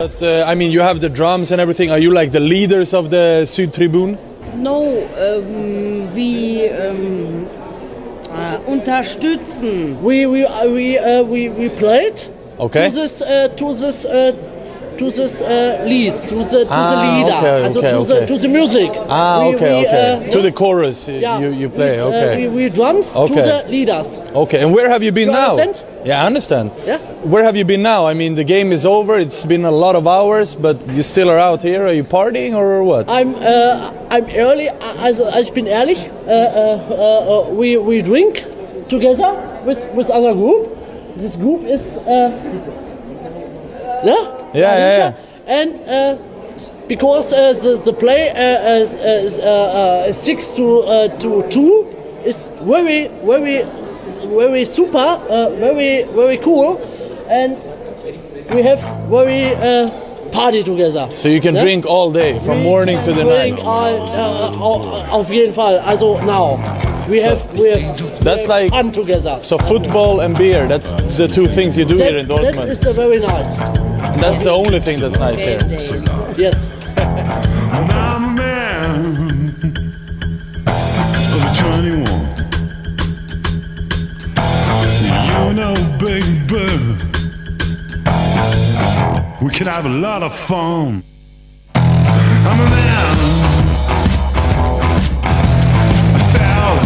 But uh, I mean, you have the drums and everything. Are you like the leaders of the Sud Tribune? No, ähm, wir ähm, äh, unterstützen. We we uh, we uh, we we played Okay. to this uh, to this uh, to this uh, lead to the to Ah, the leader okay, also okay, to okay. the to the music. Ah, We- okay, we, okay. uh, to the chorus, yeah, you, you play. with, uh, okay. we, we drums Okay. to the leaders. okay. And where have you been You now? understand? Yeah, I understand. Yeah. Where have you been now? I mean, the game is over. It's been a lot of hours, but you still are out here. Are you partying or what? I'm uh, I'm early. Also, ich bin ehrlich. Uh, uh, uh, uh, we we drink together with with other group. This group is uh, yeah Yeah, yeah, yeah. And uh, because uh, the the play uh, uh, uh, six to uh, to two is very very very super, uh, very very cool, and we have very uh, party together. So you can Yeah? drink all day, from morning to the Drink night. all, uh, au- auf jeden Fall. Also now we have we have That's we have like- fun together. So football and beer, that's the two things you do here in that, that Dortmund. is very nice. And that's the only thing that's nice here. Yes. And I'm a man of 21. You know, baby, we could have a lot of fun. I'm a man. A style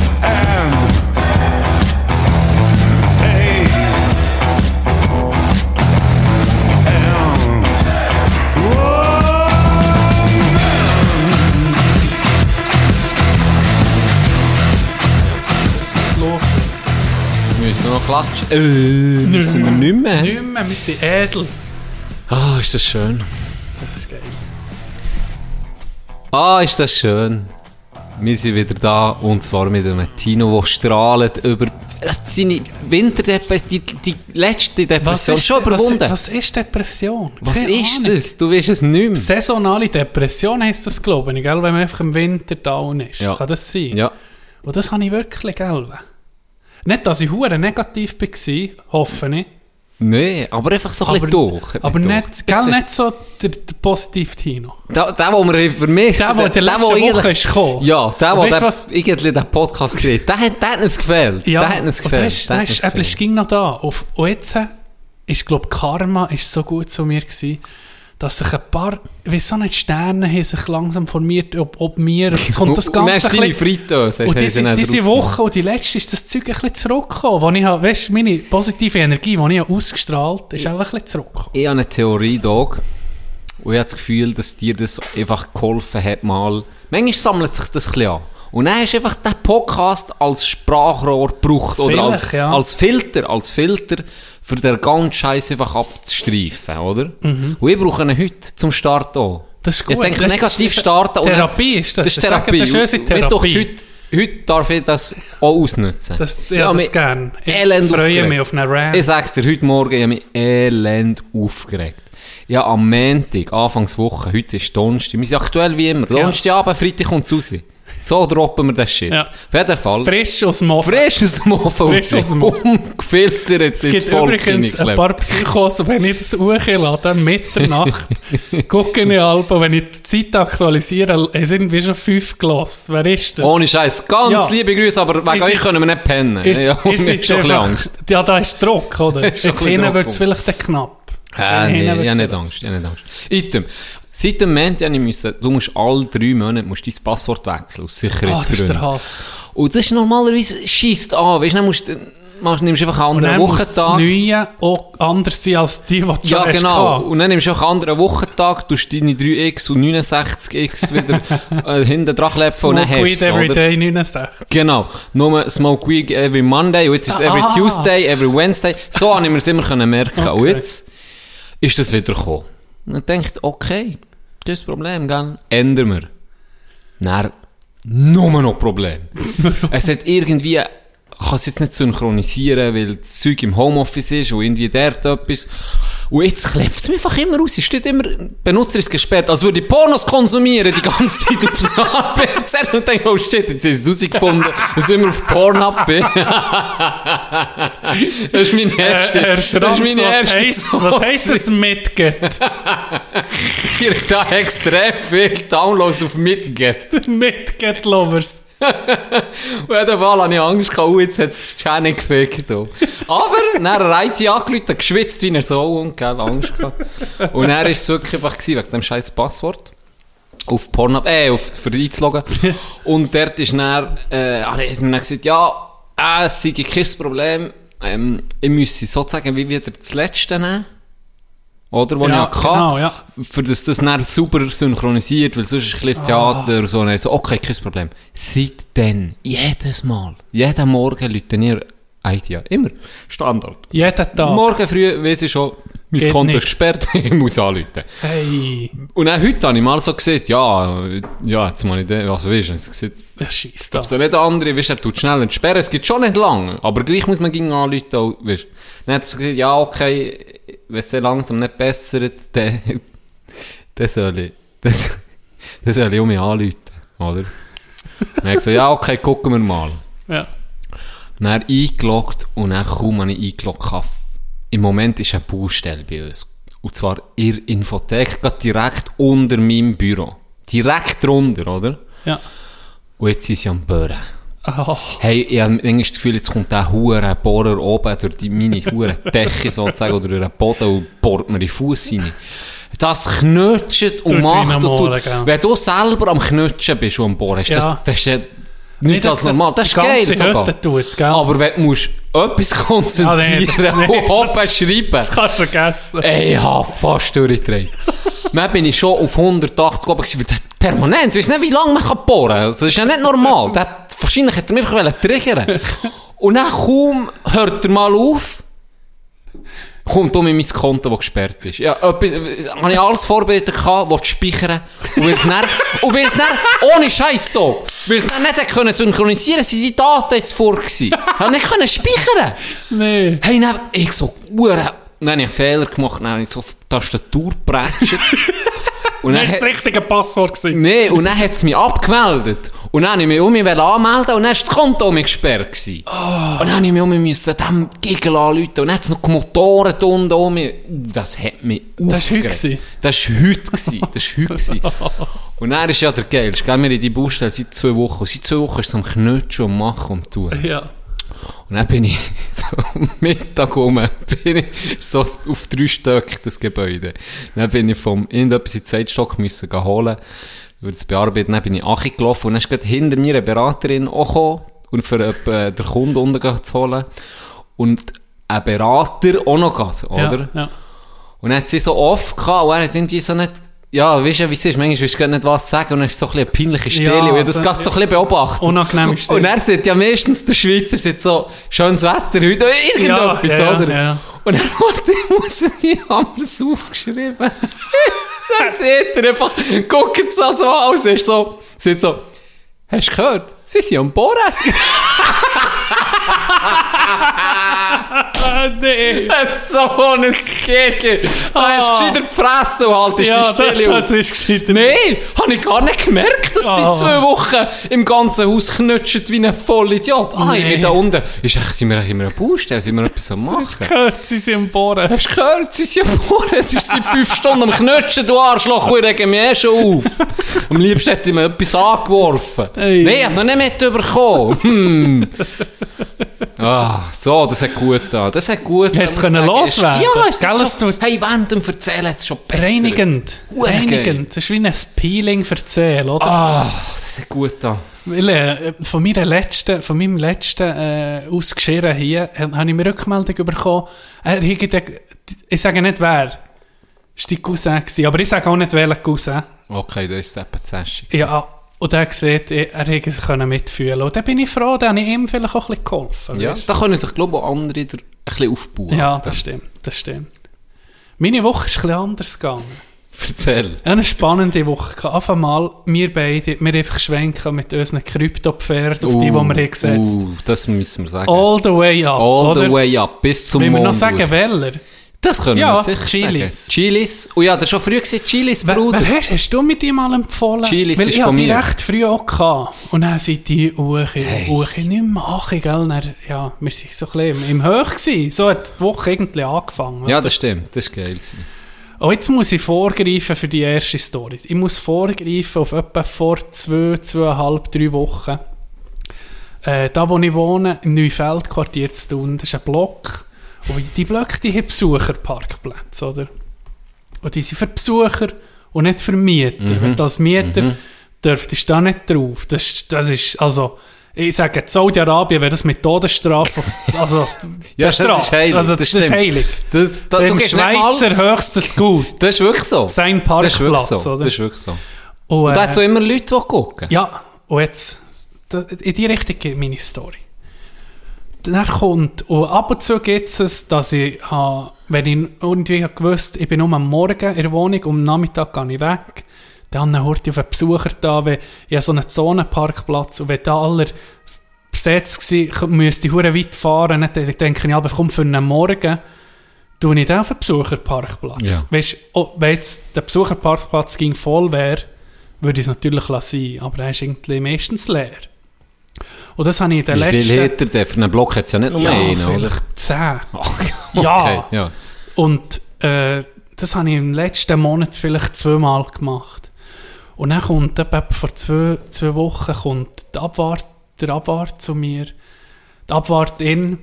Müssen wir noch klatschen? Äh, müssen wir nicht mehr? Nicht mehr, wir sind edel. Ah, ist das schön. Das ist geil. Ah, ist das schön. Wir sind wieder da und zwar mit einem Tino, der strahlt über seine Winterdepression, die, die letzte Depression, schon überwunden. Was, was ist Depression? Was Keine ist Ahnung. das? Du weißt es nicht mehr. Saisonale Depression heisst das, glaube ich, gell? wenn man einfach im Winter down ist. Ja. Kann das sein? Ja. Und das habe ich wirklich, gell? Nicht, dass ich hure negativ war, hoffe ich. Nein, aber einfach so ein bisschen durch. aber nicht, gell, nicht so der, der positive Tino. Der, der, den wir vermisst Der, der der letzten der Woche ist gekommen. Ja, der, der, der irgendwie den Podcast gesehen der hat, der hat uns gefällt. Ja, der hat uns gefällt. der ist, Der der hat ist, gefällt. ging noch da. Auf, und jetzt ist, glaube Karma ist so gut zu mir gewesen, dass sich ein paar, weiß auch nicht, Sterne haben sich langsam formiert, ob, ob mir, und jetzt kommt das Und Ganze du ein deine hast Und diese, diese Woche und die letzte ist das Zeug ein bisschen zurückgekommen. Wo ich, habe- weißt, meine positive Energie, die ich habe ausgestrahlt habe, ist auch ein bisschen zurückgekommen. Ich habe eine Theorie, Dog. Und ich habe das Gefühl, dass dir das einfach geholfen hat, mal. Manchmal sammelt sich das ein bisschen an. Und dann hast du einfach diesen Podcast als Sprachrohr gebraucht. Oder als, ja. als Filter, als Filter für den ganzen Scheiß einfach abzustreifen, oder? Und ich brauche ihn heute zum Start auch. Mhm. Das ist gut. Ich denke, Das negativ das ist- starten. Therapie ist das. Das ist Das Therapie. das ist Therapie. Heute, heute darf ich das auch ausnutzen. Das, ja, das mich gern. Ich elend freue aufgeregt. mich auf einen Rant. Ich sag's dir, heute Morgen ich habe mich elend aufgeregt. Ja, am Montag, Anfangswoche, heute ist Donnerstag. Wir sind aktuell wie immer. Ja. Donnerstagabend, Freitag kommt es raus. So droppen wir das Shit. Ja. Auf jeden Fall. Frisch aus dem Ofen. Frisch aus dem Ofen Frisch aus dem Ofen. Ungefiltert Es gibt übrigens ein paar Psychos, wenn ich das hochlade, Mitternacht, gucke ich Alben, wenn ich die Zeit aktualisiere, es sind wie schon fünf gelost. Wer ist das? Ohne Scheiß. Ganz Ja. liebe Grüße, aber wegen euch können wir nicht pennen. Ihr, ja, seid ist schon einfach, Angst. ja, da ist Druck, oder? Ist Jetzt hinten wird es vielleicht knapp. Hinten nee, ich wird's habe nicht vielleicht- Angst, ich habe nicht Angst. Item. Seit dem Moment habe ich müssen, du musst alle drei Monate musst dein Passwort wechseln, aus das Sicherheitsgründen. der Hass. Und das ist normalerweise schießt an, weißt du, dann musst du, machst, nimmst einfach einen Und anderen das Wochentag. Neue auch anders sein als die, die du Ja, genau. Und dann nimmst du einfach einen anderen Wochentag, tust deine 3x und 69x wieder äh, hinten dran kleppen und dann Smoke hast Weed du every oder? day 69. Genau. Nur Smoke Weed every Monday und jetzt ist es every Ah. Tuesday, every Wednesday. So habe ich mir es immer können merken. Und Okay. jetzt ist das wieder gekommen. Und dachte, okay, das Problem, gell? Ändern wir. Dann nur noch Problem. es hat irgendwie, kann es jetzt nicht synchronisieren, weil das Zeug im Homeoffice ist und irgendwie dort etwas. Und jetzt klebt es mir einfach immer raus. Es steht immer, Benutzer ist gesperrt, als würde ich Pornos konsumieren die ganze Zeit auf der Arbeit. Und denke, oh shit, jetzt ist es rausgefunden, dass ich immer auf Pornhub bin. das ist mein erster, Herr das ist Schranz, meine was erste heisst, was heisst das mitgeht? Habt da extrem viel Downloads auf Mitgehen. mitgeht Lovers. Auf jeden Fall hatte ich Angst, oh, jetzt hat es die Schäne gefickt. Aber dann hat er hat geschwitzt wie er so und gell, Angst gehabt. Und er war es wirklich einfach gewesen, wegen dem scheiß Passwort. Auf Pornhub, äh, auf, für einzuloggen. und dort ist dann, äh, hat er mir dann gesagt, ja, äh, es sei kein Problem, ähm, ich müsse sozusagen wie wieder das Letzte nehmen. Oder, was Ja, ich hatte. genau, ja. Für das das dann super synchronisiert, weil sonst ist ein bisschen Ah. Theater und so. Und so, okay, kein Problem. Seitdem, jedes Mal, jeden Morgen läuten ihr an. Immer. Standard. Jeden Tag. Morgen früh weiss ich schon, mein Geht Konto nicht. ist gesperrt, ich muss anrufen. Hey, Und dann heute habe ich mal so gesagt, ja, ja, jetzt mal ich den, was willst du? Ich habe gesagt, schießt da? so nicht andere, weißt du, er tut schnell entsperren, es geht schon nicht lang, aber gleich muss man gegen anrufen, auch, weißt du. Dann hat er gesagt, ja, okay, wenn es langsam nicht bessert, dann, dann soll ich, das, dann soll ich um mich anrufen, oder? Dann ich so, ja, okay, gucken wir mal. Ja. Dann eingeloggt und dann kaum habe ich eingeloggt habe. Im Moment ist eine Baustelle bei uns. Und zwar in der Infothek, gerade direkt unter meinem Büro. Direkt drunter, oder? Ja. Und jetzt sind sie am Bohren. Oh, Hey, ich habe manchmal das Gefühl, jetzt kommt der hure Bohrer oben durch die, meine hure Decke sozusagen oder durch den Boden und bohrt mir in den Fuß rein. Das knutscht und macht und tut. Wenn du selber am Knutschen bist und am Bohren, ist Ja. das, das ist ja nicht als dass normal. Das ist geil sogar. Tut, gell? Aber wenn du musst etwas konzentrieren Ja, nee, das- nee, und oben schreiben. das kannst du vergessen. Ey, ich habe fast durchgedreht. Dann bin ich schon auf 180 oben gewesen, permanent, ich weiß nicht, wie lange man kann bohren kann. Das ist ja nicht normal. Wahrscheinlich hat er mich einfach triggern Und dann kaum hört er mal auf, kommt um in mein Konto, das gesperrt ist. Ja, etwas, habe ich alles vorbereitet gehabt, wollte speichern. Und weil es dann, und weil es dann, ohne Scheiß da, weil es dann nicht können synchronisieren, sind die Daten jetzt vor gewesen. Habe nicht können speichern. Nee. Hey, dann, ich so, Uhren. Dann habe ich einen Fehler gemacht, dann habe ich so auf die Tastatur geprätscht. und dann, Das war das richtige Passwort. gewesen. nee, und dann hat es mich abgemeldet. Und dann habe ich mich um mich anmelden und dann war das Konto um mich gesperrt. gewesen. Und dann habe ich mich um mich dem Gigel anrufen und dann hat es noch Motoren da unten um mich. Uh, Das hat mich Das war heute gewesen? Das war heute. gewesen. Das war heute. Und dann ist ja der Geilste, wir in die Baustelle seit zwei Wochen. Und seit zwei Wochen ist es am Knutschen und Machen und Tun. Ja. Und dann bin ich so am Mittag rum, bin ich so auf drei Stöcke das Gebäude. Dann bin ich vom irgendetwas in den zweiten Stock müssen holen, über das bearbeiten. Dann bin ich Achi gelaufen und dann ist gerade hinter mir eine Beraterin auch gekommen, und für äh, den Kunden unten zu holen. Und ein Berater auch noch geht, oder? Ja. ja. Und dann hat sie so oft gehabt, und er hat irgendwie so nicht, ja, weißt du, wie es ist, manchmal willst du nicht was sagen, und dann ist so ein bisschen eine peinliche Stelle, Ja, und ich das so- gerade so ein bisschen beobachtet. Unangenehme Stelle. Und er sagt ja meistens, der Schweizer sagt so, schönes Wetter heute, oder irgendetwas, Ja, ja, oder? ja. Und hat er, muss ich haben das aufgeschrieben. dann sieht er einfach, guckt es so aus, ist so, sagt so, hast du gehört? Sie sind am Bohren. Ah, nee. Ist so ein Gegen. Da hast du Ah. gescheiter die Fresse und haltest Ja, die Stille das, das ist. Nein, habe ich gar nicht gemerkt, dass Ah. sie zwei Wochen im ganzen Haus knutschen wie ein Vollidiot. Ah, ich Nee. bin da unten. Ist echt, sind wir eigentlich in einer Baustelle? Sind wir etwas am machen? Gehört, sie sind am Bohren. Hast du gehört? Sie sind am Bohren. Sie sind seit fünf Stunden am Knutschen, du Arschloch. Ich rege mich eh schon auf. Am liebsten hätte ich mir etwas angeworfen. Ey. Nein, also nicht mitbekommen. Hm. Ah, so, das hat gut da. Das hat gut Hast du können loswerden? Ja, es Gell, es schon, tut- hey, während dem Erzählen hat es schon besser. Reinigend. Reinigend. Das ist wie ein Peeling die Seele, oder? Ah, das hat gut da. Äh, von, meiner letzten, von meinem letzten äh, Ausgeschirren hier äh, habe ich mir Rückmeldung bekommen. Er hätte den- ich sage nicht wer. Das war dein Cousin. Aber ich sage auch nicht welcher Cousin. Okay, das ist eben zäschig. Ja, und er sieht, er hätte sich können mitfühlen Und dann bin ich froh, da habe ich ihm vielleicht auch ein bisschen geholfen. Ja, da können sich, glaube ich, auch andere der- ein bisschen aufbauen. ja das stimmt, das stimmt. Meine Woche ist ein bisschen anders gegangen. Erzähl. Eine spannende Woche. Auf einmal, wir beide, wir einfach schwenken mit unseren Krypto-Pferden, auf die, die wir haben gesetzt Uh, das müssen wir sagen. All the way up. All oder? the way up, bis zum Wenn wir noch sagen, welcher? Das können Ja, wir sicher Chilis. sagen. Chilis. Und ja, das schon früh gesehen, Chilis, Wer, Bruder. wer hast, hast du mit ihm mal empfohlen? Chilis Weil ist ich von hatte die mir. recht früh auch gehabt. Und dann sind die Uche, Hey. Uche nicht machen, gell? Dann, ja, wir waren so ein bisschen im, Höch gewesen. So hat die Woche irgendwie angefangen. Ja, das stimmt. Das war geil. Gewesen. Oh, jetzt muss ich vorgreifen für die erste Story. Ich muss vorgreifen auf etwa vor zwei, zweieinhalb, drei Wochen. Äh, da, wo ich wohne, im Neufeldquartier zu tun, das ist ein Block. Und die Blöcke, die haben Besucherparkplätze, oder? Und die sind für Besucher und nicht für Mieter. Wenn du als Mieter dürftest du da nicht drauf. Das, das ist, also, ich sage, Saudi-Arabien wäre das mit Todesstrafe, also, Ja, das ist bestraft. heilig, Also, das das, ist heilig. Das, da, du nicht mal... Schweizer höchstes Gut. Das ist wirklich so. Sein Das ist Parkplatz, so. oder? Das ist wirklich so. Und, Und da äh, hat so immer Leute, die gucken. ja, und jetzt, in die Richtung geht meine Story. Dann kommt, und ab und zu gibt es, dass ich, ha, wenn ich irgendwie gewusst ich bin nur am Morgen in der Wohnung, und am Nachmittag gehe ich weg, dann hört ich auf einen Besucher da, wenn ich habe so einen Zonenparkplatz, und wenn da alle besetzt war, müsste ich weit fahren, dann denke ich, aber komm, für einen Morgen, tue ich dann auf einen Besucherparkplatz. Ja. Weißt, oh, wenn jetzt der Besucherparkplatz ging voll wäre, würde ich es natürlich lassen, aber er ist irgendwie meistens leer. Und das habe ich in den Wie viel letzten... hat er denn? Für einen Block hat es ja nicht nur ja, einen, oder? vielleicht zehn. Okay, Ja. ja. Und äh, das habe ich im letzten Monat vielleicht zweimal gemacht. Und dann kommt etwa vor zwei, zwei Wochen kommt die Abwart, der Abwart zu mir. Die Abwartin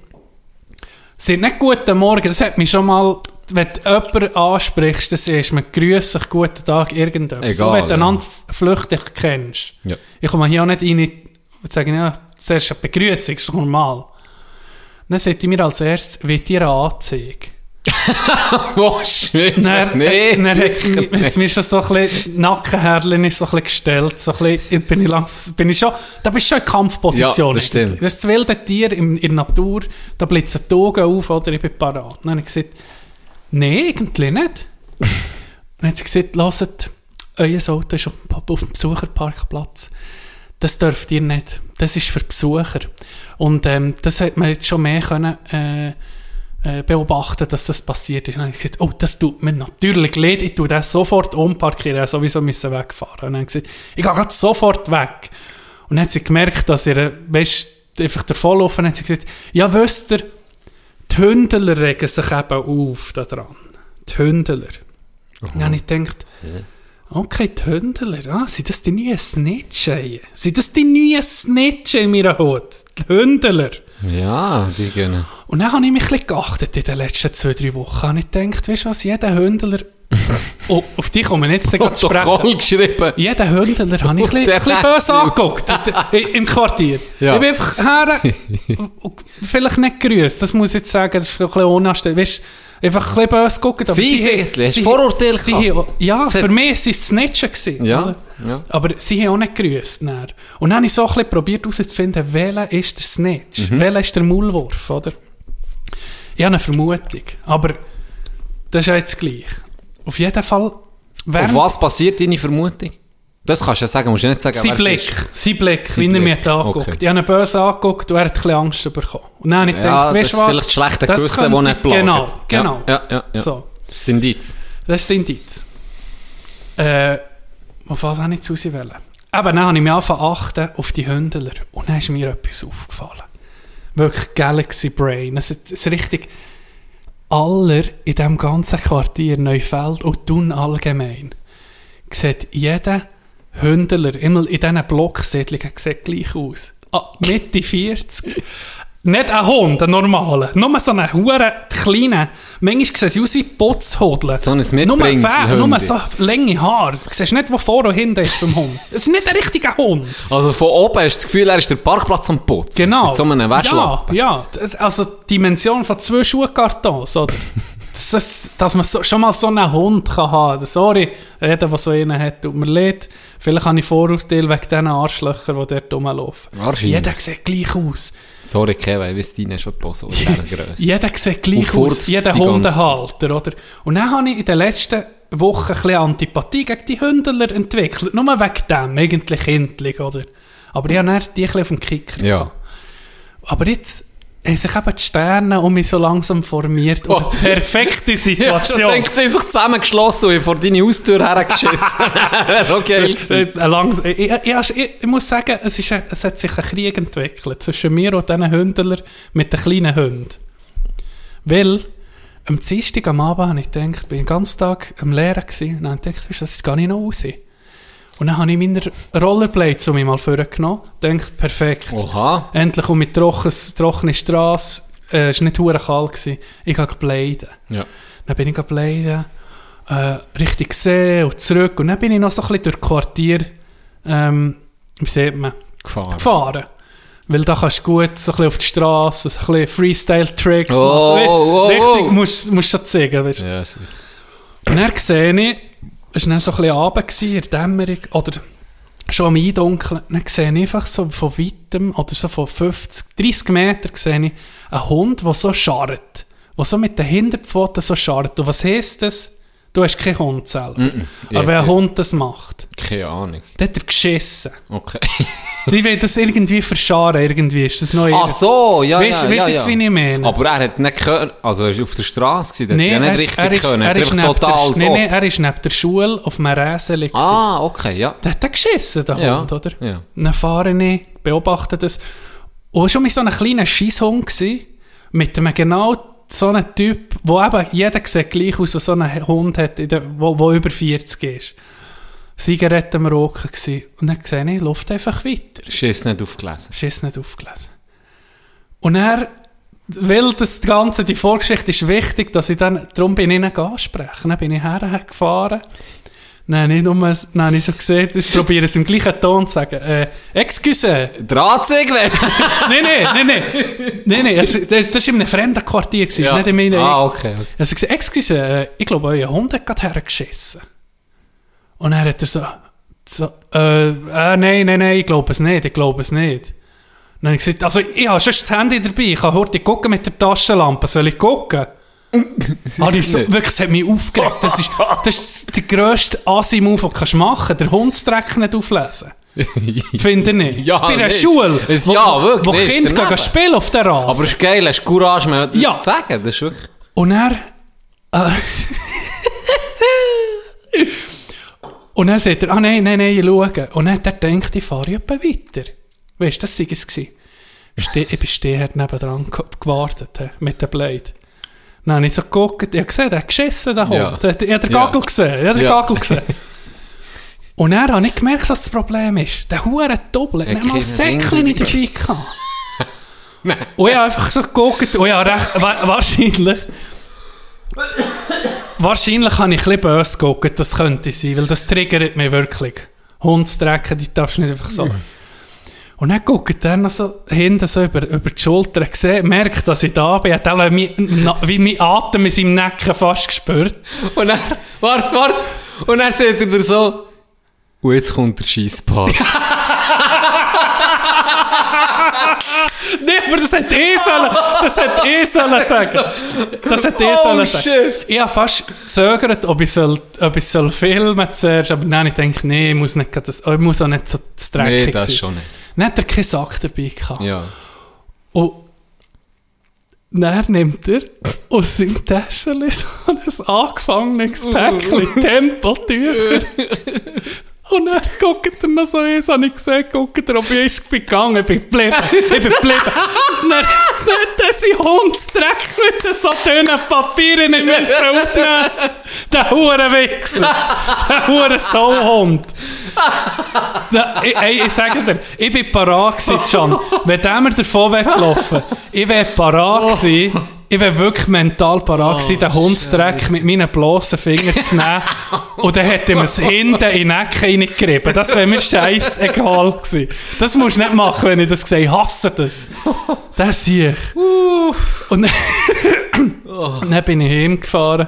sind nicht guten Morgen, das hat mich schon mal, wenn du jemanden ansprichst, das ist man grüß sich, guten Tag, irgendetwas. Egal, so, wenn du ja. einander flüchtig kennst. Ja. Ich komme hier auch nicht rein und sage, ja, zuerst eine Begrüßung, ist normal. Dann sagt die mir als erstes, wie dir eine Anzeige? Oh, schön. Dann, nee, dann hat es wirklich mir, schon so ein bisschen, Nackenhärchen so ein bisschen gestellt, so ein bisschen, bin ich langsam, bin ich schon, da bist du schon in Kampfposition. Ja, das stimmt. Das ist das wilde Tier in, in der Natur, da blitzen die Augen auf, oder ich bin parat. Dann habe ich gesagt, nein, eigentlich nicht. dann hat sie gesagt, hört, euer Auto ist auf, auf dem Besucherparkplatz. Das dürft ihr nicht. Das ist für Besucher. Und ähm, das hat man jetzt schon mehr können, äh, äh, beobachten, dass das passiert ist. Und dann habe ich gesagt, oh, das tut mir natürlich leid, ich tue das sofort umparkieren, ich sowieso müssen wegfahren. Und dann habe ich gesagt, ich gehe gerade sofort weg. Und dann hat sie gemerkt, dass ihr, weißt, einfach davonlaufen, hat sie gesagt, ja, wisst ihr, die Hündler regen sich eben auf da dran. Die Hündler. Dann habe ich gedacht, okay, die Hündler, ah, sind das die neuen Snitchen? Sind das die neuen Snitchen in meiner Hut? Die Hündler. Ja, die gehen. Und dann habe ich mich ein bisschen geachtet in den letzten zwei, drei Wochen. Habe ich gedacht, weißt du was, jeder Hündler, oh, auf dich kommen wir jetzt zu Protokoll sprechen. geschrieben. Jeden Hündler habe ich ein bisschen, böse angeguckt im Quartier. Ja. Ich bin einfach her, vielleicht nicht grüßt, das muss ich jetzt sagen, das ist ein bisschen unanständig. Weißt, einfach ein bisschen böse geguckt. Aber Fies sie sie- Vorurteile sie haben- Ja, Es für hat- mich waren es Snitchen. gewesen, Ja, oder? ja. Aber sie haben auch nicht grüßt. dann. Und dann habe ich so ein bisschen probiert herauszufinden, welcher ist der Snitch, Mhm. welcher ist der Maulwurf, oder? Ich habe eine Vermutung, aber das ist ja jetzt gleich. Auf jeden Fall, Auf was passiert deine Vermutung? Das kannst du ja sagen, musst du nicht sagen, sein Blick, sein Blick, Sein wie er mich da anguckt. okay. Ich habe ihn böse angeguckt und er hat ein bisschen Angst bekommen. Und dann habe ich Ja, gedacht, weißt du was? vielleicht schlechte das Gewissen, das nicht plagt. Genau, genau. ja, ja, ja. So, Das ist ein Indiz. das ist Indiz. Äh, auf was habe ich zu sie wollen? Eben, dann habe ich mich angefangen achten auf die Hündler. Und dann ist mir etwas aufgefallen. Wirklich Galaxy Brain. Es ist richtig... Aller in diesem ganzen Quartier Neufeld und Thun allgemein sieht jeder Hündler immer in diesen Blocksiedlungen sieht gleich aus. Ah, Mitte 40. Nicht ein Hund, ein normaler. Nur so einen huren kleinen. Manchmal sehen sie aus wie Putzhodeln. So ein Nur Mitbringsel- nur Hündi. so lange Haare. Du siehst nicht, wo vor und hinten ist beim Hund. Es ist nicht ein richtiger Hund. Also von oben hast du das Gefühl, er ist der Parkplatz am Putzen. Genau. Mit so einem Wäschlappen. Ja, ja. Also die Dimension von zwei Schuhkartons, oder? Das, das, dass man so, schon mal so einen Hund kann haben Sorry, jeder, der so einen hat, tut mir leid. Vielleicht habe ich Vorurteile wegen diesen Arschlöchern, die dort rumlaufen. Wahrscheinlich. Jeder sieht gleich aus. Sorry, Kevin, ich weiss, deine ist schon so. Jeder sieht gleich aus. Jeder Hundehalter, oder? Und dann habe ich in den letzten Wochen ein bisschen Antipathie gegen die Hündler entwickelt. Nur wegen dem, eigentlich kindlich, oder? Aber ich habe dann die ein bisschen auf den Kicker Ja. gehabt. Aber jetzt haben sich eben die Sterne um mich so langsam formiert. Und Oh. eine perfekte Ja, Situation. denkt, sie haben sich zusammengeschlossen und vor deine Haustür hergeschissen. Gewesen. Äh, ich, ich, ich, ich, ich muss sagen, es, ist es hat sich ein Krieg entwickelt zwischen mir und diesen Hündler mit den kleinen Hunden. Weil am Dienstag am Abend habe ich gedacht, bin den ganzen Tag am Lehren gewesen, und dann habe ich gedacht, das gehe ich noch raus. Und dann habe ich meine Rollerblades um mich mal vorgenommen, gedacht, perfekt. Oha. Endlich um mit trocken, trockene Straße, äh, es war nicht hure kalt, gewesen. ich gehe bleiben. Ja. Dann bin ich bleiben, äh, Richtung See und zurück. Und dann bin ich noch so ein bisschen durch Quartier, ähm, wie sieht man, Gefahren. gefahren. Weil da kannst du gut so ein bisschen auf die Straße, so ein bisschen Freestyle-Tricks Oh, machen. oh, oh, Richtig, musst musst schon zeigen, weißt du. Ja, sicher. Und dann sehe ich, es war dann so ein bisschen Abend, in der Dämmerung, oder schon am Eindunkeln, dann sehe ich einfach so von weitem, oder so von 50, 30 Metern, sehe ich einen Hund, der so scharrt. Der so mit den Hinterpfoten so scharrt. Und was heisst das? Du hast keinen Hund selber. Aber wenn ein Hund das macht, Keine Ahnung. dann hat er geschissen. Okay. Die will das irgendwie verscharen, irgendwie ist das neu. Ach so, ja, Weißt- ja, weißt ja, jetzt, ja. wie ich meine? Aber er hat nicht können, also er war auf der Straße, gewesen, Nee, der hat er, nicht er, richtig ist, können. er, Er ist so der, als nee, er ist neben der Schule auf einem gewesen. Ah, okay, ja. Der hat dann geschissen, der Ja, Hund, oder? ja. Dann fahre ich, beobachte das. Und schon mit so einem kleinen Scheisshund gsi, mit einem genau so einem Typ, wo eben jeder sieht gleich aus, so einen Hund hat, der, wo, wo über 40 ist. Zigaretten am Roken gsi. Und dann sehe ich, läuft einfach weiter. Schiss nicht aufgelesen. Schiss nicht aufgelesen. Und er, weil das Ganze, die Vorgeschichte ist wichtig, dass ich dann, darum bin ich ihn ansprechen. Dann bin ich hergefahren. Habe ich, nur, habe ich so gesehen, ich probiere es im gleichen Ton zu sagen. Äh, excuse. Drahtsäge weg! Nein, nein, nein, nein. Nein, nein, es- das, das war in einem fremden Quartier, gewesen, Ja. nicht in meinem. Ah, okay, okay. Also gesagt, excuse, äh, ich glaube, euer Hund hat gerade hergeschissen. Und dann hat er so, so äh, äh, nein, nein, nein, ich glaube es nicht, ich glaube es nicht. Dann habe ich gesagt, also ich habe schon das Handy dabei, ich kann heute gucken mit der Taschenlampe, soll ich gucken? Habe ich so, wirklich, das hat mich aufgeregt. Das ist, das ist der grösste Asi-Move, den du machen kannst, den Hundsdreck nicht auflesen. Finde ich nicht. Ja, Bei einer nicht. Schule, Es- wo, ja, wirklich, wo nicht, Kinder gehen spielen auf der Rasen. Aber es ist geil, hast Courage, mir das Ja. zu sagen. Das ist wirklich... Und er. Äh, und dann sagt er, ah nein, nein, nein, ich schaue. Und dann hat er gedacht, ich fahre etwa weiter. Weißt du, das war es. gewesen. Ich bin stehen nebendran ge- gewartet, mit dem Blade. Dann habe ich so geguckt, ich habe gesehen, der hat geschissen, der Hund. Ja. Ich habe den Ja. Gagel gesehen, ich habe den Ja. Gagel gesehen. Und dann habe ich gemerkt, was das Problem ist. Der Hure Doppel hat Er nicht mal kennt Säckchen ihn. nicht dabei gehabt. Und ich habe einfach so geguckt, und ja, recht, wa wahrscheinlich, wahrscheinlich habe ich ein bisschen böse geguckt, das könnte sein, weil das triggert mich wirklich. Hundsdrecken, die darfst du nicht einfach so. Und dann guckt er noch so hinten so über, über die Schulter, gesehen, merkt, dass ich da bin, hat auch mein, wie mein Atem in seinem Nacken fast gespürt. Und er, warte, warte. Und dann sagt er so, und jetzt kommt der Scheisspart. Nee, aber das hat eh sollen, das hat eh sollen sagen. Das hat eh Oh, sollen sagen. shit. Ich habe fast gezögert, ob ich, soll, ob ich soll filmen zuerst, aber habe ich gedacht, nee, ich muss, nicht, das, oh, ich muss auch nicht so das dreckig nee, das sein. schon nicht. Dann hat er keinen Sack dabei gehabt. Ja. Und dann nimmt er aus seinem Täschchen so ein angefangenes Päckchen Tempeltücher. Und dann guckt er noch so eins, habe ich gesehen, guckt er, ob ich ist gegangen ich bin geblieben, ich bin geblieben. Und dann, hat er seinen Hundsdreck mit so dünnen Papieren nicht müssen aufnehmen. Der Hurenwichser, der Huren-Sauhund. Da, ich, ey, ich sage dir, ich bin parat gewesen, Can. Wenn der mir davon weggelaufen, ich wäre parat gewesen, ich wäre wirklich mental parat gewesen, den Hundsdreck mit meinen bloßen Fingern zu nehmen und dann hätte ihm es hinten in den Nacken reingerieben. Das wäre mir scheißegal gewesen. Das musst du nicht machen, wenn ich das sehe. Ich hasse das. Das sehe ich. Und dann, und dann bin ich heimgefahren.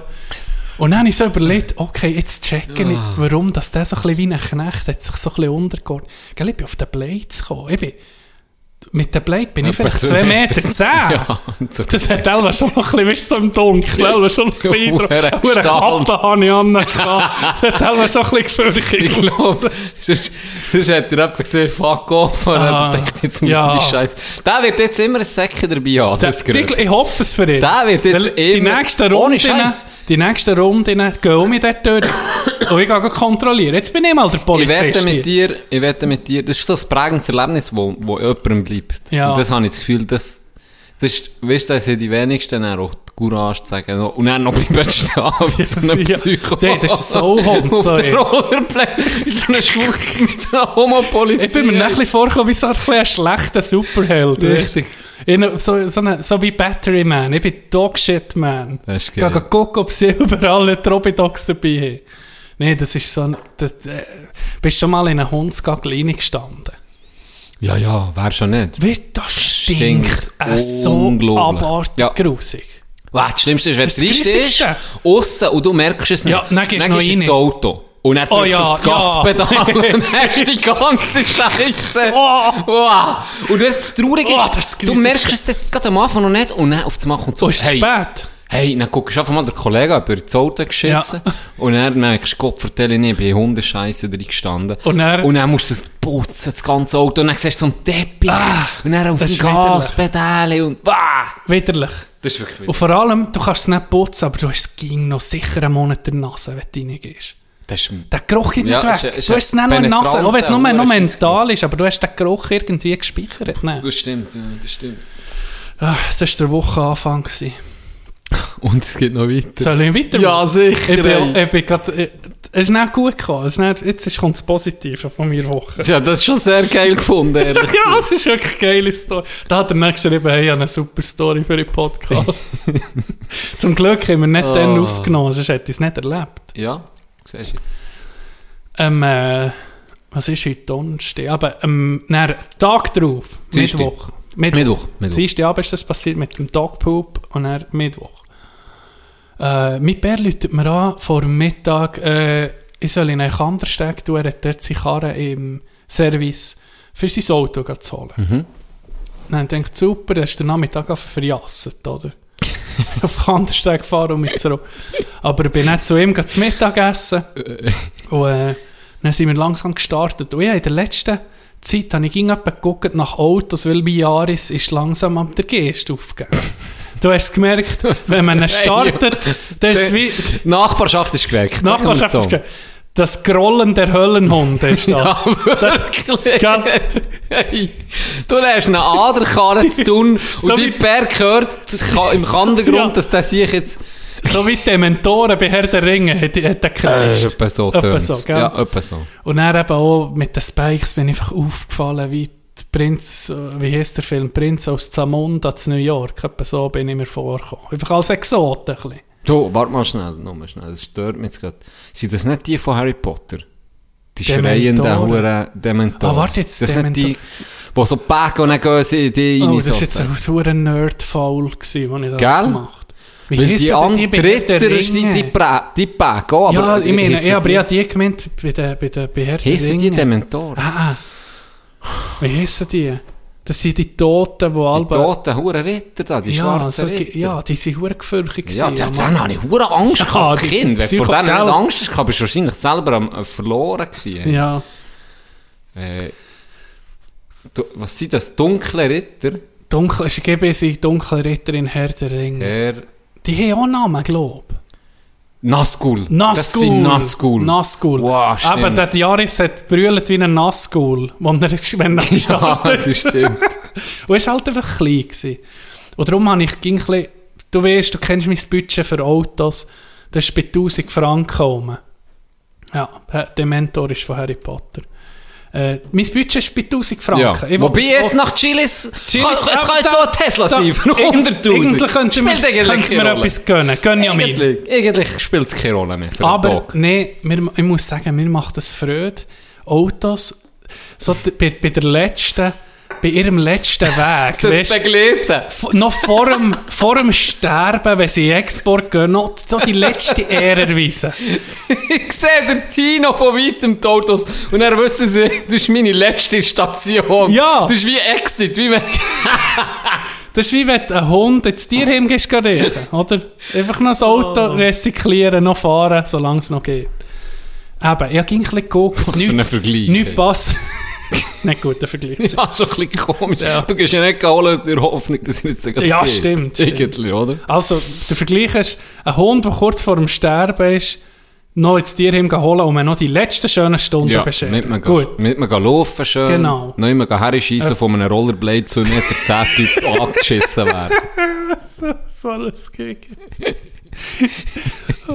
Und dann habe ich so überlegt, okay, jetzt checke ich, warum dass der so ein bisschen wie ein Knecht hat sich so ein bisschen untergeordnet. Gell, ich bin auf den Blades gekommen. Ich bin mit der Blade bin ich Etwa vielleicht zwei 2 Meter. Meter 10. Ja, so. Das hat Elva schon noch ein bisschen, so im Dunkeln. Elva schon noch ein bisschen. Hure Stahl. Kappe habe ich an. Das hat Elva schon ein bisschen gefürchtet. Ich glaube, sonst, hat er jemand gesehen, fuck off, und Ah, denkt, jetzt muss ja. die Scheiße. Der wird jetzt immer ein Säckchen dabei haben, das Der, ich hoffe es für ihn. Der wird jetzt die immer- nächsten Scheiß. die nächsten Runden gehen um mich dort durch. und ich gehe kontrollieren. Jetzt bin ich mal der Ich Polizist. wette mit dir, ich wette mit dir, das ist so ein prägendes Erlebnis, wo, wo jemandem bleibt. Ja. Und das habe ich das Gefühl, das, das ist, weißt du, das sind die wenigsten auch die Courage zu sagen, oh, und dann noch bleiben stehen, wie so ein Ja. Psycho. Der- das ist so Hund, Auf der Rollerblade, wie so ein Schwul, wie so ein Homopolizist. Ich bin mir ein bisschen vorgekommen wie so ein, schlechter Superheld. Richtig. In, so, so, eine, so wie Battery Man. Ich bin Dogshit Man. Das ist Ich gehe geil. gucken, ob sie überall nicht Robidogs dabei haben. Nein, das ist so ein... Das, äh, bist schon mal in einer Hundsgagel gestanden? Ja, ja, wer schon nicht. Wie, das stinkt, Stinkt äh, so abartig Ja. grusig. Wow, das Schlimmste ist, wenn drin stehst, Grussigste. aussen und du merkst es nicht. Ja, dann gehst du noch ins Auto. Und dann Oh drückst du ja, auf das ja. Gaspedal und hast die ganze Scheiße. Oh. Wow. Und das Traurige Oh, ist, das ist du merkst es gerade am Anfang noch nicht und dann auf das Machen und so. So ist es hey, spät. Hey, dann guckst du einfach mal den Kollegen über das Auto geschissen und dann merkst Gott, vertelle ich, ich bin Hundescheiße drin gestanden. Und dann- und dann musst du das putzen, das ganze Auto, und dann siehst du so einen Teppich und dann auf das dem ist widerlich. Gaspedal und wow. Widerlich. Das ist wirklich Und vor allem, du kannst es nicht putzen, aber du hast es ging noch sicher einen Monat in der Nase, wenn du reingehst. Das ist Der Geruch geht Ja, nicht ist- weg. ist du hast es nicht nur in der Nase, auch wenn es nur, nur mental ist, aber du hast den Geruch irgendwie gespeichert. Nein. Das stimmt, ja, das stimmt. Ah, Das war der Wochenanfang. gewesen. Und es geht noch weiter. Soll ich weitermachen? Ja, sicher, Ich bin, ich bin grad, ich, es ist nicht gut gekommen. Es ist nicht, jetzt ist- kommt das Positive von meiner Woche. Ja, das ist schon sehr geil gefunden, ehrlich Ja, es ist wirklich eine geile Story. Da hat der Nächste geschrieben, hey, ich habe eine super Story für den Podcast. Zum Glück haben wir nicht Ah. dann aufgenommen, sonst hätte ich es nicht erlebt. Ja, siehst du jetzt. Ähm, äh, was ist heute Donnerstag? Aber ähm, nein, Tag drauf, Dienstag. Mittwoch. Mittwoch, Mittwoch. Dienstagabend ist das passiert mit dem Dogpoop und dann Mittwoch. Äh, mein Bär läutet mir an vor dem Mittag, äh, ich soll in einen Kandersteg tun, er hat dort seine Karre im Service für sein Auto zu holen. Mhm. Dann denke ich, super, das ist der Nachmittag verjasset, oder? auf Kandersteg gefahren und mit zurück. Aber ich bin nicht zu ihm gehen zu Mittag essen. Und äh, dann sind wir langsam gestartet. Und ja, in der letzten Zeit habe ich ging geguckt nach Autos, weil mein Jaris ist langsam am der Geist aufgegeben. Du hast es gemerkt, wenn man ihn startet, dann ist es wie... Die Nachbarschaft ist geweckt. Die Nachbarschaft ist ge- das Grollen der Höllenhunde ist das. das gell? Hey, du lernst eine Aderkarre zu tun und So Bär gehört das kann- im Kandergrund, Ja. dass der sich jetzt... so wie die Mentoren bei Herr der Ringe hat, hat er Äh, gekriegt. etwa so Etwa so, gell? Ja, etwa so. Und dann eben auch mit den Spikes bin ich einfach aufgefallen, wie Prinz, äh, wie heißt der Film? Prinz aus Zamunda zu New York. Etwa so bin ich mir vorgekommen. Einfach als Exot ein bisschen. Du, warte mal schnell, noch mal schnell, das stört mich jetzt gerade. Sind das nicht die von Harry Potter? Die schreienden. Huren Dementoren. Ah, warte jetzt, Das sind nicht die, Dementor- die so packen und dann gehen sie die Oh, rein. das war jetzt ein sauer Nerd-Foul, den ich da Gell? gemacht Wie Weil die denn anderen bei Herr der Ritter, sind die, Prä- die packen auch, aber... ja, ich meine, ja, aber ich habe die gemeint bei den bei der, bei Herr der Heissen die. Dementoren? Ah, ah. Wie heissen die? Das sind die Toten, die Die alle... toten Huren Ritter da, die ja, schwarzen so, Ritter. ja, die sind hure gefürchtet Ja, ja, dann habe ich hure Angst Ja, gehabt als die- Kind. Wenn sie vor denen nicht? Angst hast, bist du wahrscheinlich selber am, äh, verloren gewesen. Ja. Äh, du, was sind das? Dunkle Ritter? Ich gebe sie dunkle Ritter in Herr der Ringe. Herr Die haben auch Namen, glaube ich. Nazgul. Das Nazgul. sind Nazgul. Nazgul. Wow, stimmt. Aber der Jaris hat brüllt wie ein Nazgul, wenn er, wenn er Ja, startet. das stimmt. Und er war halt einfach klein. Gewesen. Und darum habe ich ging ein du weißt, du kennst mein Budget für Autos, das ist bei 1000 Franken rum. Ja, der Mentor ist von Harry Potter. Äh, mein Budget ist bei 1000 Franken. Ja. Ich Wobei jetzt nach Chilis, Chilis, kann, es kann jetzt so ein Tesla da- sein für irgend- 100'000. Eigentlich könnte man, könnte man etwas gönnen. Gönn ja mir. Eigentlich, spielt es keine Rolle mehr Aber mir, ich muss sagen, mir macht das Freude. Autos, so bei, bei der letzten bei ihrem letzten Weg, Das weisst, begleiten. f- noch vor dem, vor dem Sterben, wenn sie in Export gehen, noch so die letzte Ehre erweisen. Ich sehe den Tino von weitem die Autos und dann wissen sie, das ist meine letzte Station. Ja. Das ist wie Exit, wie wenn... Das ist wie wenn einen Hund ins Tierheim gehst, oder? Einfach noch das Auto recyclieren, noch fahren, solange es noch geht. Eben, ich habe ein bisschen geguckt. Was für ein Vergleich, Nicht ey. passt. nicht guter Vergleich. Ja, so ein bisschen komisch. Du gehst ja nicht geholt in der Hoffnung, dass es jetzt gleich Ja, geht. stimmt. Irgendwie, oder? Also, der Vergleich ist, ein Hund, der kurz vor dem Sterben ist, noch ins Tierheim holen und man noch die letzten schönen Stunden Ja, beschäftigt. nicht mehr, Gut. nicht mehr laufen schön. Genau. Nicht mehr herschiessen von einem Rollerblade zu 1,10 Meter angeschissen werden. So ein Gig.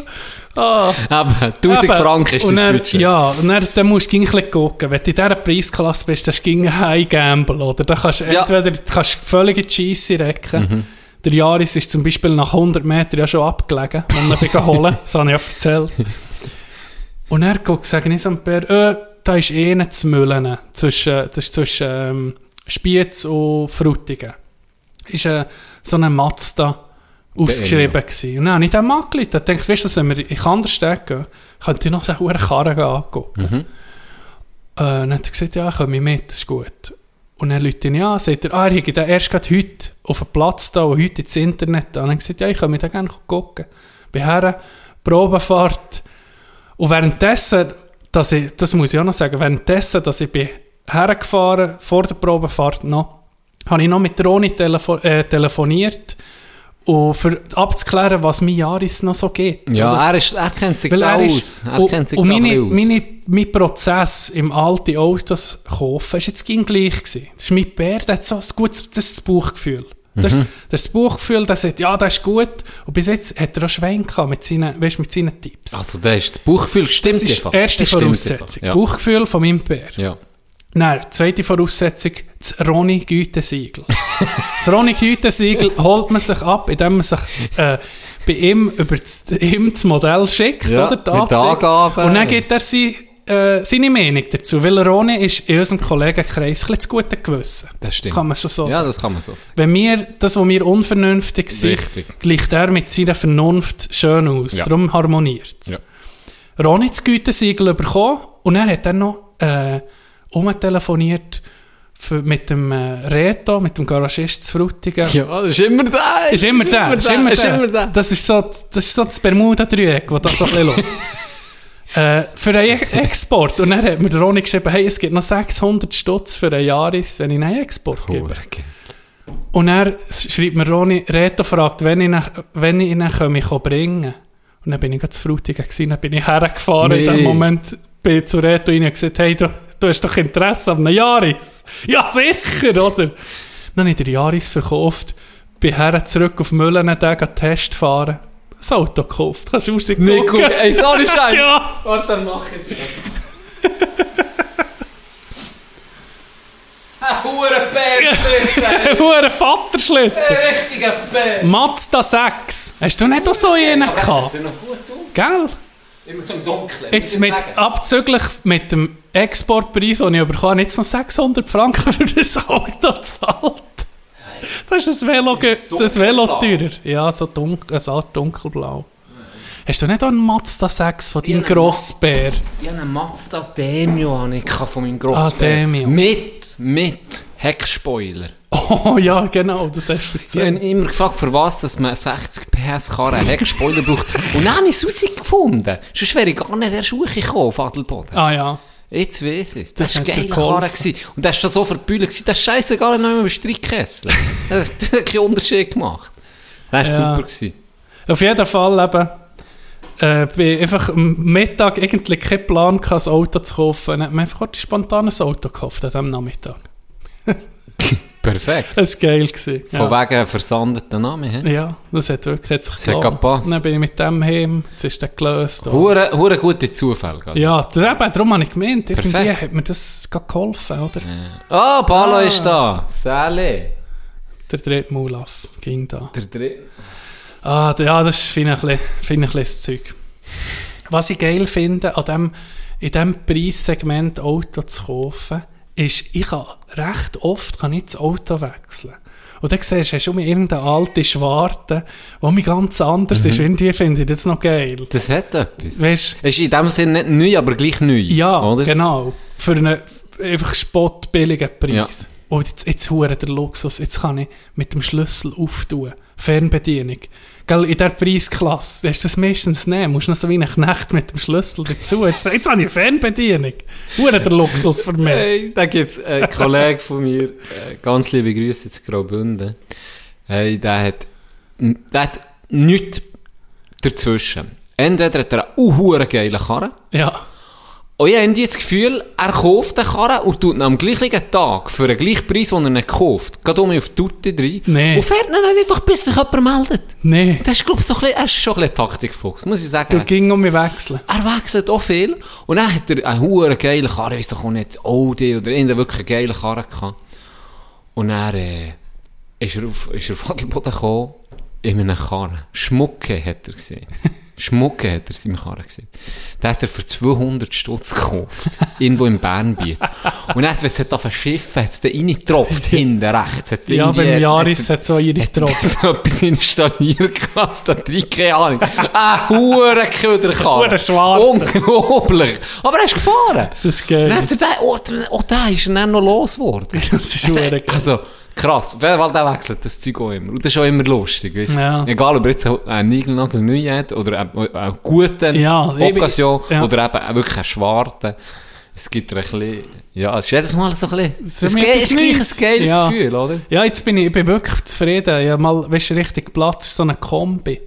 Ah. Eben, 1000 Eben. Franken ist das dann, Budget. Ja, und dann, dann musst du ein bisschen gucken. Wenn du in dieser Preisklasse bist, ist es ein Gamble, oder? Dann kannst du Ja. Mhm. entweder kannst völlig in die Scheisse recken. Der Jaris ist zum Beispiel nach 100 Metern ja schon abgelegen, um ihn zu holen. Das habe ich ja erzählt. Und er guckt, sage ich am Bär, äh, da ist eh nicht zu müllen. Zwischen, das ist zwischen ähm, Spiez und Frutigen. Ist äh, so ein Mazda ausgeschrieben gewesen. Und dann habe ich den Mann gerufen. Ich dachte, weißt du, wenn wir in Kandersteg gehen, könnte ich noch den hohen Karren angucken. Mhm. Äh, dann hat er gesagt, ja, komm ich mit, das ist gut. Und dann ruft ihn an, sagt er, ah, er hätte den erst gerade heute auf den Platz da und heute ins Internet. Und dann habe ich gesagt, ja, ich kann mir den gerne gucken. Bei her, Probefahrt. Und währenddessen, dass ich, das muss ich auch noch sagen, währenddessen, dass ich bin hergefahren, vor der Probefahrt noch, habe ich noch mit Roni telefo äh, telefoniert, und für abzuklären, was mein Jaris noch so geht. Ja, oder? er, ist, er kennt sich Weil da er aus. ist, Er und, kennt sich und meine, aus. meine, mein Prozess im alte Autos kaufen, ist jetzt ging gleich gewesen. Das ist mein Bär, der hat so ein gutes, das ist das Bauchgefühl. Das, Mhm. ist, das das Bauchgefühl, der sagt, ja, das ist gut. Und bis jetzt hat er auch Schwein gehabt mit seinen, weißt, mit seinen Tipps. Also, das, ist das Bauchgefühl stimmt das ist einfach. erste Das Voraussetzung. Ja. Bauchgefühl von meinem Bär. ja. Dann, zweite Voraussetzung, das Ronny Gütesiegel. das Ronny Gütesiegel holt man sich ab, indem man sich äh, bei ihm über das, ihm das Modell schickt, Ja, oder? Die. Angaben. Und dann gibt er sie, äh, seine Meinung dazu, weil Ronny ist in unserem Kollegenkreis ein bisschen zu gute Gewissen. Das stimmt. Kann man schon so Ja, sagen. das kann man so sagen. Wenn wir, das, was wir unvernünftig sind, Richtig. gleicht er mit seiner Vernunft schön aus. Ja. Darum harmoniert es. Ja. Ronny das Gütesiegel bekommen und er hat dann noch äh, umtelefoniert für, mit dem äh, Reto, mit dem Garagist zu Frutigen. Ja, das ist immer da. Ist immer der, ist immer ist der. immer der. Das ist so das, ist so das Bermuda-Dreieck, das so ein bisschen läuft. äh, für einen E- Export. Und dann hat mir der Ronny geschrieben, hey, es gibt noch 600 Stutz für einen Jahres, wenn ich einen Export gebe. Okay. Und er schreibt mir Ronny, Reto fragt, wenn ich ihn, wenn ich ihn komme, ich bringen Und dann bin ich zu Frutigen gewesen, dann bin ich hergefahren. In Nee. dem Moment bin zu Reto rein und gesagt, hey, du, du hast doch Interesse an einem Jahres. Ja, sicher, oder? Dann habe ich den Jahres verkauft, bin her zurück auf Müllen, den einen Test fahren. Das Auto gekauft. Kannst du rausgucken? Nico, ey, sorry, Scheiße. Ja. Warte, dann mach jetzt. Ein hoher Bär, Hure Vaterschlitten. Ein richtiger Bär. Mazda 6. Hast du nicht auch so einen gehabt? noch gut aus. Gell? Immer so im Dunkeln. Jetzt mit, abzüglich mit dem Exportpreis, den ich bekommen habe, jetzt noch 600 Franken für das Auto zahlt. Das ist ein Velo, ge- das Velo teurer. Ja, so dunkel, eine Art dunkelblau. Hast du nicht auch einen Mazda 6 von deinem Grossbär? Ich habe einen Mazda Demio von meinem Ah, Grossbär. Demio. Mit, mit Heckspoiler. Oh ja, genau, das hast du Ich habe erzählt. immer gefragt, für was dass man 60 PS Karre einen Heckspoiler braucht. Und dann habe ich es herausgefunden. Sonst wäre ich gar nicht erst gekommen auf Adelboden. Ah ja. Jetzt weiß ich es. Das Das war ein geiler geholfen. Karre. gewesen. Und der war schon so gewesen, Das ist scheißegal, nicht mehr mit Streitkessel. Das hat keinen Unterschied gemacht. Das war Ja. super. Gewesen. Auf jeden Fall eben, äh, bin einfach am Mittag eigentlich keinen Plan gehabt, ein Auto zu kaufen. Dann hat man einfach spontan ein Auto gekauft an diesem Nachmittag. Perfekt. Das war geil. Gewesen. Von Ja. wegen versandeten Namen. he? ja, das hat wirklich hat sich gelohnt. gepasst. Dann bin ich mit dem heim, jetzt ist der gelöst. Hure, hure gute Zufall. gell? Ja, das, eben, darum habe ich gemeint, irgendwie Perfekt. hat mir das gerade geholfen, oder? Oh, Palo Ah. ist da. Sally. Der dritte Mulaf ging da. Der dritte. Ah, ja, das finde ich, ein bisschen- finde ich ein das Zeug. Was ich geil finde, an dem, in diesem Preissegment Auto zu kaufen, ist, ich kann recht oft kann ich das Auto wechseln. Und dann siehst du, hast du um irgendeine alte Schwarte, die mir ganz anders ist. Irgendwie finde ich das noch geil. Das hat etwas. Weißt Ist in dem Sinne nicht neu, aber gleich neu. Ja, oder? genau. Für einen einfach spottbilligen Preis. Ja. Und jetzt, jetzt der Luxus. Jetzt kann ich mit dem Schlüssel auftun. Fernbedienung. Gell, in dieser Preisklasse hast du das meistens nicht. Musst noch so wie ein Knecht mit dem Schlüssel dazu. Jetzt, jetzt habe ich Fernbedienung. Hure der Luxus für mich. Hey, da gibt es einen Kollegen von mir, äh, ganz liebe Grüße zu Graubünden. Hey, der hat, der hat nichts dazwischen. Entweder hat er einen unhuren geilen Karren, Ja. Und ich habe irgendwie das Gefühl, er kauft den Karren und tut ihn am gleichen Tag für den gleichen Preis, den er ihn kauft, geht um auf die Tutte rein Nee. und fährt ihn dann einfach, bis sich jemand meldet. Nee. Das ist, glaube ich, so ein bisschen, er ist schon ein bisschen Taktikfuchs, muss ich sagen. Du ging um mich wechseln. Er wechselt auch viel. Und dann hat er einen huren geilen Karren, ich weiss doch auch nicht, Audi oder irgendeinen wirklich geilen Karren gehabt. Und dann äh, ist er auf, ist er auf Adelboden gekommen, in einem Karren. Schmucke hat er gesehen. Schmucke hat er seinem Karren gesehen. Den hat er für 200 Stutz gekauft. irgendwo in Bernbiet. Und dann, wenn es hat auf ein Schiff, hat es da reingetropft, hinten rechts. Hat's Ja, beim Jaris hat so ihre hat er etwas installieren gelassen, da drin, keine Ahnung. Ein Hurenköderkarren. Huren schwarz. Unglaublich. Aber er ist gefahren. Das ist geil. Dann hat er den, oh, oh, der ist dann noch losgeworden. Das ist hure geil. Also, krass. Fall, der wechselt das Zeug auch immer. Und das ist auch immer lustig, weißt? Ja. Egal, ob er jetzt einen Nigelnagel neu hat, oder einen, einen guten Ja, Occasion, ja. oder eben wirklich einen schwarzen. Es gibt ein bisschen, ja, es ist jedes Mal so ein bisschen, es ist gleich ein geiles Ja. Gefühl, oder? Ja, jetzt bin ich, ich bin wirklich zufrieden. Ich habe mal, weißt du, richtig Platz, so eine Kombi.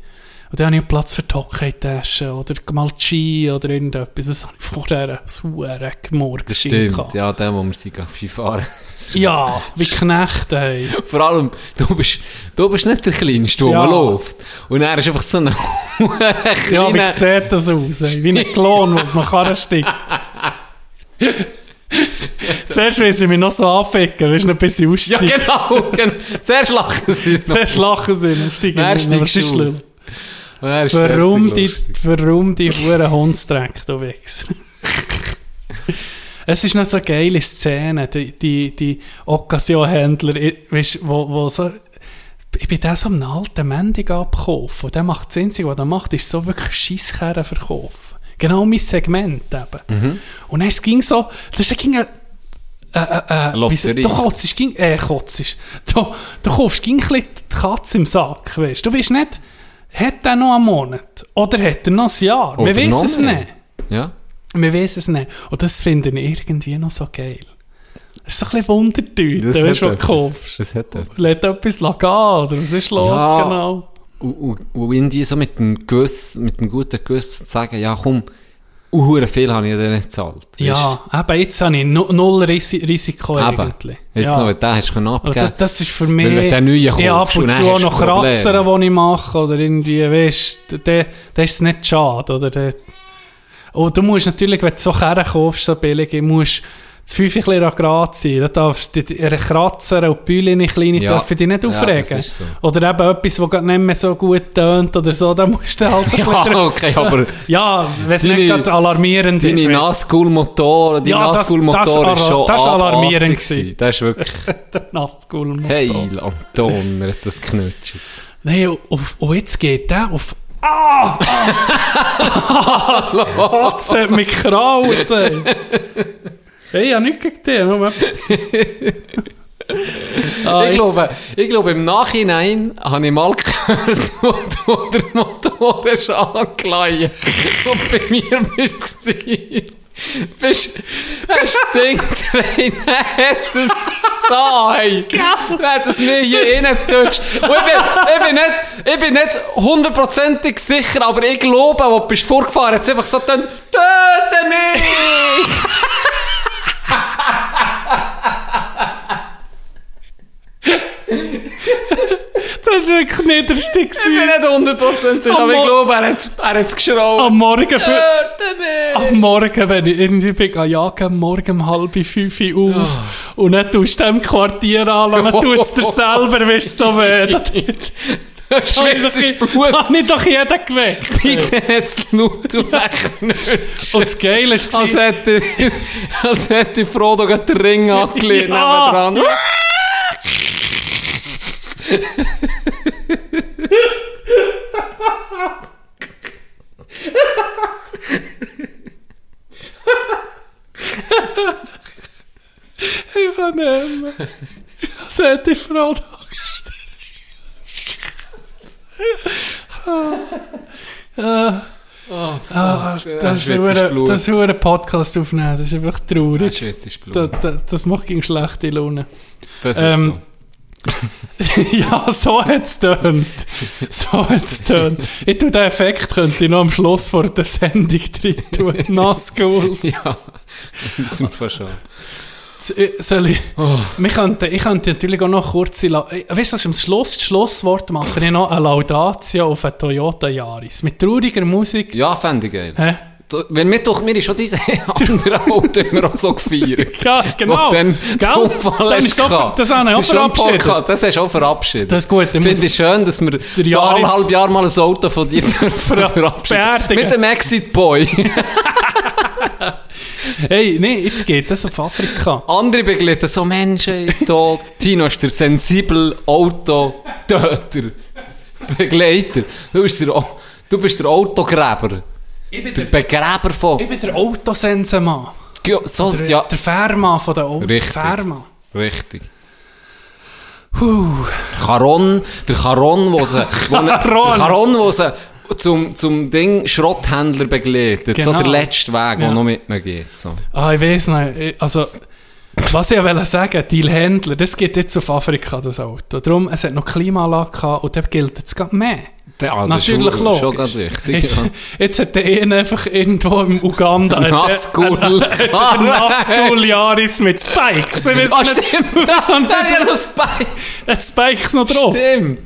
Und dann habe ich Platz für die Hockeytasche oder mal Ski oder irgendetwas. Das habe ich vorher so gemorgen. Das stimmt, ja, der, wo wir sie fahren. Ja, wie Knechte, ey. Vor allem, du bist, du bist nicht der Kleinste, der Ja. läuft. Und er ist einfach so ein Ja, wie kleiner... sieht das aus, ey? Wie ein Klon, was man kann steigt. Zuerst will sie mich noch so anficken, weißt du, noch ein bisschen ja, aussteigen. genau, genau. Zuerst lachen sie noch. Zuerst lachen sie, dann steigen. Was steigst ist du schlimm? Warum die, warum die hure Hundsdreck, du Wichser? es ist noch so eine geile Szene, die, die, die Occasion-Händler, wo, wo so, ich bin da so einem alten Mendig abgekauft und der macht das Einzige, was er macht, ist so wirklich Scheisskerren verkaufen. Genau mein Segment eben. Und dann es ging so, das ging ein, äh, äh, äh, Lotterie. Du ging, äh, kotzt. Du, du kaufst ging ein bisschen die Katze im Sack, weißt du? weißt nicht, hat er noch einen Monat? Oder hat er noch ein Jahr? Oder Wir wissen es mehr. nicht. Ja. Wir wissen es nicht. Und das finde ich irgendwie noch so geil. Das ist ein bisschen Wundertüte, Das weißt du, was du kaufst. Das hat etwas. Lädt etwas gehen, oder was ist los, Ja. genau? Und, und, und irgendwie so mit dem Gewiss, mit dem guten Gewissen zu sagen, ja komm, uhuere viel habe ich ja dann nicht gezahlt. Ja, eben, jetzt habe ich nu- null Risi Risiko du? eigentlich. Eben. Jetzt ja. noch, wenn du den hast Aber abgeben. das, das ist für mich... Weil wenn du den neuen ab kaufst und und dann zu auch hast du noch. Kratzer, die ich mache, oder irgendwie, weißt du, der ist nicht schade, oder der, Und du musst natürlich, wenn du so Kerne kaufst, so billig, musst das Fünfe ein bisschen akkurat sein. Da darfst du Kratzer und Bühlen kleine Ja. dürfen dich nicht Ja, aufregen. ist so. Oder eben etwas, das gerade nicht mehr so gut tönt oder so, da musst du halt ein Ja, okay, aber Ja, wenn es Deine- nicht gerade alarmierend deine ist. weißt Nazgul-Motor, dein Ja, das ist schon das ist alarmierend gewesen. Das ist wirklich, der Nazgul-Motor. heil, Anton, hat das Knutschen. Nein, und, jetzt geht der auf... Ah! das hat mich gekraut, ey. Hey, ich habe nichts gegen dich, nur etwas. Ah, ich, glaube, ich glaube, im Nachhinein habe ich mal gehört, wo du den Motor hast angeleiert und bei mir bist du. Bist, Ding gedreht, dann hat es da, hey. Hat es mir hier reingetutscht. Und ich bin, ich bin nicht, ich bin nicht hundertprozentig sicher, aber ich glaube, wo du bist vorgefahren, hat es einfach so dann, töte mich! Das war wirklich niederste. Ich bin nicht hundertprozentig sicher, Am aber ich glaube, er hat, er hat es geschraubt. Am Morgen... Für, am Morgen, wenn ich irgendwie bin, gehe jagen, Morgen um halb fünf Uhr auf und dann tust du dem Quartier an, dann tut es dir selber, weißt du, so weh. Schweiz ist Blut. Hat nicht doch jeder geweckt. Bitte jetzt laut und wegknutschen. Und das Geile ist, Als hätte, als hätte Frodo den Ring angelegt Ja. Ich kann nicht mehr. Das hätte ich Frau Ah, das Schweiz ist ist Blut. das ist ein Podcast aufnehmen, das ist einfach traurig. Schweiz ist Blut. Da, da, das macht gegen schlechte Laune. Das ist Ähm, so. ja, so hat es tönt. So hat es tönt. Ich tue den Effekt, könnte ich noch am Schluss vor der Sendung drin tun. Nasschools. Ja, müssen wir schon. Soll ich? Oh. Wir könnten, ich könnte natürlich auch noch kurz... Äh, weißt du, was, am Schluss, das Schlusswort mache ich noch eine Laudatio auf einen Toyota Yaris. Mit trauriger Musik. Ja, fände ich geil. Hä? Wenn wir doch, mir ist schon diese andere Auto immer auch so gefeiert. Ja, genau. Dann Gell? Dann ist gehabt. das habe ich auch verabschiedet. Das hast du auch verabschiedet. Das ist gut, dann Finde ich schön, dass wir so alle halb Jahr mal ein Auto von dir verabschieden. Mit dem Exit Boy. Hey, nee, jetzt geht das auf Afrika. Andere begleiten so Menschen Tod. Tino ist der sensible Autotöter. Begleiter. Du bist der, du bist der Autogräber. Ich bin Der Begräber von... Ich bin der Autosensenmann. Ja, so, Der, ja, der Fährmann von den Autos. Richtig. Fährmann. richtig. Der Charon, der Charon, wo wo ne- Charon. der Charon, wo sie zum, zum Ding Schrotthändler begleitet. So Genau. der letzte Weg, der Ja. noch mit mir geht. So. Ah, ich weiß nicht. Ich- Also, was ich wollte sagen, die Händler, das geht jetzt auf Afrika, das Auto. Darum, es hat noch Klimaanlage gehabt und dann gilt es gerade mehr. Ja, das Natürlich ist schon, logisch. schon wichtig. Jetzt, ja. jetzt hat der einen einfach irgendwo im Uganda Ein Nazgul. Ah, mit Spikes. Ich Ah, stimmt. Nein, ja, die noch Spike. ein Spikes noch drauf? Stimmt.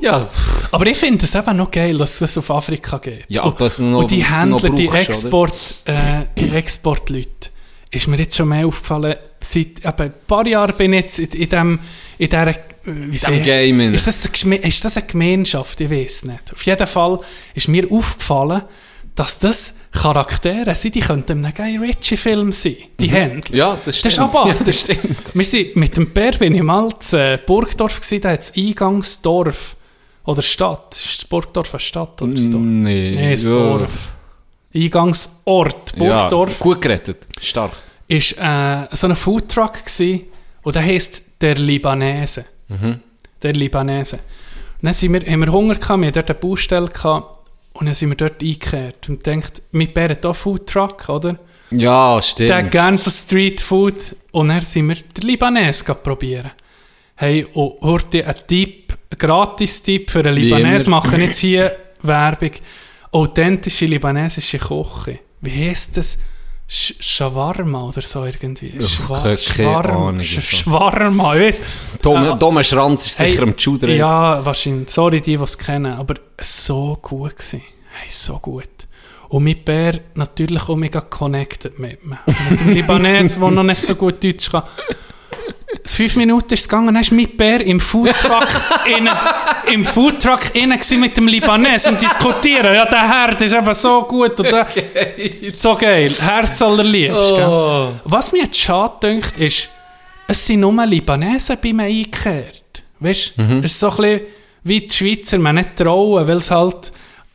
Ja, Aber ich finde es eben noch geil, dass das auf Afrika geht. Ja, und, dass du noch- und die Händler, die, brauchst, oder? Export, äh, die Exportleute, ist mir jetzt schon mehr aufgefallen, seit eben ein paar Jahren bin ich jetzt in, in dem, in dieser, äh, wie Dem Game. Ist das, ist das eine Gemeinschaft? Ich weiß nicht. Auf jeden Fall ist mir aufgefallen, dass das Charaktere sind, die könnten in einem Guy Ritchie-Film sein. Die. Mhm. ja, das Das stimmt. ist aber- Ja, das stimmt. Wir sind mit dem Bär bin ich mal zu äh, Burgdorf gewesen, da hat es Eingangsdorf. Oder Stadt. Ist das Burgdorf eine Stadt oder ein Dorf? Nee, Nein, das ja. Dorf. Eingangsort Burgdorf Ja, gut gerettet. Stark. Ist äh, so ein Foodtruck gsi und der heisst der Libanese. Mhm. Der Libanese. Und dann sind wir, haben wir Hunger gehabt, wir hatten dort eine Baustelle gehabt und dann sind wir dort eingekehrt und denkt, mit Bär hat auch Foodtruck, oder? Ja, Der stimmt. gerne so Streetfood und dann sind wir den Libanese probieren. Hey, und heute ein Tipp, ein Gratis-Tipp für einen Libanese, machen jetzt hier Werbung. Authentische libanesische Küche. Wie heisst das? Sch Shawarma oder so irgendwie. Schwa keine Schwarm Ahnung, Sch also. Shawarma, ich weiss. Ah, dumme Schranz ist sicher am Schudern. Ja, wahrscheinlich. Sorry, die, die es kennen. Aber so gut gewesen. Hey, so gut. Und mit Bär natürlich auch mega connected mit mir. Mit dem Libanese, der noch nicht so gut Deutsch kann. Fünf Minuten ist es gegangen, dann ist mit Bär im Foodtruck innen, im Foodtruck innen mit dem Libanese und diskutieren. Ja, der Herd ist eben so gut und der, so geil. Herz allerliebst, gell? Was mir jetzt schade dünkt, ist, es sind nur Libanesen bei mir eingekehrt. Weißt du? Es ist so ein bisschen wie die Schweizer, man nicht trauen, weil es halt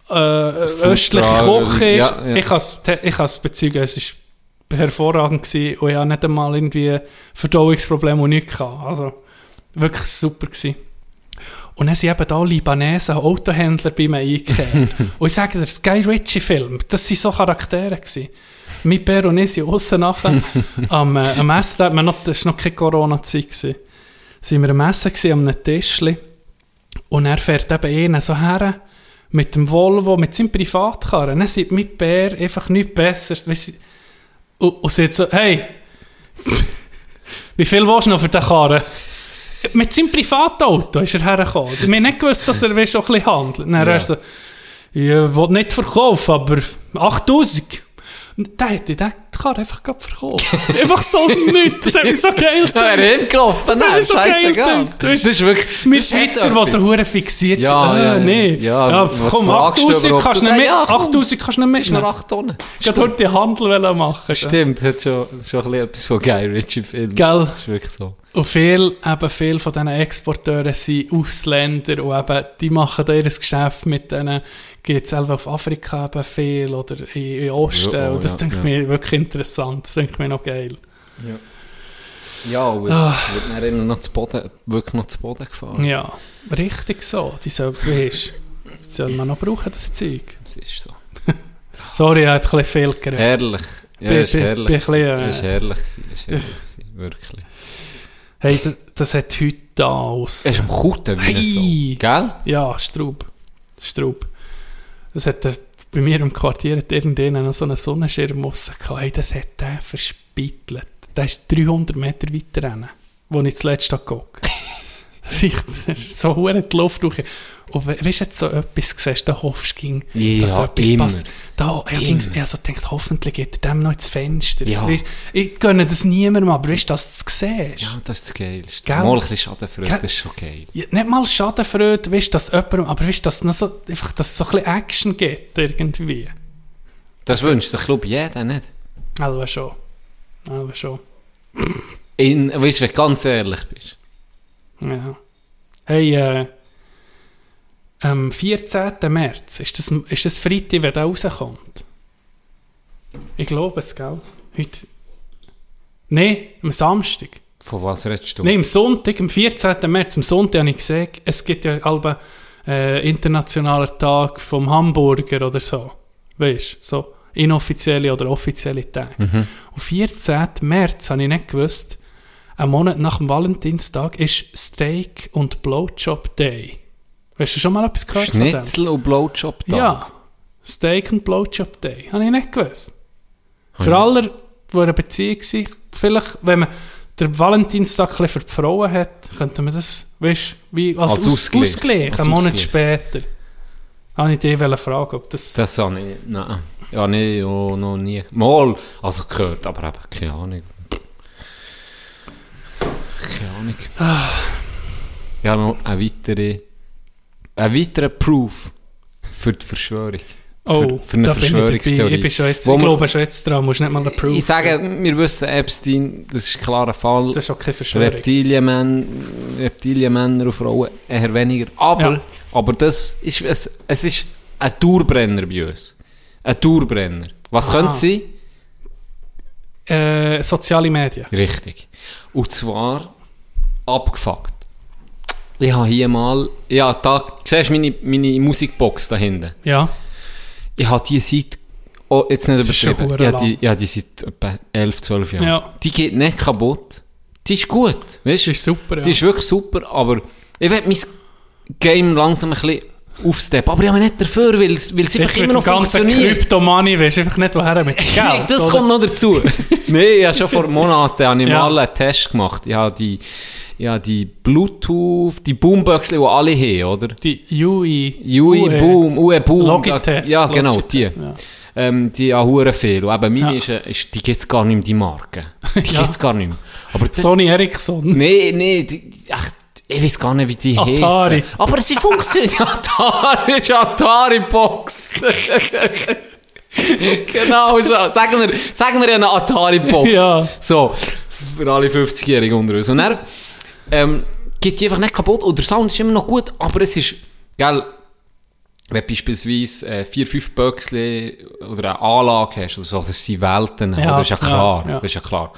äh, östliche Küche ist. ja, ja. Ich kann es bezeugen, es ist hervorragend gewesen und ich hatte nicht einmal irgendwie Verdauungsprobleme und nichts gehabt. Also wirklich super gewesen. Und dann sind eben da Libanesen, Autohändler bei mir eingekehrt. und ich sage dir, Guy Ritchie-Film, das waren so Charaktere. Gewesen. Mit Bär und ich sind aussen nachher am, äh, am Essen, da noch, das war noch keine Corona-Zeit. gewesen. Sind wir am Essen gewesen, am Tischli. Und er fährt eben einer so her, mit dem Volvo, mit seinem Privatkarren. Dann sieht mit Bär einfach nichts Besseres. Weisst du, Und, und sagt so, hey, wie viel willst du noch für den Karren? Mit seinem Privatauto ist er hergekommen. Wir haben nicht gewusst, dass er weißt, auch ein bisschen handelt. Dann er so, ich will nicht verkaufen, aber 8000. Und Da hätte ich gedacht, Karre einfach gerade verkauft. einfach so aus dem Nichts. Das hat mich so geil Ja, gedacht. er ist gelaufen, Das hat nein, mich so geil Das ist wirklich... Wir hat Schweizer, die so hure fixiert sind. Ja, äh, ja, ja. nee. Ja, Ja, komm, fragst du 8000 überhaupt? kannst du nicht. Ja, komm. 8000 kannst du nicht Ist noch mitnehmen. 8 Tonnen. Ich wollte heute den Handel machen. Stimmt, das hat schon, schon ein bisschen etwas von Guy Ritchie-Film. Gell? Das ist wirklich so. Und viel, eben viel von diesen Exporteuren sind Ausländer und eben, die machen da ihr Geschäft mit denen, geht selber auf Afrika eben viel oder in, in Osten. Ja, oh, und das ja, denke ich ja. mir wirklich interessant. Das denke ich mir noch geil. Ja, und Ah. wird dann immer noch zu Boden, wirklich noch zu Boden gefahren. Ja, richtig so. Die soll, weißt, soll man noch brauchen, das Zeug. Das ist so. Sorry, ich habe ein bisschen viel geredet. Herrlich. Ja, Bin- ist bin- herrlich. bin bisschen, äh, Ist herrlich gewesen, ist herrlich gewesen, wirklich. Hey, das, das hat heute da aus. Er ist am Kutten wie Hey. so. Gell? Ja, Straub. Straub. Das hat der, bei mir im Quartier hat irgendjemand so einen Sonnenschirm gehabt. Hey, das hat der verspittelt. Der ist 300 Meter weiter rennen, wo ich zuletzt geguckt ist das ist so hure die Luft durch. Und we- weißt du, jetzt so etwas siehst, da hoffst du, ging, Ja, dass etwas immer. passt. Da, ging's, ich also gedacht, hoffentlich geht dem noch ins Fenster. Ja. Weisst, ich gönne das niemandem, aber weißt dass du es siehst? Ja, das ist das Geilste. Gell? Mal ein bisschen Schadenfreude, Gell? das ist schon geil. Ja, nicht mal Schadenfreude, weißt, dass jemandem, aber weißt, dass, noch so, einfach, dass es so ein bisschen Action gibt, irgendwie. Das wünscht sich, glaube ich, jeder nicht. Also schon. Also schon. In, weißt du, wenn du ganz ehrlich bist. Ja. Hey, äh, am 14. März, ist das, ist das Freitag, wenn der rauskommt? Ich glaube es, gell? Heute. Nein, am Samstag. Von was redest du? Nein, am Sonntag, am 14. März, am Sonntag habe ich gesehen, es gibt ja alle äh, internationaler Tag vom Hamburger oder so. Weißt du, so inoffizielle oder offizielle Tage. Mhm. Und 14. März habe ich nicht gewusst, ein Monat nach dem Valentinstag ist Steak und Blowjob Day. Hast du schon mal etwas gehört von dem? Schnitzel und Blowjob da. Ja, Steak and Blowjob Day. Habe ich nicht gewusst. Für alle, die in einer Beziehung sind, vielleicht, wenn man den Valentinstag für die Frauen hat, könnte man das, weißt wie als, Als Aus Ausgleich. Ausgleich, Als einen Monat Ausgleich. später. Habe ich dich fragen, ob das... Das habe ich, nein. Ja, nee, oh, noch nie. Mal, also gehört, aber eben, keine Ahnung. Ahnung. Ja, noch eine weitere, ein weiterer Proof für die Verschwörung. oh, für, für eine da bin ich Verschwörungstheorie. Ich, bin schon jetzt, ich glaube schon jetzt dran, musst nicht mal einen Proof Ich sage, wir wissen, Epstein, das ist ein klarer Fall. Das ist auch keine Verschwörung. Reptilienmänner, Reptilienmänner und Frauen eher weniger. Aber, Ja. aber das ist, es, es ist ein Dauerbrenner bei uns. Ein Dauerbrenner. Was könnte es sein? Äh, soziale Medien. Richtig. Und zwar abgefuckt. Ich habe hier mal, ja, da, siehst du meine, meine Musikbox da hinten? Ja. Ich habe die seit, oh, jetzt nicht übertrieben, verdammt ja, die, die seit etwa 11, 12 Jahren. Ja. Die geht nicht kaputt. Die ist gut, weißt du? ist super, ja. Die ist wirklich super, aber ich will mein Game langsam ein bisschen aufsteppen. Aber ich habe mich nicht dafür, weil, weil es einfach Jetzt immer mit noch funktioniert. Kryptomani weisst du einfach nicht, woher mit Geld. das oder? kommt noch dazu. Nein, ich habe schon vor Monaten habe ich Ja. mal einen Test gemacht. Ich habe die, ja, die Bluetooth, die Boomboxen, die alle haben, oder? Die UI. UE Boom, UE Boom. Logitech. Ja, genau, Logitech, die. ja. Ähm, die haben hure viel. Und eben meine Ja. ist, äh, ist, die gibt es gar nicht mehr, die Marke. Die Ja. gibt es gar nicht mehr. Aber die, Sony Ericsson. Nee, nee, die, ach, ich weiß gar nicht, wie die Atari. heißen. Aber sie funktioniert. Atari ist Atari-Box. genau, schon. Sagen wir, sagen wir eine Atari-Box. Ja. So, für alle 50-Jährigen unter uns. Und dann ähm, geht die einfach nicht kaputt. Und der Sound ist immer noch gut, aber es ist, gell, wenn du beispielsweise äh, vier, fünf Böckchen oder eine Anlage hast, oder so, das sind Welten, Ja, das ist ja ja, klar. ja. Das ist ja klar.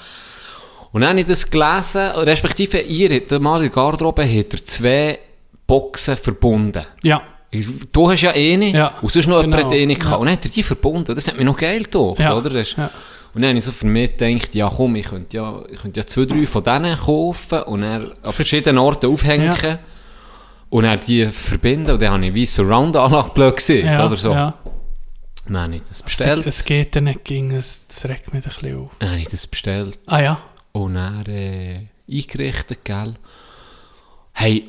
Und dann habe ich das gelesen, respektive ihr, mal in der Garderobe, habt ihr zwei Boxen verbunden. Ja. Du hast ja eine, Ja, und sonst noch genau, jemand hat eine ja. gehabt. Und dann hat er die verbunden. Das hat mir noch geil gedacht, Ja, oder? Das ja. Und dann habe ich so für mich gedacht, ja komm, ich könnte ja, ich könnte ja zwei, drei von denen kaufen und dann an verschiedenen Orten aufhängen Ja. und dann die verbinden und dann habe ich wie Surround-Anlage gesehen, ja, oder so. Ja. Dann habe ich das Es, bestellt. es geht ja nicht gegen, es, das regt mich ein bisschen auf. Dann habe ich das bestellt. Ah ja. Und dann äh, eingerichtet, gell? Hey,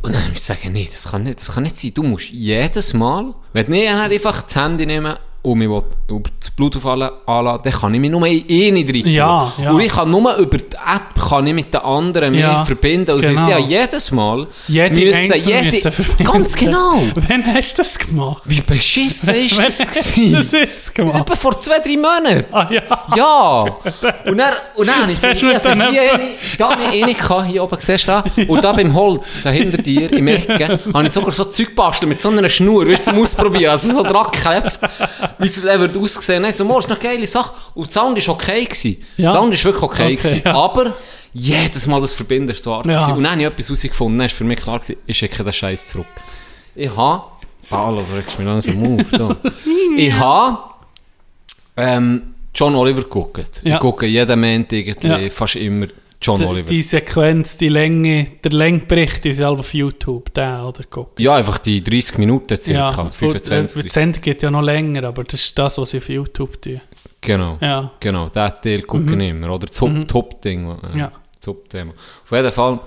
und dann muss ich sagen, nee, das kann nicht, das kann nicht sein. Du musst jedes Mal, wenn du nicht dann einfach das Handy nehmen und mich will über das Bluetooth anla- anladen, dann kann ich mich nur in eine rein tun. Ja, ja. Und ich kann nur über die App kann ich mit den anderen mich Ja, verbinden. Das genau. ja, jedes Mal Jede einzeln müssen verbinden. Ganz genau. Wann hast du das gemacht? Wie beschissen ist das Wann du gewesen? das jetzt gemacht? Etwa vor zwei, drei Monaten. Ah ja. Ja! Und dann, und dann ich, Das du also hier, eine, da habe ich eine gehabt, hier oben, siehst du da? Und da beim Holz, da hinter dir, im Ecke, habe ich sogar so Zeug gebastelt mit so einer Schnur, weißt du, zum Ausprobieren, also so dran geklebt, wie es wird aussehen. Nein, so, morgen ist noch eine geile Sache. Und der Sound war okay gewesen. Ja. Sound war wirklich okay, Okay, gewesen. ja. Aber, jedes Mal das Verbinden ist so hart Ja. Und dann habe ich etwas herausgefunden, dann ist für mich klar gewesen, ich schicke den Scheiß zurück. Ich habe, hallo, du regst mich langsam auf, da. Ich habe, ähm, John Oliver geguckt. Ja. Ich gucke jeden Moment irgendwie fast immer John Die, Oliver. die Sequenz, die Länge, der Längbericht ist selber auf YouTube, der oder gucken. ja, einfach die 30 Minuten circa, äh, 25. Die Sendung geht ja noch länger, aber das ist das, was sie auf YouTube tun. genau, Ja. genau, den Teil gucke ich immer. Oder Top- Top-Ding. Äh, Ja. das Top-Thema. Auf jeden Fall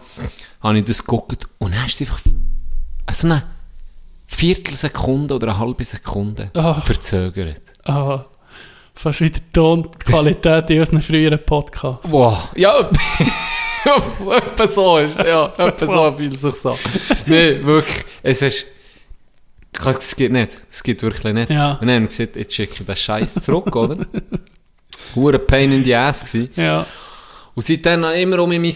habe ich das geguckt und dann ist einfach so eine Viertelsekunde oder eine halbe Sekunde Ah. verzögert. Ah, fast wieder die Tonqualität in unseren früheren Podcasts. Wow. Ja, etwa so ist es, ja. Etwa so fühlt sich so. Nein, wirklich. Es ist... Es geht nicht. Es geht wirklich nicht. Ja. Und dann haben wir gesagt, jetzt schicke ich den Scheiß zurück, oder? Hure Pain in the Ass gewesen. Ja. Und seitdem habe ich immer um mein, mein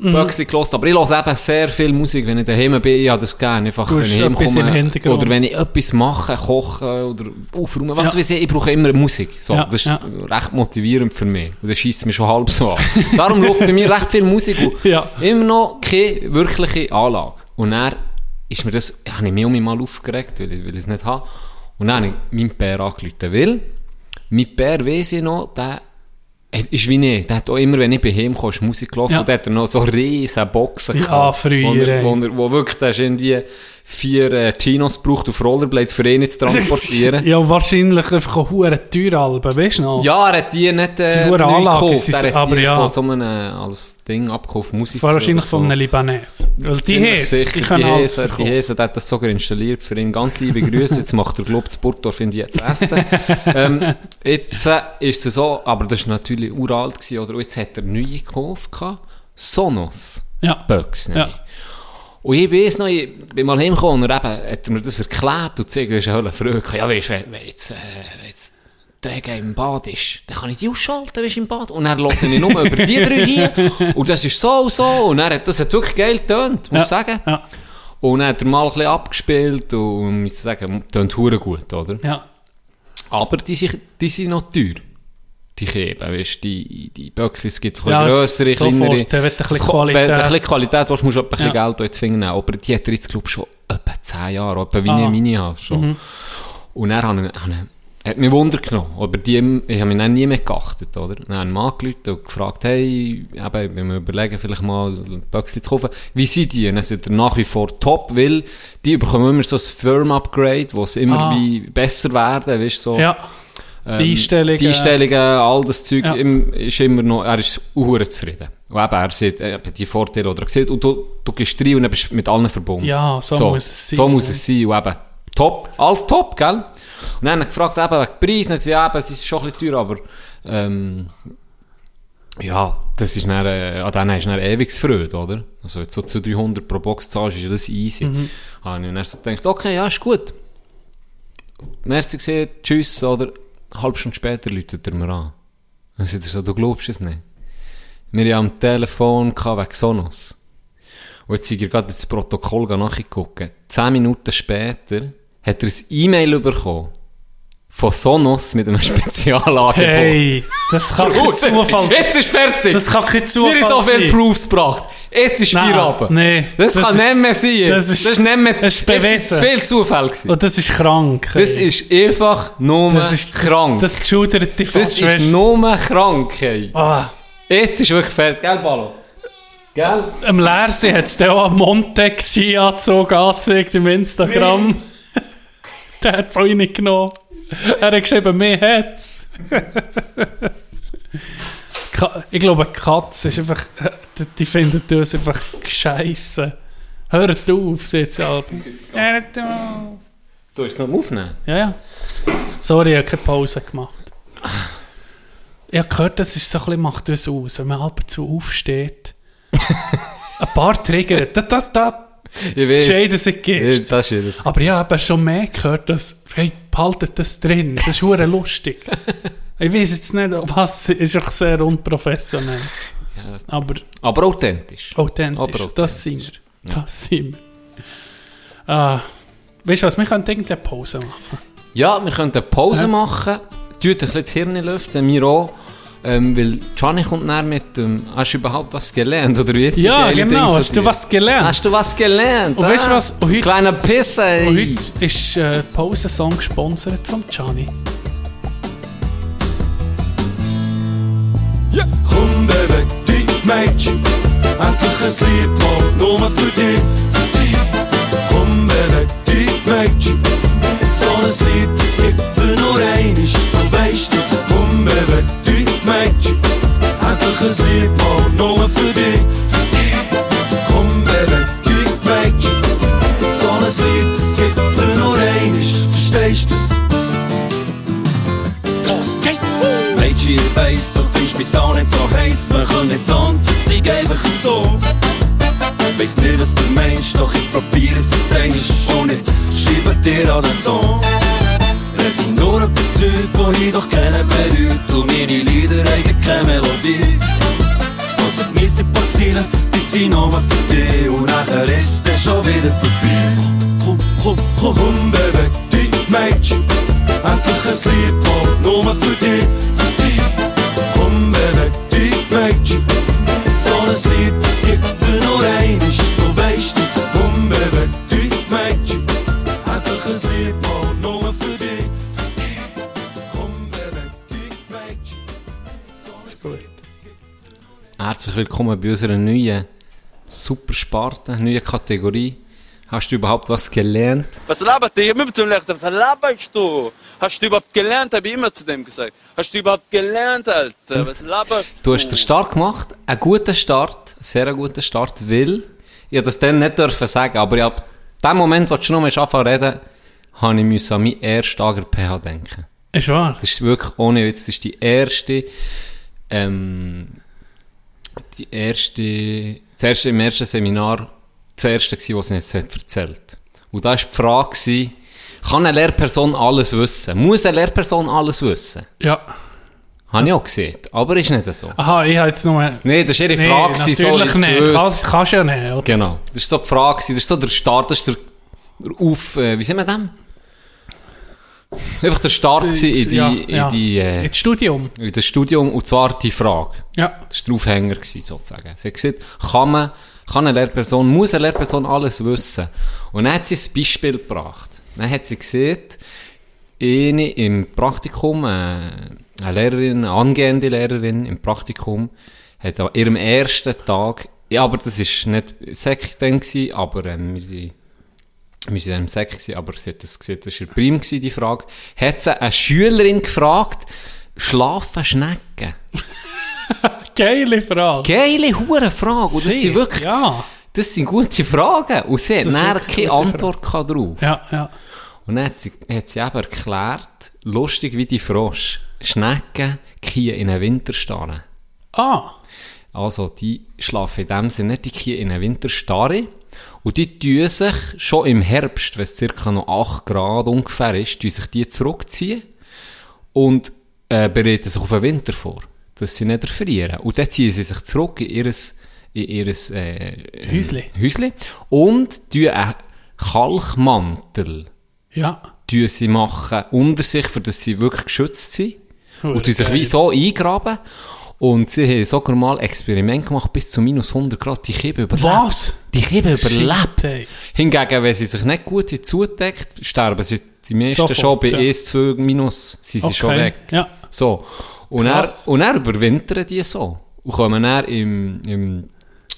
Mhm. Böckchen gehört. Aber ich höre eben sehr viel Musik, wenn ich daheim bin. Ich habe das gerne. Einfach, Du wenn ich heimkomme. Oder wenn ich etwas mache, koche oder aufräumen. Was Ja. weiß ich, ich brauche immer Musik. So, Ja, das ist ja. recht motivierend für mich. Und das schießt mich schon halb so an. Darum läuft bei mir recht viel Musik. Ja. Immer noch keine wirkliche Anlage. Und dann ist mir das, habe ich mich um mich mal aufgeregt, weil ich, weil ich es nicht habe. Und dann habe ich meinen Bär angerufen. Weil, mein Bär weiss ich noch, der er ist wie ich. Der hat auch immer, wenn ich bei ihm kam, Musik gelaufen. Ja. Und hat er noch so riesen Boxen Ja, gehabt, früher, Wo, er, wo, er, wo wirklich, der ist irgendwie vier äh, Tinos gebraucht auf Rollerblade für ihn zu transportieren. Ja, wahrscheinlich einfach auch hure teure Alben, weißt du noch? Ja, er hat die nicht äh, Die neu gekauft. Er hat aber die ja. von so einem äh, als Ding abgekauft, Musik. Wahrscheinlich oder von einem Libanese. Weil die Ziemlich Hes, sicher, die können alles Hese, die. Hese, hat das sogar installiert für ihn. Ganz liebe Grüße. Jetzt macht er, glaube ich, das Burgdorf in die jetzt essen. ähm, jetzt äh, ist es so, aber das war natürlich uralt gewesen, oder? Und jetzt hat er neue gekauft, gehabt. Sonos. Ja. Bugs, Ja. Und ich weiss noch, ich bin mal heimgekommen und eben hat er mir das erklärt und gesagt, das ist eine Hölle Ja, weißt du, jetzt, äh, Träger im Bad ist, dann kann ich die ausschalten, weißt du, im Bad. Und dann höre ich nur über die drei hier. Und das ist so und so. Und dann hat, das hat wirklich geil getönt, muss Ja. ich sagen. Ja. Und dann hat er mal ein bisschen abgespielt und muss sagen, tönt hure gut, oder? Ja. Aber die sind, die sind noch teuer. Die Käben, weißt du, die, die Böckchen, es gibt so Ja, grössere, sofort, kleinere. der will ein bisschen Es Qualität. Wenn du ein bisschen Qualität willst, musst du ein bisschen Ja. Geld in die Finger nehmen. Aber die hat er jetzt, glaube ich, schon etwa 10 Jahre, etwa wie Ah. eine Mini habe schon. Und dann habe ich, hat mich Wunder genommen. Aber die, ich habe mich nie mehr geachtet, oder? Dann habe ich mal angerufen und gefragt, hey, eben, ich will mir überlegen, vielleicht mal Böckchen zu kaufen. Wie sind die? Und dann sind nach wie vor top, weil die bekommen immer so ein Firm-Upgrade, wo sie immer Ah. wie besser werden, weißt so. Ja. Die Einstellungen. Die Einstellungen, all das Zeug, Ja. im, ist immer noch, er ist uhr zufrieden. Und eben, er sieht eben die Vorteile, oder er sieht, und du, du gehst rein und dann bist mit allen verbunden. Ja, so muss es sein. So muss es sein, und eben, top, alles top, gell? Und dann gefragt, eben, wegen Preis, und dann gesagt, ja, eben, es ist schon ein bisschen teuer, aber, ähm, ja, das ist dann, äh, an denen hast du dann ewig Freude, oder? Also, jetzt so zu 300 pro Box zahlst, ist ja das easy. Mhm. Habe ich dann so gedacht, okay, ja, ist gut. Merci gesehen, tschüss, oder? Eine halbe Stunde später läutet er mir an. Dann sagt er so, du glaubst es nicht. Wir haben am Telefon wegen Sonos. Und jetzt sind wir gerade ins Protokoll nachgeguckt. Zehn Minuten später hat er ein E-Mail bekommen. Von Sonos mit einem Spezialangebot. Hey, das kann kein Zufall sein. Jetzt ist fertig! Das kann kein Zufall Mir ist so viel sein. Proofs gebracht. Jetzt ist Nein, Feierabend. nee, das, das kann ist- nicht mehr sein. das ist- das ist nicht mehr, das ist bewiesen. ist viel Zufall gewesen. Und das ist krank. Das hey. ist einfach nur Das ist- krank. Das schudert dich Das ist weißt nur krank, ey. Ah, Jetzt ist wirklich fertig, gell, Ballo? Gell? Am Leersee hat es auch einen Montex-Ski-Anzug angezeigt im Instagram. Der hat es auch reingenommen. Er hat geschrieben, mir hat's. Ka- ich glaube, eine Katze ist einfach, die, die findet uns einfach scheisse. Hört auf, sagt sie halt. Hört auf. Du hast es noch Aufnehmen? Ja, ja. Sorry, ich habe keine Pause gemacht. Ich habe gehört, das ist so ein bisschen, macht das aus, wenn man ab und zu aufsteht. ein paar Trigger, da, da, da, Ich weiß. dass ich gehst. Das ist das. Aber ich habe schon mehr gehört, dass, hey, behaltet das drin, das ist hure lustig. ich weiß jetzt nicht, was, ist auch sehr unprofessionell. Ja. Aber Aber authentisch. authentisch, Aber authentisch. das sind wir. Das sind wir. Ah, weißt du was, wir können irgendwie eine Pause machen. Ja, wir könnten eine Pause Ja. machen. Tut ein bisschen das Hirn lüften, wir auch. Ähm, weil Gianni kommt näher mit dem, hast du überhaupt was gelernt? Oder wie ist die Ja, geile Ding genau, von hast du dir? was gelernt? Hast du was gelernt? Und weißt du was? Und heute- Kleiner Pisse, ey. Und heute ist äh, Pausensong gesponsert von Gianni. Komm, Baby, die Mädchen, endlich ein Lied, das nur für dich, für dich. Komm, Baby, die Mädchen, so ein Lied, das gibt dir nur einiges, du weißt es. Komm, Baby, die Lied, das nur für dich, für dich. Komm, Baby, die Mädchen, so ein Lied, das gibt dir nur einiges, verstehst du's? Los geht's! Mädchen, ich weiss, du findest mich auch nicht so heiß. Wir können nicht tanzen, sei einfach so. Weiss nicht, was du meinst, doch ich probiere es jetzt einmal. Und ich schreibe dir alles so. Red nur über Zeug, die ich doch kennen berührt. Und meine Lieder haben keine Melodie. Also genieß die paar Ziele, die sind nur für dich. Und nachher ist es schon wieder vorbei. Komm, komm, komm, komm, Baby, die Mädchen. Endlich ein Lied, das nur Herzlich willkommen bei unserer neuen Supersparte, neuen Kategorie. Hast du überhaupt was gelernt? Was labert ihr? Ich hab immer zu ihm gesagt, was laberst du? Hast du überhaupt gelernt? Habe ich immer zu dem gesagt. Hast du überhaupt gelernt, Alter? Was laberst du? Du hast den Start gemacht, einen guten Start, einen sehr guten Start, weil ich das dann nicht dürfen sagen, aber ich ab dem Moment, wo du schon noch anfangen reden, habe ich an meinen ersten der PH denken. Ist wahr? Das ist wirklich ohne Witz, das ist die erste, ähm, die erste, das erste im ersten Seminar, das erste gewesen, was sie jetzt hat erzählt. Und da war die Frage, gewesen, kann eine Lehrperson alles wissen? Muss eine Lehrperson alles wissen? Ja. Habe ich auch gesehen, aber ist nicht so. Aha, ich habe jetzt nur... Nee, das war ihre Nee, Frage, gewesen, natürlich so nicht. Kannst, kannst ja nicht, oder? Genau, das war so die Frage, das ist so der Start, das ist der, der Auf, äh, wie sind wir dem? Einfach der Start gewesen in die, Ja, in die, äh, Ins Studium. in das Studium, und zwar die Frage. Ja. Das war der Aufhänger, gewesen, sozusagen. Sie hat gesagt, kann man, kann eine Lehrperson, muss eine Lehrperson alles wissen? Und dann hat sie ein Beispiel gebracht. Dann hat sie gesagt, eine im Praktikum, äh, eine Lehrerin, eine angehende Lehrerin im Praktikum, hat an ihrem ersten Tag, ja, aber das ist nicht Sekt dann gewesen, aber ähm, wir sind, wir sind im Sekt gewesen, aber sie hat das gesehen, das war Prim gewesen, die Frage, hat sie eine Schülerin gefragt, schlafen Schnecken? Geile Frage. Geile hure Frage. Und das Shit, sind wirklich, Ja. das sind gute Fragen. Und sie hat dann keine Antwort gehabt drauf. Ja, ja. Und dann hat sie, hat sie eben erklärt, lustig wie die Frosch, Schnecken kiehen in einen Winterstarre. Ah. Also, die schlafen in dem Sinne nicht, die kiehen in einen Winterstarre. Und die tun sich schon im Herbst, wenn es circa noch 8 Grad ungefähr ist, tun sich die zurückziehen und äh, bereiten sich auf den Winter vor, dass sie nicht erfrieren. Und dann ziehen sie sich zurück in ihres, in ihres äh, Häusli. Häusli und tun einen Kalkmantel Ja. tun sie machen unter sich, für dass sie wirklich geschützt sind. Hure und tun sich wie so eingraben. Und sie haben sogar mal Experiment gemacht, bis zu minus 100 Grad. Die Kiebe überlebt. Was? Die Shit, überlebt. ey. Hingegen, wenn sie sich nicht gut zudeckt, sterben sie die meisten Sofort, schon bei ja. 1, 2 minus, sind sie Okay, schon weg. ja. So. Und er, Krass. und er überwintern die so. Und kommen dann im, im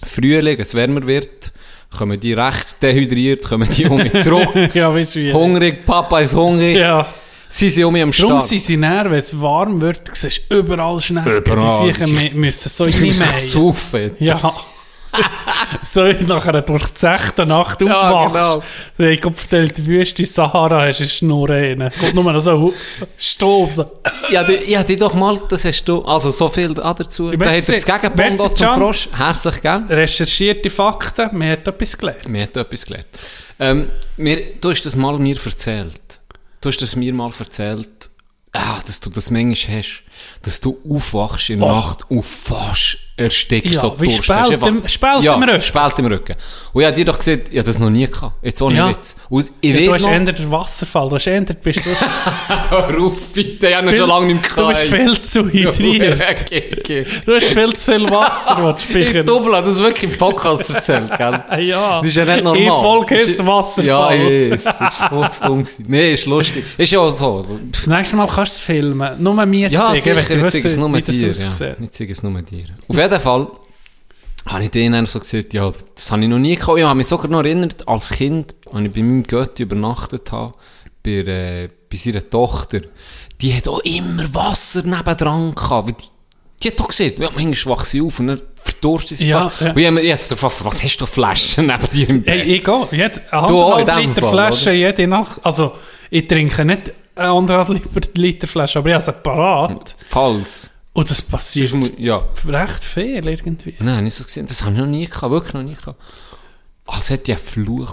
Frühling, es wärmer wird, kommen die recht dehydriert, kommen die um zurück. ja, weißt du wie? hungrig, Papa ist hungrig. Ja. Sie sind um mich am Darum Start. sind sie näher, wenn es warm wird, siehst du überall Schnecken. Überall. Die sicher mü- müssen so reinmähen. jetzt. Ja. so nach einer durchzechten Nacht Ja, aufwachst. genau. So, ich glaube, vertellt die Wüste Sahara hast du Schnur rein. Kommt nur noch so Staub. So. Ja, die, ja, die doch mal, das hast du, also so viel auch dazu. Ich Da hat das merci, zum Can. Frosch. Herzlich gern. Recherchierte Fakten, man hat etwas gelernt. Mir hat etwas gelernt. Ähm, mir, du hast das mal mir erzählt. Du hast das mir mal erzählt, ah, dass du das manchmal hast, dass du aufwachst in der Nacht und fast erstickst, Ja, so wie Durst Spalt hast. Im- Spalt ja, im Rücken. Spalt im Rücken. Und ich habe dir doch gesagt, ich habe das noch nie gehabt. Jetzt ohne Ja. Witz. Und ich Ja, du hast noch... eher den Wasserfall, du hast eher, bist du, Hör auf, bitte, ich habe schon lange nicht mehr du bist gehabt. viel zu hydriert. okay, okay. Du hast viel zu viel Wasser, was du Ich. Doppel das wirklich im Podcast erzählt, gell? Ja. Das ist ja nicht normal. In Folge ist Wasserfall. Ja, ich weiß. Das ist voll dumm gewesen. Nee, ist lustig. Ist ja auch so. Das nächste Mal kannst du es filmen. Nur mir Ja, zeigen, sicher, ich zeige es nur dir. aussieht. Ja. Ich zeige es nur dir. Auf jeden Fall habe ich denen so gesagt, ja, das habe ich noch nie gehabt. Ich habe mich sogar noch erinnert, als Kind, als ich bei meinem Götti übernachtet habe, bei, äh, bei seiner Tochter, die hat auch immer Wasser nebendran gehabt. weil Die, die hat doch gesagt, ja, manchmal wach sie auf und dann verdurstet sie Ja, fast. ja. Und ich habe mir jetzt gefragt, was hast du für Flaschen neben dir im Bett? Hey, ich gehe. Jede, eine dem Liter Fall, Flasche oder? jede Nacht. Also, ich trinke nicht eine anderthalb Liter Flasche, aber ich habe sie parat. Falls. Und das passiert Sonst mu- Ja. recht viel irgendwie. Nein, nicht so gesehen. Das habe ich noch nie gehabt, wirklich noch nie gehabt. Als hätte ich einen Fluch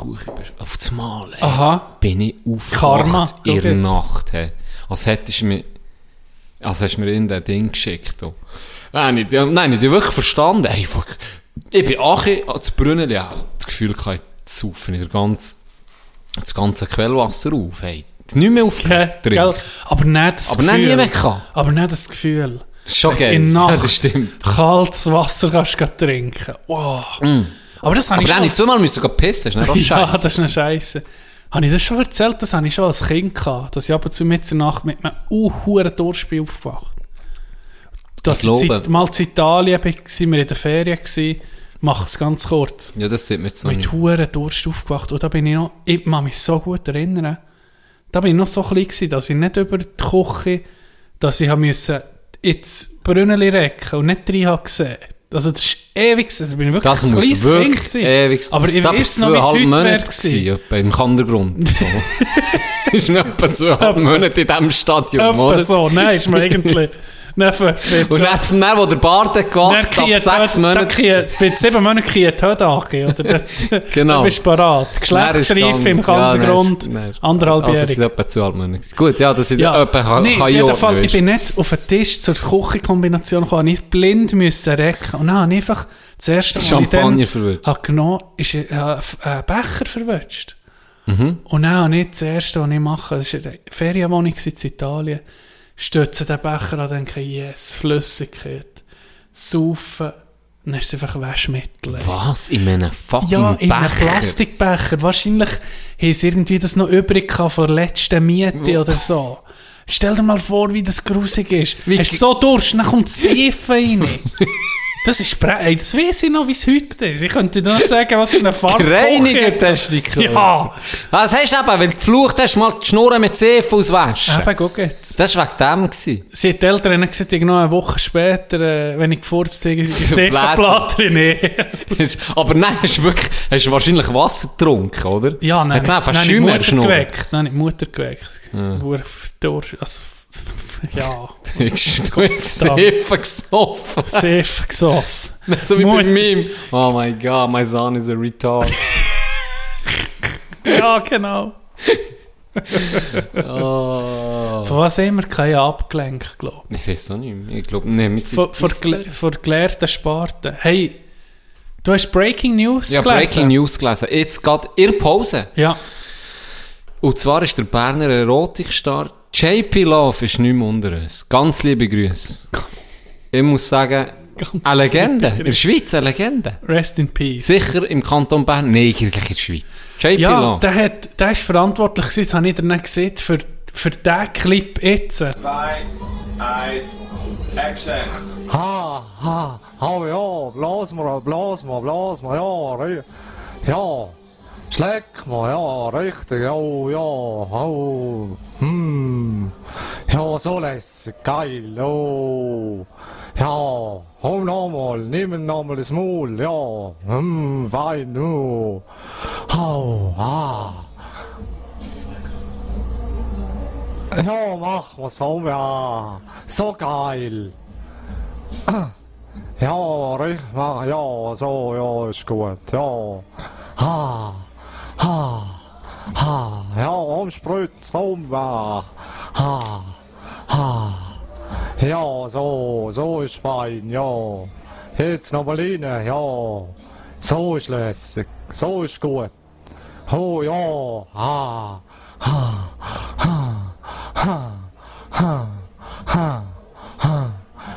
auf, das Mal. ey. Aha. Bin ich Karma, aufgewacht in der. Nacht. Hey. Als hättest du mir, als hast du mir in das Ding geschickt. Oh. Nein, nicht, ja, nein, nicht wirklich verstanden. Fuck. Ich bin Achi ans Brunnen, ja, das Gefühl, ich kann zu saufen. Ich ganz, das ganze Quellwasser auf. Hey. Nicht mehr auf Gell? Gell? Aber nicht das Aber Gefühl. nie mehr gehabt. Aber nicht das Gefühl. Das ist schon geil. In Ja, Nacht das stimmt. kaltes Wasser kannst du trinken. Wow. Aber das habe Aber ich dann schon... ich zweimal müssen gehen pissen. Das ist nicht Ja, scheiße. das ist eine Scheiße. Habe ich das schon erzählt? Das habe ich schon als Kind gehabt. Dass ich ab und zu mit der Nacht mit einem unhuren bin aufgewacht. Dass Ich ich mal in Italien waren wir in der Ferien. Gewesen. Mach es ganz kurz. Ja, das sieht mir jetzt noch Mit huren Durst aufgewacht. Und da bin ich noch, ich kann mich so gut erinnern, da bin ich noch so klein gewesen, dass ich nicht über die Küche, dass ich habe müssen ins Brünneli recken und nicht rein habe gesehen. Also das ist ewig, gewesen. da bin ich wirklich Das ein kleines wirklich Kind ewig. Aber ich weiß noch, wie es heute wäre Monate gewesen. gewesen, etwa im Kandergrund. So. ist mir etwa zweieinhalb Monate in diesem Etwa oder? so, nein, ist mir eigentlich Und dann, von dann, wo der Bart gewachsen, ab sechs Monaten. Bei sieben Monaten kriegt Hödage, oder? Da- Genau. Da bist du parat. Geschlechtsreife im Kandergrund, anderthalbjährig. Also, es ist etwa zweieinhalb Monate. Gut, ja, das ist Ja, etwa, kann, nee, kann jeden Fall, ich bin nicht auf den Tisch zur Küchenkombination gekommen, ich musste blind müssen recken. Und dann habe ich einfach das erste ich Champagner verwünscht. habe genommen, ist ein, äh, ein Becher verwünscht. Mhm. Und dann habe ich das erste, was ich mache, das war eine Ferienwohnung in Italien, stütze den Becher an und denke, yes, Flüssigkeit, saufen, dann ist es einfach Waschmittel. Was? In einem fucking Ja, in einem Becher? Plastikbecher. Wahrscheinlich haben sie irgendwie das noch übrig gehabt von der letzten Miete oder so. Stell dir mal vor, wie das grusig ist. Wie Hast du so Durst, dann kommt Seife rein. Das ist ey, das weiß ich noch, wie es heute ist. Ich könnte dir noch sagen, was für eine Farbe du dich Ja, Das hast du eben, weil du geflucht hast, mal die Schnurren mit Seife auswaschen. eben, guck jetzt. Das war wegen dem. Gewesen. Sie hat die Eltern gesagt, ich noch eine Woche später, äh, wenn ich gefurzt habe, ich Seifenplatte nee. Aber nein, hast du wirklich, hast du wahrscheinlich Wasser getrunken, oder? Ja, nein, Hat's einfach nein, ich Schimmer Mutter geweckt. Nein, ich Mutter geweckt. Ja. Also, ja, Du hast Seife gesoffen. Seife gesoffen. Nicht so wie Mut- bei Meme. Oh my god, my son is a retard. Ja, genau. oh. Von was wir keine abgelenkt, glaube Ich weiß auch nicht mehr. Ich glaube, nee, ich. Von, von, gele- von gelehrten Sparten. Hey, du hast Breaking News ja, gelesen? Breaking News gelesen. Jetzt geht der Pause. Ja. Und zwar ist der Berner Erotikstar JP Love ist nicht mehr unter uns. Ganz liebe Grüße. Ich muss sagen, eine Legende. In der Schweiz eine Legende. Rest in Peace. Sicher im Kanton Bern, nein, eigentlich in der Schweiz. JP Ja, Love. der, hat, der ist verantwortlich gewesen, das habe ich dir nicht gesehen, für, für diesen Clip jetzt. Zwei, eins, Action! Ha, ha, ha, ja, blas mal, blas mal, blas mal, ja, ja, Slackmo ja riktig, ja, ja, au, hmm, ja soles kall, oo, ja, om namol, nimnamol smol, ja, hmm, vain, oo, au, aa. ja, mahva soome, aa, so kall. ja, rühma, ja, soo, ja, usku, et ja, aa ha, ha, ja, umspritz, rum, ha, ha, ha. Ja, so, so ist fein, ja. Jetzt noch mal rein, ja. So ist lässig, so ist gut. Oh, ja, ha, ha, ha, ha, ha, ha, ha.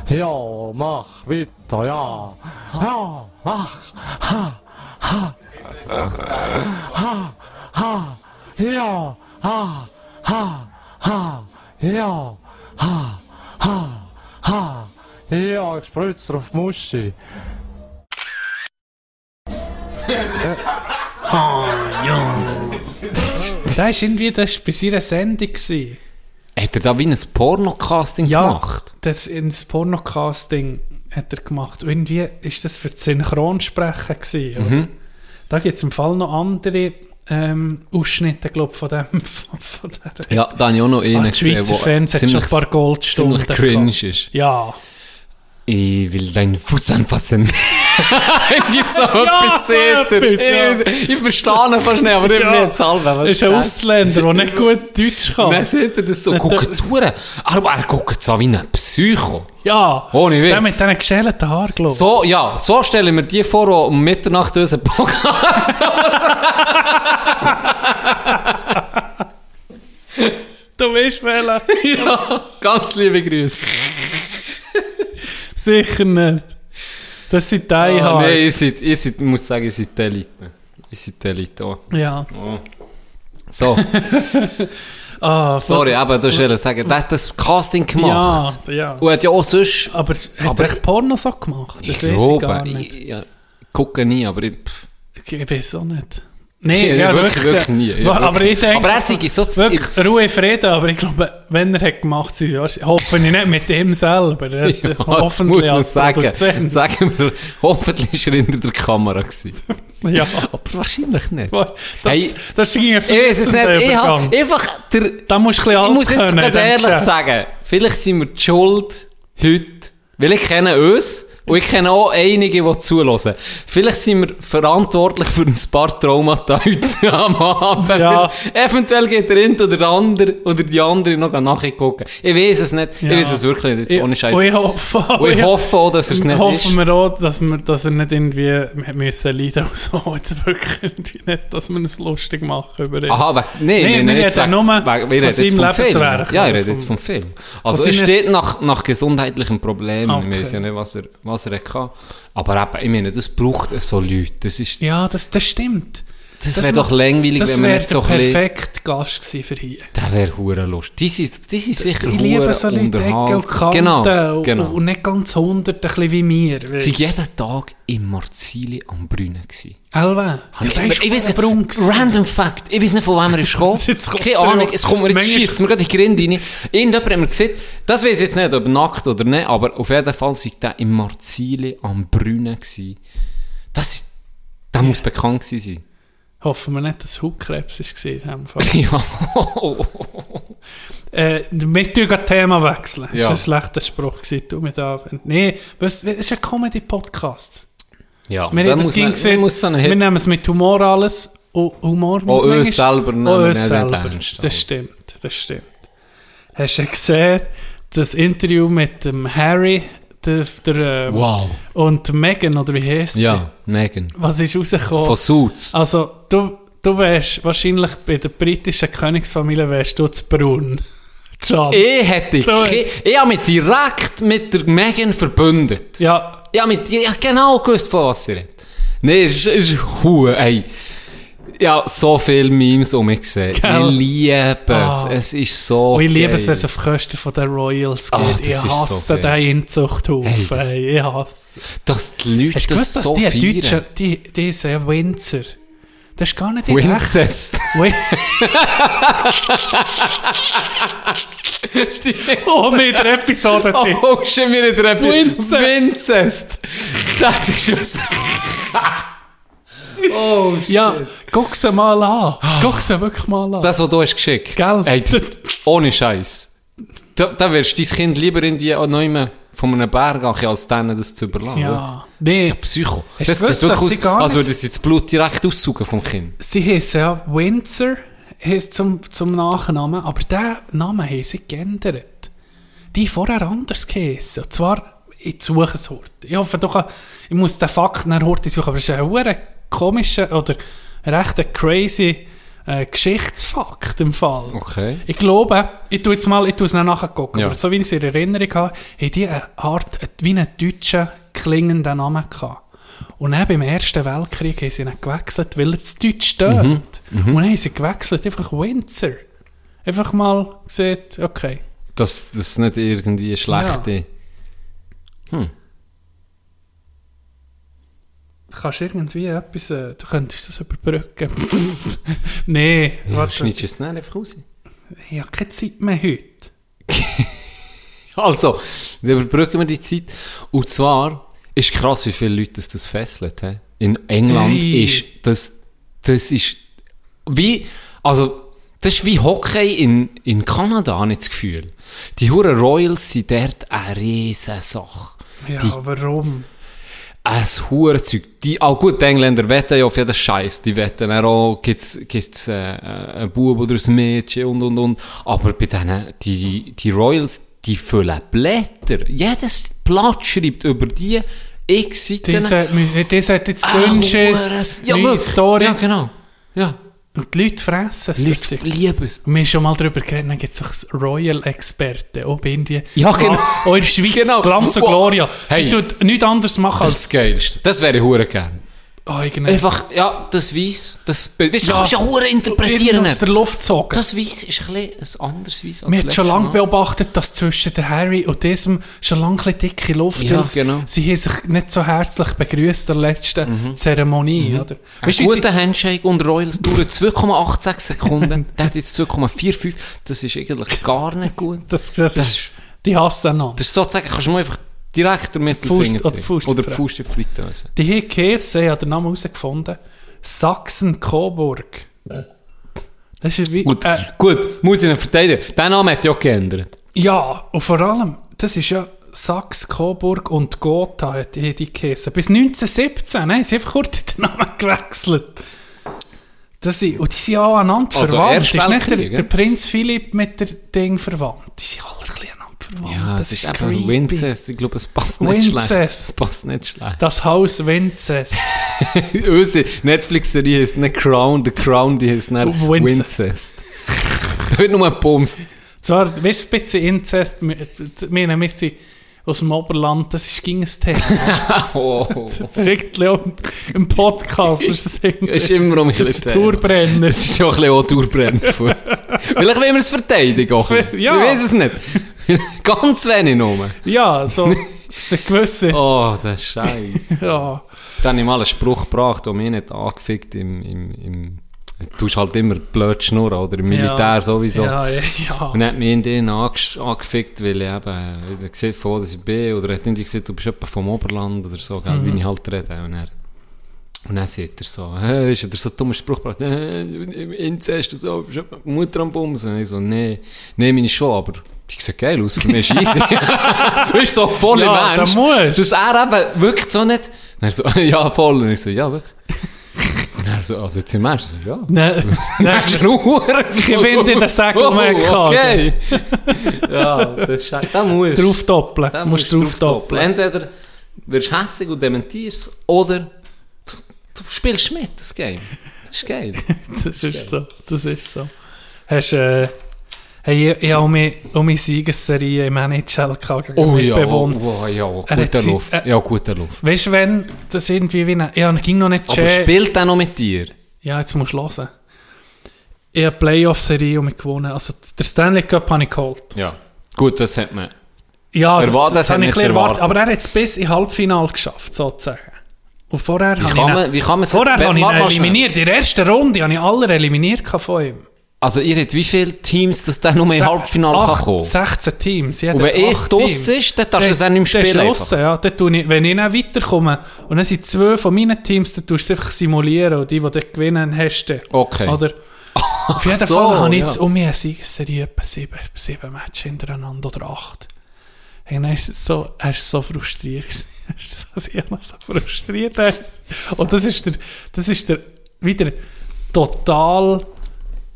Ja, mach weiter, ja. Ja, mach, ha, ha. Ha, ha, ja, ha, ha, ha, ja, ha, ha, ha, ja, ich spritz drauf die Muschi. Das war irgendwie das war bei seiner Sendung. Gewesen. Hat er da wie ein Pornocasting Ja, gemacht? das in das Pornocasting hat er gemacht. Und irgendwie ist das für das Synchronsprechen gewesen. Mhm. Da gibt es im Fall noch andere ähm, Ausschnitte, glaube von dem. Von, der, Ja, da habe ich auch noch Ah, einen die Schweizer Fans hat schon ein paar Goldstunden ziemlich cringe gehabt. ist. Ja. Ich will deinen Fuß anfassen. Irgendwie so Ja, so etwas, ja. Ich, ich verstehe ihn fast nicht, aber ich Ja. bin jetzt halb. Was ist ein das? Ausländer, der nicht gut Deutsch kann. Dann seht ihr das so. Guckt zu. Aber er guckt so wie ein Psycho. Ja, Ohne Witz. der mit diesen geschälten Haaren, glaube ich. So, ja, so stelle ich mir die vor, die um Mitternacht unseren Podcast Du weißt welchen. Ja, ganz liebe Grüße. Sicher nicht. Das sind die Ah. Nein, ihr seid, ihr seid, ich muss sagen, ihr seid die Elite. Ihr seid die Elite auch. Ja. Oh. So, Ah, sorry, aber du hast sagen, der hat das Casting gemacht. Ja, ja. Und hat ja auch sonst... Aber hat er echt Porno so gemacht? Das ich weiß ich glaube, gar nicht. ich, ja, gucke nie, aber ich... pff, Ich weiß auch nicht. Nee, Ja, ja, wirklich, wirklich, wirklich nie. Ja, aber wirklich. ich denke, Aber er so wirklich Ruhe, Frieden, aber ich glaube, wenn er hat gemacht hat, hoffe ich nicht mit ihm selber. Er Ja, hoffentlich als sagen. Produzent. Sagen wir, hoffentlich war er hinter der Kamera. Gewesen. Ja. Aber wahrscheinlich nicht. Das, Hey, das ist irgendwie ein Ich weiß es fließender nicht. Ich habe einfach... Der, Da musst du ein bisschen ich alles muss jetzt können. ehrlich sagen, vielleicht sind wir die Schuld heute, weil ich kenne uns und ich kenne auch einige, die zulassen. Vielleicht sind wir verantwortlich für ein paar Traumata heute am Abend. Ja. Eventuell geht der eine oder der andere oder die andere noch nachgucken. Ich weiß es nicht. Ja. Ich weiß es wirklich nicht. Jetzt ohne Scheiß. Ich hoffe, Und ich hoffe auch, dass er es nicht hoffen ist. wir auch, dass, wir, dass er nicht irgendwie müssen leiden und so. Jetzt wirklich nicht, dass wir es lustig machen über ihn. Aha, weg, nee, Nee, nee, wir nee, reden jetzt weg, nur weg, wir von reden jetzt vom Film. Ja, ich rede jetzt vom- Film. Also es steht nach, nach gesundheitlichen Problemen. Okay. Ich weiß ja nicht, was er, was er hatte. Aber eben, ich meine, das braucht so Leute. Das ist, Ja, das, das stimmt. Das wäre doch langweilig, das wenn man nicht so ein bisschen... perfekte Gast gewesen für hier. Der wäre hure lustig. Die sind, die sind sicher Ich liebe so Leute, Deckel. Kanten Genau, und, genau. und nicht ganz hundert, ein bisschen wie mir. Sie waren jeden Tag im Marzili am Brünnen. Elva, Habe der ich, ist ich weiß nicht, random Fact, ich weiß nicht, von wem er ist gekommen. Keine Ahnung, es kommt mir jetzt, schiesst mir gerade in die Grinde rein. Irgendjemand hat mir gesagt, das weiß ich jetzt nicht, ob nackt oder nicht, aber auf jeden Fall war der im Marzili am Brünnen. gewesen. Das, der muss bekannt gewesen sein. Hoffen wir nicht, dass es Hautkrebs war in diesem Fall. ja. Äh, wir tun das Thema wechseln. Das Ja. war ein schlechter Spruch. Du mit was- das ist ein Comedy-Podcast. ja. Wir, haben das muss man, gesehen, man muss so wir nehmen es mit Humor alles. Und Humor Auch muss uns manchmal- selber nehmen Auch wir uns nicht selber. ernst, also. Das stimmt, das stimmt. Hast du gesehen, das Interview mit dem Harry der, der, ähm, Wow. und Megan, oder wie heißt sie? Ja, Megan. Was ist rausgekommen? Von Suits. Also, du, du wärst wahrscheinlich bei der britischen Königsfamilie wärst du zu braun. John. Ich hätte, hast- ich habe mich direkt mit der Megan verbündet. Ja, Ich habe mit, ich habe genau gewusst, von was sie redet. Nee, es ist, es ist ey. Ja, so viele Memes um mich gesehen. Gell? Ich liebe es. Ah. Es ist so und ich liebe es, wenn es auf Kosten von den Royals geht. Ah, das ich ist so hasse geil. den Inzuchthaufen. Hey, das- ey, ich hasse Dass die Leute Hast du das gewusst, dass so die feiern. Deutschen, die, die sind Winzer, Das ist gar nicht in echt. Wincest. Win oh, mit der Episode. Oh, shit, wir in der Epi- Wincest. Wincest. Das ist was. Oh, shit. Ja, guck sie mal an. Guck sie wirklich mal an. Das, was du hast geschickt. Gell? Ey, das, ohne Scheiß. Da, da wirst du dein Kind lieber in die Neume von einem Berg gehen, als denen das zu überlassen. Ja. Nee. Das ist ja Psycho. Hast das gewusst, wirklich dass sie aus, gar als nicht- würde sie das Blut direkt aussaugen vom Kind. Sie heißen ja Windsor heisst zum, zum Nachnamen, aber diesen Namen haben sie geändert. Die vorher anders geheißen. Und zwar in die Suchensorte. Ich hoffe doch, ich muss den Fakt nach Horti suchen, aber es ist ein hure komischer oder recht crazy äh, Geschichtsfakt im Fall. Okay. Ich glaube, ich tue jetzt mal, ich tue es nachher gucken, Ja. aber so wie ich es in Erinnerung habe, haben die eine Art, wie einen deutschen klingenden Namen gehabt. Und dann beim Ersten Weltkrieg haben sie ihn gewechselt, weil er zu deutsch tönt. Und dann haben sie gewechselt, einfach Windsor. Einfach mal gesagt, okay. Dass das nicht irgendwie schlechte... Kannst du irgendwie etwas, äh, du könntest das überbrücken. nee, Ja, warte, schneidest du es einfach raus? ich habe keine Zeit mehr heute. Also, wir überbrücken wir die Zeit. Und zwar ist krass, wie viele Leute das, das fesselt. He? In England Hey. ist das, das ist wie, also, das ist wie Hockey in, in Kanada, habe ich das Gefühl. Die Hure Royals sind dort eine riesen Sache. Ja, Die- warum? Ein Hurenzeug. Die, auch gut, die Engländer wetten ja auf jeden Scheiß. Die wetten auch, gibt's, gibt's, äh, einen Bub oder ein Mädchen und, und, und. Aber bei denen, die, die Royals, die füllen Blätter. Jedes Blatt schreibt über die x Seiten. Dieser hat jetzt Ah, Dünnschiss, Huren- ja, wirklich. Story. Ja, genau. Ja. Und die Leute fressen es. Leute lieben es. Wir haben schon mal darüber geredet, dann gibt es doch Royal-Experten, ob irgendwie... Ja, genau. Auch in der Schweiz, Genau. Glanz und. Gloria. Hey. Die tut nichts anderes machen Das als... das Geilste. Das wäre ich gern. Oh, irgendwie... Einfach, ja, das Weiss, das, weißt, du Ja. kannst ja hure interpretieren. aus der Luft gezogen. Das Weiss ist ein bisschen ein anderes Weiss als Wir haben schon lange Mal. beobachtet, dass zwischen der Harry und diesem schon lange ein dicke Luft Ja, sie- genau. Sie haben sich nicht so herzlich begrüßt in der letzten Zeremonie, oder? Ein Weißt guter Handshake und Royals dauert 2,86 Sekunden. Der hat jetzt 2,45. Das ist eigentlich gar nicht gut. das, das, Das ist, ist, die hassen einander. das ist sozusagen, kannst du einfach direkt den Mittelfinger Faust- oder. Faust Oder Faust in Fritteuse. Die haben geheissen, ich habe den Namen herausgefunden, Sachsen-Coburg. Das ist wie... Gut, Äh, gut, muss ich ihn verteidigen. Den Namen hat ja auch geändert. ja, und vor allem, das ist ja Sachs, Coburg und Gotha hat die, die geheissen. Bis 1917, ne, sie einfach kurz den Namen gewechselt. Das sind, und die sind auch aneinander Also verwandt. Ist nicht der, der? Prinz Philipp mit der Ding verwandt. Die sind alle ein bisschen Ja, das, ist creepy. Winzest. Ich glaube, es passt nicht Winzest. schlecht. Es passt nicht schlecht. Das Haus Winzest. Unsere Netflix-Serie heißt nicht Crown, The Crown, die heißt nicht Winzest. Winzest. da wird nur gepumst. Zwar, weißt du, ein bisschen Inzest, wir, wir sind aus dem Oberland, das ist gegen ein Thema. Oh. Das ist irgendwie auch im Podcast. Das ist, ist immer um das ist Tourbrenner. Es ist schon ein bisschen auch Tourbrenner von uns. Vielleicht wollen wir es verteidigen. Auch. ein. Ja. Ich weiß es nicht. Ganz wenig nur. Ja, so eine gewisse... Oh, das ist scheiße. Ja, Da habe ich mal einen Spruch gebracht, der mich nicht angefickt im... im, im Du tust halt immer blöd schnurren, oder? Im Militär ja, sowieso. Ja, ja, ja. Und dann hat mich in den ange- angefickt, weil ich eben, er sieht von wo dass ich bin, oder er hat irgendwie gesagt, du bist jemand vom Oberland oder so, gell, wie ich halt rede. Und er, und dann sagt er so, hey, ist er so einen dummen Spruch gebracht, äh, Inzest und so, bist du Mutter am Bumsen? Und ich so, nee, nee, meine schon, aber sieht geil aus, für mich ist weißt du, so voll im Ja, Ernst. musst. Dass er eben wirklich so nicht, und er so, ja, voll, und ich so, ja, wirklich. Und er so, also jetzt im Ernst, so, ja. Nein, Das ist nur ich bin in den Säckel Oh, weggehauen. okay. ja, das ist scheiße. Da musst Drauf doppeln. da Du musst drauf doppeln. Entweder wirst du hässig und dementierst oder du, du spielst mit, das Game. Das ist geil. Das ist so. Das ist so. Hast äh, hey, ich, ich habe meine, meine Siegesserie im NHL gehabt, Oh ja, mitbewohnt. oh, ja, Er hat guter Luft. äh, Ja, guter Luft. Weißt du, wenn das irgendwie wie eine, ja, ging noch nicht Aber schön. spielt er noch mit dir? Ja, jetzt musst du hören. Ich habe die Playoff-Serie und gewonnen. Also, der Stanley Cup habe ich geholt. Ja. Gut, das hat man. Ja, das, Erwartet, das, das hat habe ich erwartet. erwartet. Aber er hat es bis ins Halbfinale geschafft, sozusagen. Und vorher habe ich man- ihn- wie kann man- vorher habe ich ihn eliminiert. In der ersten Runde habe ich alle eliminiert von ihm. Also ihr habt wie viele Teams, dass der nur im Halbfinale kann acht- kommen 16 Teams. Und wenn acht draus ist, dann darfst du es dann ist spielen draussen, Ja, dann tue ich, wenn ich dann weiterkomme und dann sind zwei von meinen Teams, dann tust du es einfach simulieren und die, die dann gewinnen, hast du. Okay. Oder? Auf jeden so, Fall habe ich ja. jetzt um mich eine Siegesserie etwa sieben, sieben Matches hintereinander oder acht. Und dann ist es so, er ist so frustriert. gewesen. Er ist so, ich frustriert. Und das ist der, das ist der, wieder total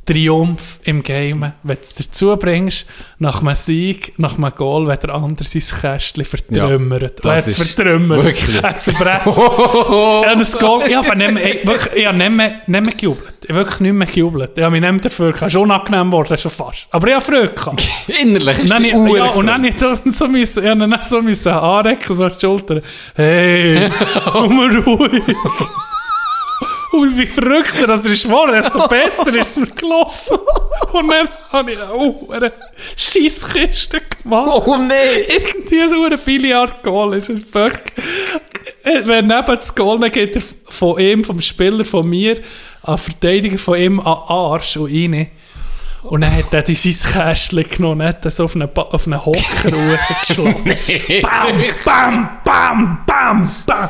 Triumph im Game, wenn du es dazu bringst, nach einem Sieg, nach einem Goal, wenn der andere sein Kästchen vertrümmert. Ja, er das hat es ist vertrümmert. wirklich- Er hat es verbrennt. Ich habe nicht mehr, ich, wirklich, ich habe nicht mehr, nicht mehr gejubelt. Ich habe wirklich nicht mehr gejubelt. Ich habe mich nicht mehr dafür gehabt. Schon unangenehm geworden, schon fast. Aber ich habe Freude gehabt. Innerlich ist dann, die ich, ja, und dann habe ich so, so, müssen, ich habe dann so müssen anrecken, so die Schulter. Hey, komm mal ruhig. Und wie verrückter das er ist geworden, desto besser ist es mir gelaufen. Und dann habe ich auch eine Scheisskiste gemacht. Oh nein! Irgendwie so eine Billiard Goal ist ein Fuck. Wenn neben das Goal, geht er von ihm, vom Spieler, von mir, an Verteidiger von ihm an Arsch und rein. Und dann hat er dieses Kästchen genommen und hat das auf einen, Ba- auf einen Hocker hochgeschlagen. Bam, bam, bam, bam, bam.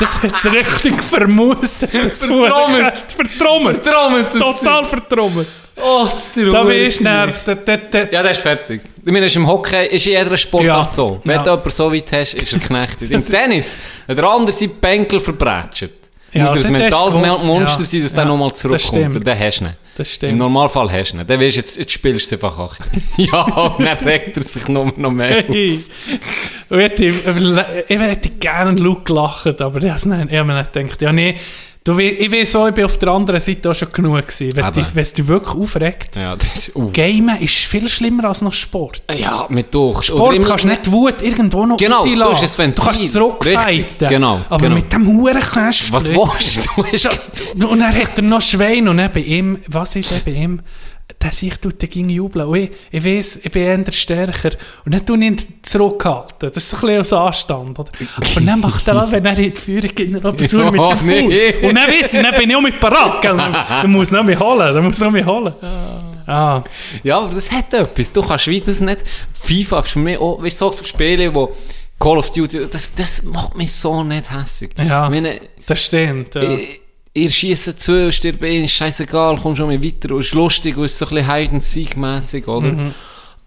Das hat es richtig vermuset. Das Vertrommelt. Vertrommelt. Vertrommelt, das- Total vertrommelt. Oh, das ist der Da Uhr bist du dann... da- da- da- Ja, der ist fertig. Ich meine, ist im Hockey, ist in jeder Sportart Ja. so. Wenn Ja. du jemanden so weit hast, ist er knechtet. Im Tennis, wenn der andere seinen Bänkel verbrätscht, Ja, muss er das- ein das mentales. Monster Ja. sein, dass Ja, der nochmal das zurückkommt. stimmt. Und dann hast du ihn. Das Im stimmt. Normalfall hast du ihn. Dann weißt du, jetzt, jetzt spielst du es einfach auch. ja, und dann regt er sich noch, noch mehr. Hey. Ich hätte, ich hätte gerne laut gelacht, aber ich habe mir nicht gedacht, ja nee, du, ich weiß so, ich bin auf der anderen Seite auch schon genug gewesen. Wenn es dich wirklich aufregt, Ja, das. Uh. Gamen ist viel schlimmer als noch Sport. Ja, mit durch. Sport kannst du nicht Wut irgendwo noch Genau, rauslassen. du hast Ventil. Du kannst zurückfighten. Genau, Aber genau. mit dem Hurenkästchen... Was willst du? Und dann hat er noch Schwein und dann bei ihm, was ist denn bei ihm? Der sich tut dagegen jubeln. Und ich, ich weiss, ich bin eher stärker. Und dann ich ihn zurückhalten. Das ist so ein bisschen aus Anstand. Oder? Und dann macht er wenn er in die Führung geht, ab zu mit dem Fuß. nee. Und dann weiss ich, dann bin ich auch mit parat. Gell? Dann muss noch mich holen. Dann muss noch mich holen. Ah. Ja, aber das hat etwas. Du kannst wie das nicht... FIFA ist für mich auch... Weißt du, so viele Spiele, wo... Call of Duty, das, das macht mich so nicht hässig. Ja, Ich meine, das stimmt. Ja. ihr, ihr schießt zu, stirbt ein, ist scheißegal, kommst schon mal weiter und ist lustig und ist so ein bisschen hide and seek mässig, oder? Mhm.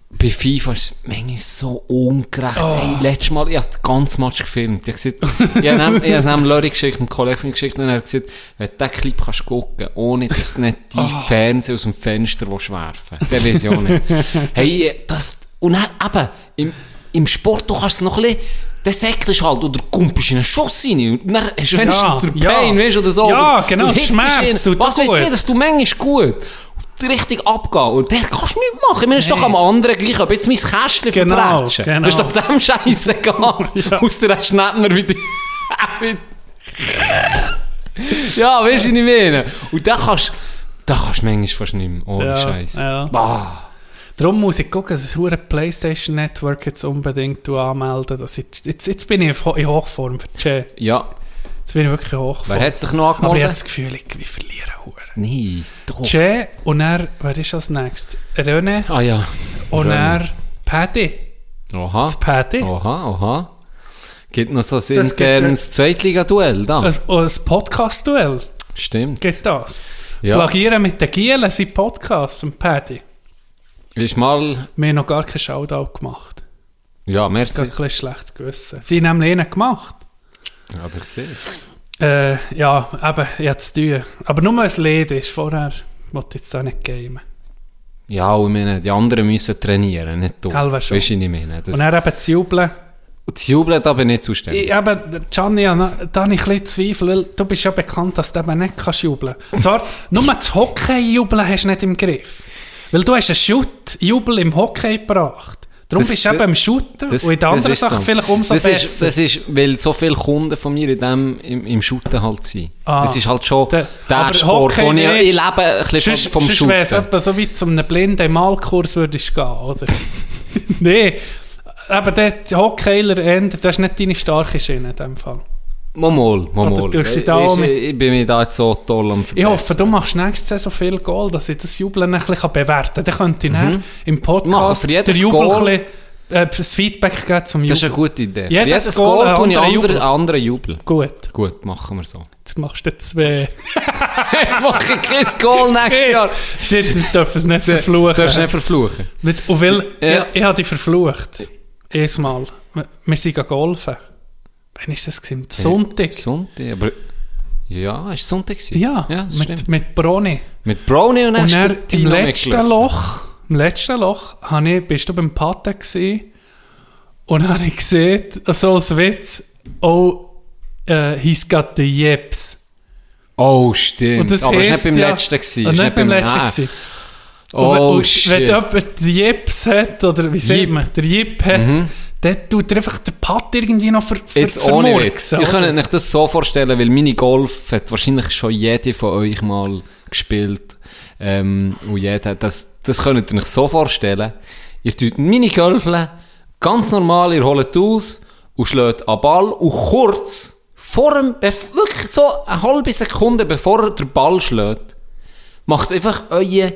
Bei FIFA ist es manchmal so ungerecht. Oh. Hey, letztes Mal, ich habe den ganzen Match gefilmt. Ich habe ich habe es ihm Lori geschickt, einem Kollegen von mir geschickt, und er hat gesagt, wenn du diesen Clip kannst gucken, ohne dass du nicht die Oh. Fernseher aus dem Fenster werfen willst, dann weiß ich auch nicht. Hey, das, und dann eben, im, im Sport, du kannst es noch ein bisschen, dann säckelst halt, oder kumpelst in einen Schuss rein, und dann hast du wenigstens Ja, den ja. Pain, weißt du, oder so. Ja, oder, genau, du Schmerz tut Was weiß ich, dass du manchmal gut richtig abgehen. Und der kannst du nicht machen. Ich meine, es ist doch am anderen gleich, ob jetzt mein Kästchen Genau, verbrätschen. genau. Ist doch dem scheißegal. Ja. Ausser er schnappt mir wieder... ja, weißt du, was ich meine? Und da kannst da kannst du manchmal fast nicht mehr. Ohne Ja, Scheiß. ja. Bah. Darum muss ich gucken, dass das hure PlayStation Network jetzt unbedingt anmelden. Dass ich, jetzt, jetzt bin ich in Ho- in Hochform für Che. Ja. Jetzt bin ich wirklich in Hochform. Wer hat sich noch Aber ich habe angemeldet? das Gefühl, ich, ich verliere hure. Nein, doch. Che und er, wer ist als nächstes? René Ah ja. und er Paddy. Aha. Das Paddy. Aha, aha. Gibt noch so ein gibt, internes Zweitliga-Duell da? Ein, ein Podcast-Duell. Stimmt. Geht das? Ja. Plagieren mit den Gielen sein Podcast, und Paddy. Ist mal... Wir haben noch gar keinen Shoutout gemacht. Ja, Das merci. ist ein bisschen schlechtes Gewissen. Sie haben nämlich einen gemacht. Ja, aber gesehen. Äh, ja, eben, jetzt tun. Aber nur ein Lied ist vorher, wollte ich jetzt auch nicht gamen. Ja, und ich meine, die anderen müssen trainieren, nicht du. Gell, Weißt weisst du, schon. ich meine? Das, Und dann eben zu jubeln. und das Jubeln, da bin ich nicht zuständig. Ich, eben, Gianni, da habe ich ein bisschen Zweifel, weil du bist ja bekannt, dass du eben nicht kannst jubeln kannst. Zwar, nur das Hockey-Jubeln hast du nicht im Griff. Weil du hast einen Shoot-Jubel im Hockey gebracht. Darum Das- bist du eben im Shooten und in den anderen Sachen so. vielleicht umso das besser. Ist, das ist, weil so viele Kunden von mir in dem, im, im Shooten halt sind. Ah. Es ist halt schon Der- der, Sport, wo ich, ich lebe ein bisschen Sonst- vom, vom sonst wäre es Shooten. etwa so wie zu einem blinden Malkurs würdest gehen, oder? nee, aber der Hockeyler, eher, das ist nicht deine starke Schiene in dem Fall. Mal, mal, mal. Oder mal. tust du Ich, da ich, bin mir da jetzt so toll am Ich hoffe, verbessern. du machst nächstes Jahr so viel Goal, dass ich das Jubeln ein bisschen bewerten kann. Dann könnte ich Mhm. im Podcast für jedes Jubel Goal- ein bisschen, äh, das Feedback geben zum Jubel. Das ist eine gute Idee. Jedes jedes Goal Goal tue ich anderer andere, Jubel. andere Jubel. Gut, Gut, machen wir so. jetzt machst du zwei. Jetzt mache ich kein Goal nächstes Jahr. Shit, wir dürfen es nicht Du verfluchen. darfst nicht verfluchen. Und weil, Ja. ich, ich habe dich verflucht. Erstmal. Wir, wir sind golfen. Wann war das? Gewesen? Sonntag. Sonntag, aber... Ja, ist Sonntag gewesen? Ja, ja mit, stimmt. mit Broni. Mit Brownie und Und dann im letzten. Loch, im letzten Loch, habe ich, bist du beim Paten gewesen, und habe ich gesehen, so als Witz, oh, uh, he's got the yips. Oh, stimmt. Und das aber es war nicht beim ja- letzten. Gewesen. Nicht beim letzten. Gewesen. Oh, und, wenn- und shit. Wenn jemand die Yips hat, oder wie sagt Yip. man, der Yip hat, Mhm. dann tut er einfach den Putt irgendwie noch ver, ver, Jetzt ohne Witz. Ihr oder? könnt euch das so vorstellen, weil Minigolf hat wahrscheinlich schon jede von euch mal gespielt. Ähm, und jeder, das, das könnt ihr euch so vorstellen. Ihr tut Minigolfeln, ganz normal, ihr holt aus und schlägt an Ball und kurz vor dem, wirklich so eine halbe Sekunde bevor er den Ball schlägt, macht einfach euer,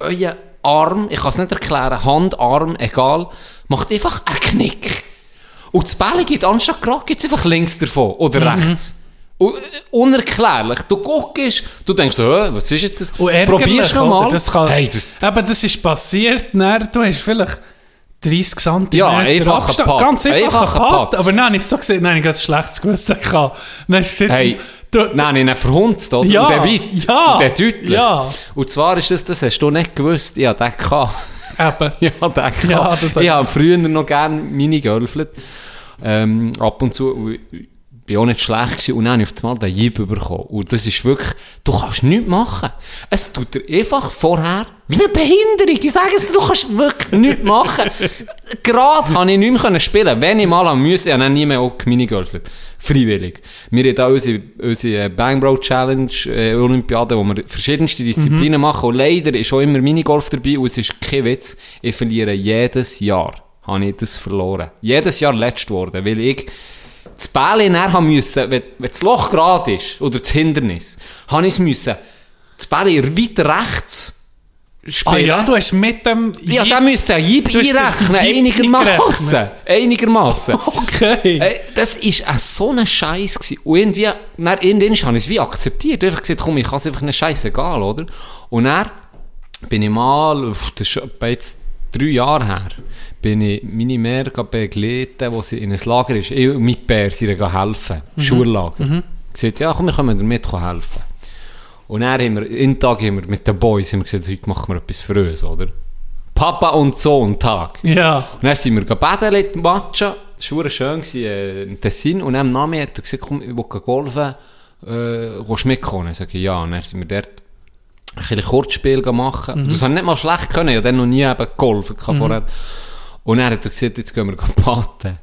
euer Arm, ich kann es nicht erklären, Hand, Arm, egal, macht einfach einen Knick. Und das Bälle geht anstatt gerade, geht einfach links davon oder Mhm. rechts. Äh, unerklärlich. Du guckst, du denkst so, hä, was ist jetzt das? Probierst nochmal. Das kann, Hey, das, Eben, das ist passiert, dann, du hast vielleicht 30 cm Ja, einfacher. Putt. Ganz einfacher. Putt. Aber habe ich so gesehen, nein, ich habe ein schlechtes Gewissen gehabt. Dann hast du gesagt, hey, nein, ich ihn verhunzt, oder? Ja, Und der weit. ja, Und der deutlich. ja. Und zwar ist das, das hast du nicht gewusst, ich hatte den gehabt. eben. Ja, den gehabt. Ja, ich habe früher noch gerne Minigolflet. Ähm, ab und zu. Und Ich war auch nicht schlecht gewesen. und dann habe ich auf einmal den Jeep bekommen. Und das ist wirklich, du kannst nichts machen. Es tut dir einfach vorher, wie eine Behinderung. Ich sage es dir, du kannst wirklich nichts machen. Gerade habe ich nicht mehr spielen Wenn ich mal am müssen, ich habe dann nie mehr auch Minigolflet. Freiwillig. Wir haben da unsere, unsere Bang Bro Challenge, äh, Olympiade, wo wir verschiedenste Disziplinen machen. Und leider ist auch immer Minigolf dabei und es ist kein Witz. Ich verliere jedes Jahr. Habe ich das verloren. Jedes Jahr letzt geworden, weil ich das Bälle näher haben müssen, wenn, wenn das Loch gerade ist, oder das Hindernis, habe ich es müssen, das Bälle weiter rechts spielen. Ah ja, du hast mit dem... Ja, da müssen den einrechnen, einigermaßen. Einigermaßen. Okay. Das war so ein Scheiß. gewesen. Und irgendwie, dann, irgendwann habe ich es wie akzeptiert. Einfach gesagt, komm, ich kann es einfach nicht scheißegal, oder? Und dann bin ich mal, das ist etwa jetzt drei Jahre her, bin ich meine Mehr begleiten, wo sie in ein Lager ist. Ich und mit Bär sind ihr helfen. Schurlager. Mhm. Gesagt, ja, komm, wir können dir mit helfen. Und dann haben wir, in Tag haben wir mit den Boys haben wir gesagt, heute machen wir etwas für uns, oder? Papa und Sohn Tag. Ja. Und dann sind wir die Matcha. Das war schön äh, im Tessin. Und dann am Namen hat er gesagt, komm, ich will golfen. Äh, willst du mitkommen? Ich sage, ja. Und dann sind wir dort ein Kurzspiel machen. Mhm. Das habe ich nicht mal schlecht können. Ich habe dann noch nie eben geholfen Mhm. vorher. Und dann hat er gesagt, jetzt gehen wir paten.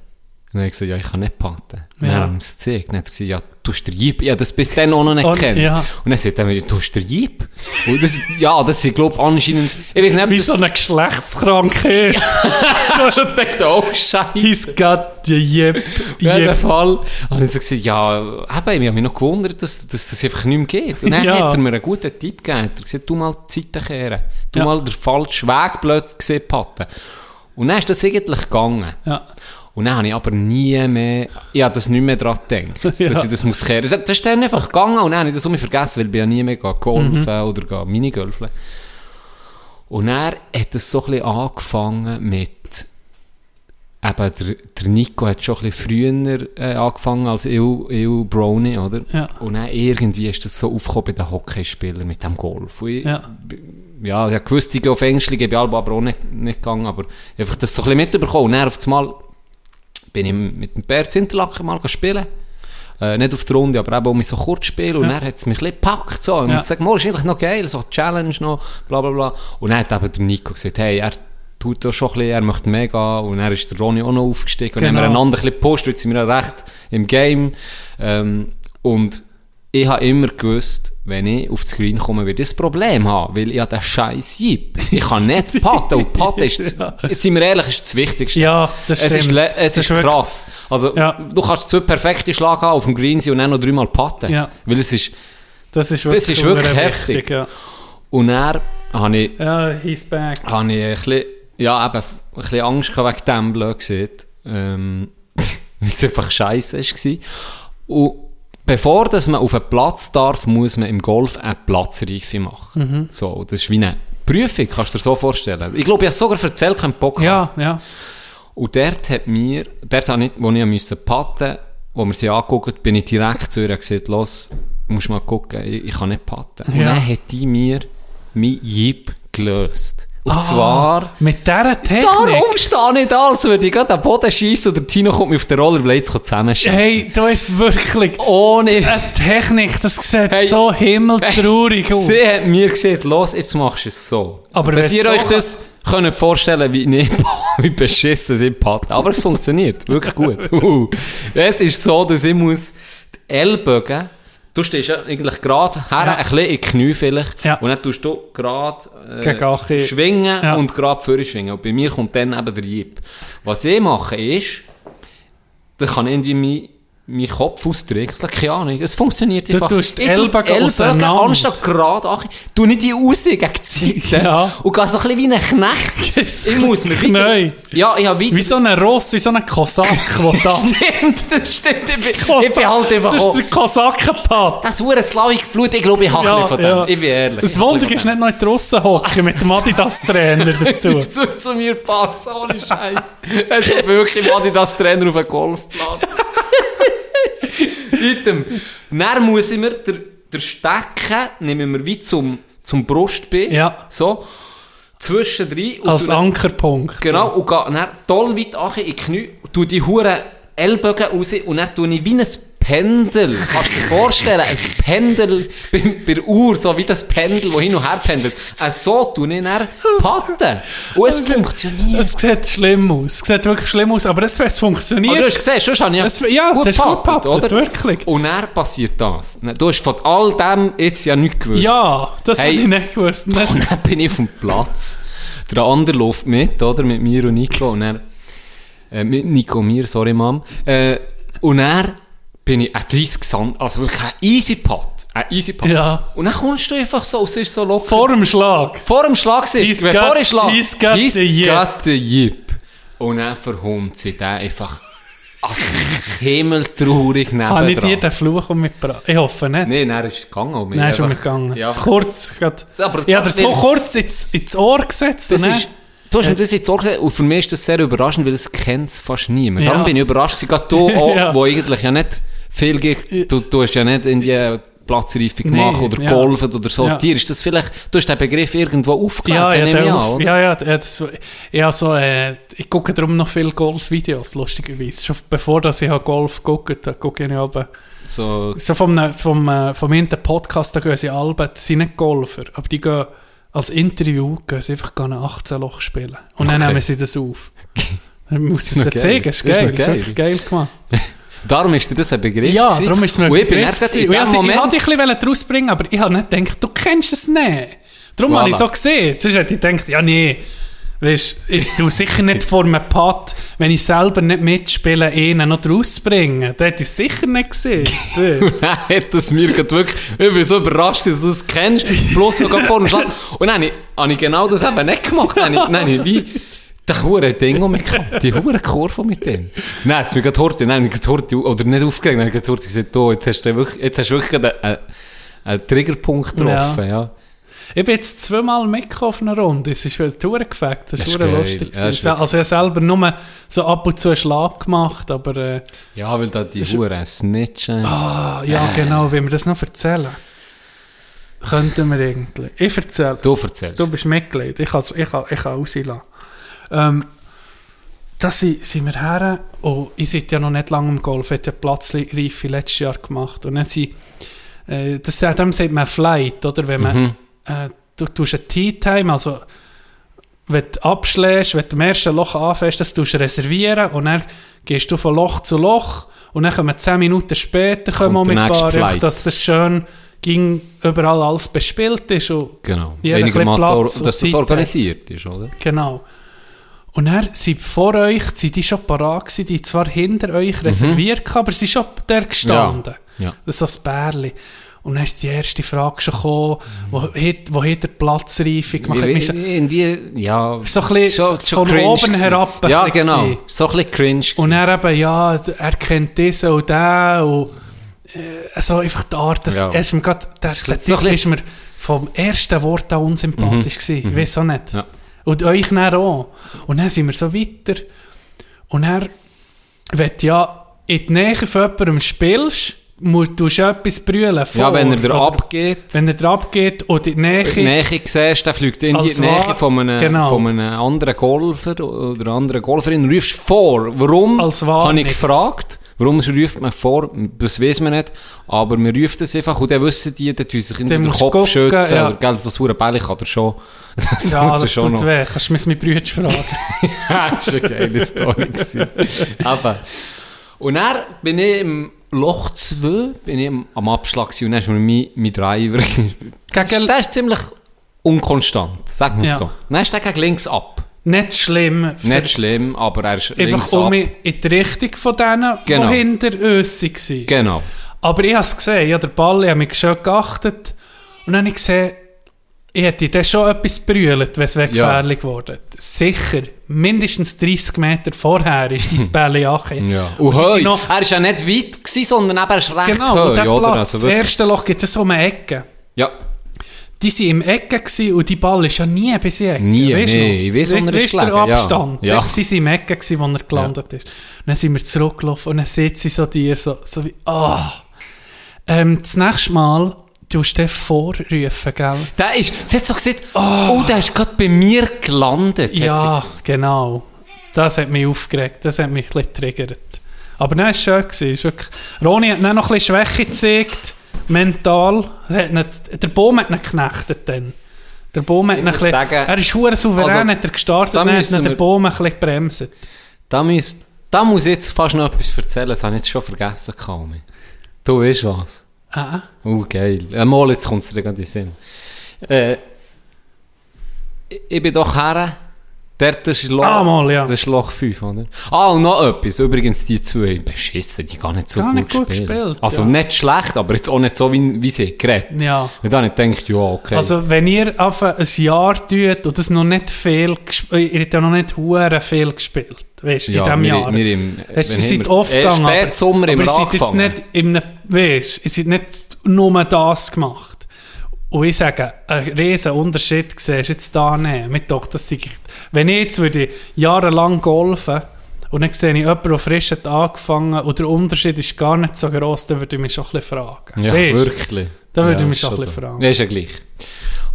Und dann habe ich gesagt, ja, ich kann nicht paten. Und Ja. dann haben wir es gezeigt. Dann hat er gesagt, ja, du hast den Jeep. Ja, das bis dann auch noch nicht Und- kennt. ja. Und dann sagt er mir, du hast den Jeep. Und das, ja, das ist, glaube ich, anscheinend, ich weiß nicht, Wie das, so eine Geschlechtskrankheit. du hast schon gedacht, oh, Scheiße. He's got the. In jedem yip. Fall habe ich so gesagt, ja, eben, ich habe mich noch gewundert, dass, dass das einfach nicht mehr geht. Und dann Ja. hat er mir einen guten Tipp gegeben. Er hat gesagt, du mal die Zeiten kehren. Du Ja. mal den falschen Weg plötzlich gesehen, Paten. Und dann ist das eigentlich gegangen. Ja. Und dann habe ich aber nie mehr, ich habe das nicht mehr daran gedacht, Ja. dass ich das muss kehren. Das, ist dann einfach gegangen und dann habe ich das um mich vergessen, weil ich ja nie mehr golfen Mhm. oder Minigolfen. Und dann hat es so ein bisschen angefangen mit, eben der, der Nico hat schon ein bisschen früher äh, angefangen als ich, ich Brownie, oder? Ja. Und dann irgendwie ist das so aufgekommen bei den Hockeyspielern mit dem Golf. Ich, Ja. ja, ich gewusst, ich auf Englisch, ich bin aber auch nicht, nicht gegangen, aber einfach das so ein bisschen mitbekommen. Und dann auf einmal bin ich mit dem Bert Interlaken mal spielen. Äh, nicht auf der Runde, aber eben um so kurz spielen. Und Ja. dann hat es mich ein bisschen gepackt. So. Und Ja. ich sage, mal, ist eigentlich noch geil, so Challenge noch, bla bla bla. Und dann hat eben der Nico gesagt, hey, er tut da schon ein bisschen, er möchte gehen. Und dann ist der Ronny auch noch aufgestiegen. Und dann haben wir Genau. einander ein bisschen gepusht, jetzt sind wir ja recht im Game. Ähm, und ich habe immer gewusst, wenn ich auf das Green komme, werde ich ein Problem haben, weil ich habe den scheiß Jeep. Ich kann nicht patten und patten ist, das, sind wir ehrlich, ist das Wichtigste. Ja, das es ist, stimmt. es Das ist krass. Also, Ja. du kannst zwei perfekte Schlag haben auf dem Green und dann noch dreimal patten. Ja. Weil es ist, Das ist wirklich, das ist wirklich heftig. wichtig, ja. Und dann habe ich, ja, he's back. habe ich ein bisschen, ja, eben, ein bisschen Angst gehabt wegen dem, blöd gesagt. Ähm, weil es einfach scheiße war. Und bevor dass man auf einen Platz darf, muss man im Golf eine Platzreife machen. Mhm. So, das ist wie eine Prüfung, kannst du dir so vorstellen. Ich glaube, ich habe es sogar erzählt im Podcast. Ja, ja. Und dort hat mir, dort habe ich, wo ich musste patten, wo wir sie angeguckt, bin ich direkt zu ihr und gesagt, los, musst mal gucken, ich, ich kann nicht patten. Und Ja. dann hat die mir mein Jeep gelöst. Und Ah, zwar, Mit dieser Technik. darum stehe ich da, als würde ich gerade den Boden schiessen und der Tino kommt mir auf den Rollerblades zusammenschießen. Hey, du hast wirklich Ohne... eine Technik, das sieht Hey. so himmeltraurig aus. Sie hat mir gesagt, los, jetzt machst du es so. Aber Dass wenn ihr es euch so das könnt vorstellen, wie, nicht, wie beschissen sie patten. Aber es funktioniert, wirklich gut. Uh. Es ist so, dass ich muss die Ellbogen, du stehst ja eigentlich gerade her, Ja. ein bisschen in die Knie vielleicht, Ja. und dann tust du gerade äh, schwingen Ja. und gerade vorne schwingen. Und bei mir kommt dann eben der Jeep. Was ich mache ist, da kann ich irgendwie mein, Kopf ausdrücken. Ich sage, keine Ahnung, es funktioniert Du einfach. tust die Ich Ellbogen auseinander. anstatt gerade Achi, tu nicht die raus gegen die Seite Ja. und gehe so ein bisschen wie ein Knecht. Ich muss mir wieder... Ja, ich habe Wie wieder... so ein Ross, wie so ein Kosak, der da... Stimmt, das stimmt. Ich bin, ich bin halt einfach Das ist der Kosakenpad. Das hure Slavic Blut, ich glaube, ich habe ein bisschen von dem. ja. Ich bin ehrlich. Das ein Wunder ist nicht noch in die Russen hocken mit dem Adidas-Trainer dazu. dem. zu, zu mir passen, ohne Scheiß. Er ist wirklich mal das Trainer auf einem Golfplatz. Item. Dann muss ich mir der, der Stecken, nehmen wir wie zum, zum Brustbein. Ja. So. Zwischendrin. Als Ankerpunkt. Genau, und gehe dann toll weit in die Knie, tu die Huren Ellbogen raus und dann tue ich wie ein Pendel. Kannst du dir vorstellen, ein Pendel bei, bei der Uhr, so wie das Pendel, das hin und her pendelt. Äh, so tue ich dann patten. Und es funktioniert. Es sieht schlimm aus. Es sieht wirklich schlimm aus, aber es, es funktioniert. Aber du hast gesehen, sonst habe ich Es- ja, du hast gut gepattet, wirklich. Und dann passiert das. Du hast von all dem jetzt ja nichts gewusst. ja, das Hey. habe ich nicht gewusst. Und dann bin ich dem Platz. Der andere läuft mit, oder? Mit mir und Nico. Und dann, äh, mit Nico und mir, sorry, Mom. Äh, und dann bin ich ein 30 Sand, also wirklich ein easy Putt. Ein easy Putt. Ja. Und dann kommst du einfach so, es ist so locker. vor dem Schlag. Vor dem Schlag siehst du, bevor ich schlag. he's got he's got the yip. Und dann verhunzt sie den einfach, also himmeltraurig Habe ich dir den Fluch mitgebracht? Ich hoffe nicht. Nein, dann ist es gegangen. Nein, ist schon mitgegangen. Ja. Kurz, grad, Aber ich habe so das- kurz ins, ins Ohr gesetzt. Das ist, du hast mir das jetzt auch gesagt, und für mich ist das sehr überraschend, weil es kennt fast niemand. Ja. Darum bin ich überrascht, gerade du auch, Ja. wo eigentlich ja nicht viel gibt, du, du hast ja nicht in die Platzreife gemacht Nee, oder ja. golfen oder so. Ja. Dir ist das vielleicht, du hast den Begriff irgendwo aufgelesen, ja, ja, an, auf, ja, ja, das, ja, so, äh, ich gucke darum noch viele Golfvideos, lustigerweise. Schon bevor dass ich habe Golf gucke, gucke ich aber So, so vom, vom, äh, vom irgendeinem Podcast, da gehen sie alle, das sind nicht Golfer, aber die gehen als Interview, gehen sie einfach ein 18 Loch spielen. Und dann Okay. nehmen sie das auf. Ich muss ist noch dir zeigen, ist ist geil, ist wirklich geil gemacht. darum ist dir das ein Begriff Ja, gewesen. darum ist es mir ich bin Begriff gerade in ich dem Ich wollte dich ein bisschen rausbringen, aber ich habe nicht gedacht, du kennst es nicht. Darum Voilà. habe ich so gesehen. Sonst hätte ich gedacht, ja nee, weißt, ich tue sicher nicht vor einem Pad, wenn ich selber nicht mitspiele, ihn noch rausbringen. Das hätte ich sicher nicht gesehen. Nein, das mir gerade wirklich, ich bin so überrascht, dass du das kennst, bloß noch vor dem Schlag. Und dann habe ich, habe ich genau das eben nicht gemacht. Dann habe ich, dann habe ich wie, der hure Ding um mich die hure Kurve mit dem. Nein, jetzt mir gerade Horti, nein, gerade Horti, oder nicht aufgeregt, habe ich gerade Horti gesagt, oh, jetzt hast du wirklich, jetzt hast du wirklich gerade einen, einen Triggerpunkt getroffen, ja. Ich bin jetzt zweimal mitgekommen auf einer Runde. Es ist wieder Tourengefackt. Das Das ist lustig. Ja, ist also ich habe selber nur so ab und zu einen Schlag gemacht, aber äh, Ja, weil da die hure Snitchen. ah, ja Äh. genau, wenn wir das noch erzählen. Könnten wir irgendwie. Ich erzähle. Du erzählst. Du bist Mitglied, ich kann, ich kann, ich kann rauslassen. Ähm, da sind, sind wir her und ich sitze ja noch nicht lange im Golf, ich habe ja Platzreife letztes Jahr gemacht und dann sind, äh, das, dem sagt man Flight, oder, wenn man, Mhm. äh, du tust ein Tea Time, also wenn du abschlägst, wenn du im ersten Loch anfängst, das tust du reservieren und dann gehst du von Loch zu Loch Und dann kommen 10 Minuten später kommen wir mit Flight. dass das schön ging, überall alles bespielt ist. Und Genau. jeder Platz dass das organisiert ist, oder? Genau. Und dann sind vor euch, sind die schon parat gewesen, die zwar hinter euch reserviert, gehabt, aber sie sind schon der gestanden. Mhm. Ja. Das ist so das Bärli. Und dann ist die erste Frage schon gekommen, hat, wo hat der Platzreifung gemacht? In die, ja, So ein bisschen von cringe oben herab Ja, genau. gewesen. So ein bisschen cringe. Und dann eben, ja, er kennt diesen und den und äh, so einfach die Art, dass Ja. er ist mir grad, der, der so ist mir vom ersten Wort an unsympathisch gewesen. Ich weiß auch nicht. Ja. Und euch dann auch. Und dann sind wir so weiter. Und er wird ja in die Nähe von jemandem spielst, musst du etwas brüllen. ja, vor, wenn er dir abgeht, Wenn er dir abgeht und in die Nähe. in die Nähe siehst, dann fliegt er in die Nähe von einem, genau. von einem anderen Golfer oder einer anderen Golferin, rufst vor. Warum? Als Habe ich gefragt. Warum ruft man vor? Das weiß man nicht. Aber wir rufen das einfach und dann wissen die, dann tun sich in den Kopf gucken, schützen. ja. Oder, gell, so sauer Bälle kann er schon. Das ja, tut das schon tut noch. weh. Kannst du mir mit Brüdern fragen? das war eine geile Story. Aber. Und dann bin ich im Loch 2, bin ich am- Abschlag und dann ist mir mein, mein Driver. Gegen- der ist ziemlich unkonstant, sagen wir Ja. so. Dann ist der gegen links ab. Nicht schlimm. Nicht schlimm, aber er ist Einfach um in die Richtung von denen, Genau. die hinter uns waren. Genau. Aber ich habe es gesehen, ja, der Ball, ich habe mich schon geachtet und dann habe ich gesehen, ich hätte dann schon etwas brüllt, wenn es wäre Ja. gefährlich geworden. Sicher, mindestens 30 Meter vorher ist dein Bälle angekommen. Ja. Und sind heu, noch- er ist ja nicht weit gewesen, sondern eben er ist recht Genau, heu, und der oder? Platz, Also das erste Loch gibt es so eine Ecke. ja. Die waren im Ecke gewesen und die Ball ist ja nie bis in die Ecke. Nie, Weisst du nee, ich weiss, wo Weisst- er ist du ja. Abstand. Ja. Ja. Sie waren im Ecke, gewesen, wo er gelandet ist. Und dann sind wir zurückgelaufen und dann sieht sie so dir so, so wie, ah. Ähm, das nächste Mal tust du den vorrufen, gell? Der ist, sie hat so gesagt, oh, der ist gerade bei mir gelandet. sie Ja, genau. Das hat mich aufgeregt, das hat mich ein bisschen getriggert. Aber nein, es war schön. gewesen. Wirklich- Roni hat dann noch ein bisschen Schwäche gezeigt, mental. Nicht, der Baum hat ihn geknechtet dann. Der Baum hat ihn bisschen, sagen, er ist hure souverän, also, hat er gestartet, da dann hat müssen ihn der Baum ein bisschen gebremst. Da, muss, da muss ich jetzt fast noch etwas erzählen, das habe ich jetzt schon vergessen. Kami. Du weißt was? Ah, Oh, geil. Ja, mal, jetzt kommt es dir gerade in den Sinn. Äh, ich, ich bin doch her. Dort ist Loch, Ah, mal, ja. das ist Loch 5, oder? Ah, und noch etwas. Übrigens, die zwei beschissen, die gar nicht so Gar gut, nicht gut gespielt. gespielt, Also ja. nicht schlecht, aber jetzt auch nicht so, wie, wie sie geredet. ja. Und dann gedacht, ja, okay. Also, wenn ihr auf ein Jahr tut und das noch nicht viel gespielt, ihr habt ja noch nicht hure viel gespielt, weißt du, ja, in diesem Jahr. Wir im, Weißt, ihr seid oft gegangen, aber, Spätsommer aber ihr seid jetzt nicht in einem, weißt, ihr seid nicht nur das gemacht. Und ich sage, ein riesen Unterschied siehst du jetzt da nicht. Mit doch, das sei, wenn ich jetzt würde jahrelang golfen und dann sehe ich jemanden, der frisch hat angefangen und der Unterschied ist gar nicht so groß, dann würde ich mich schon ein bisschen fragen. Ja, Weisst? wirklich. Da würde ja, ich mich schon ein schon bisschen so. fragen. Ja, ist ja gleich.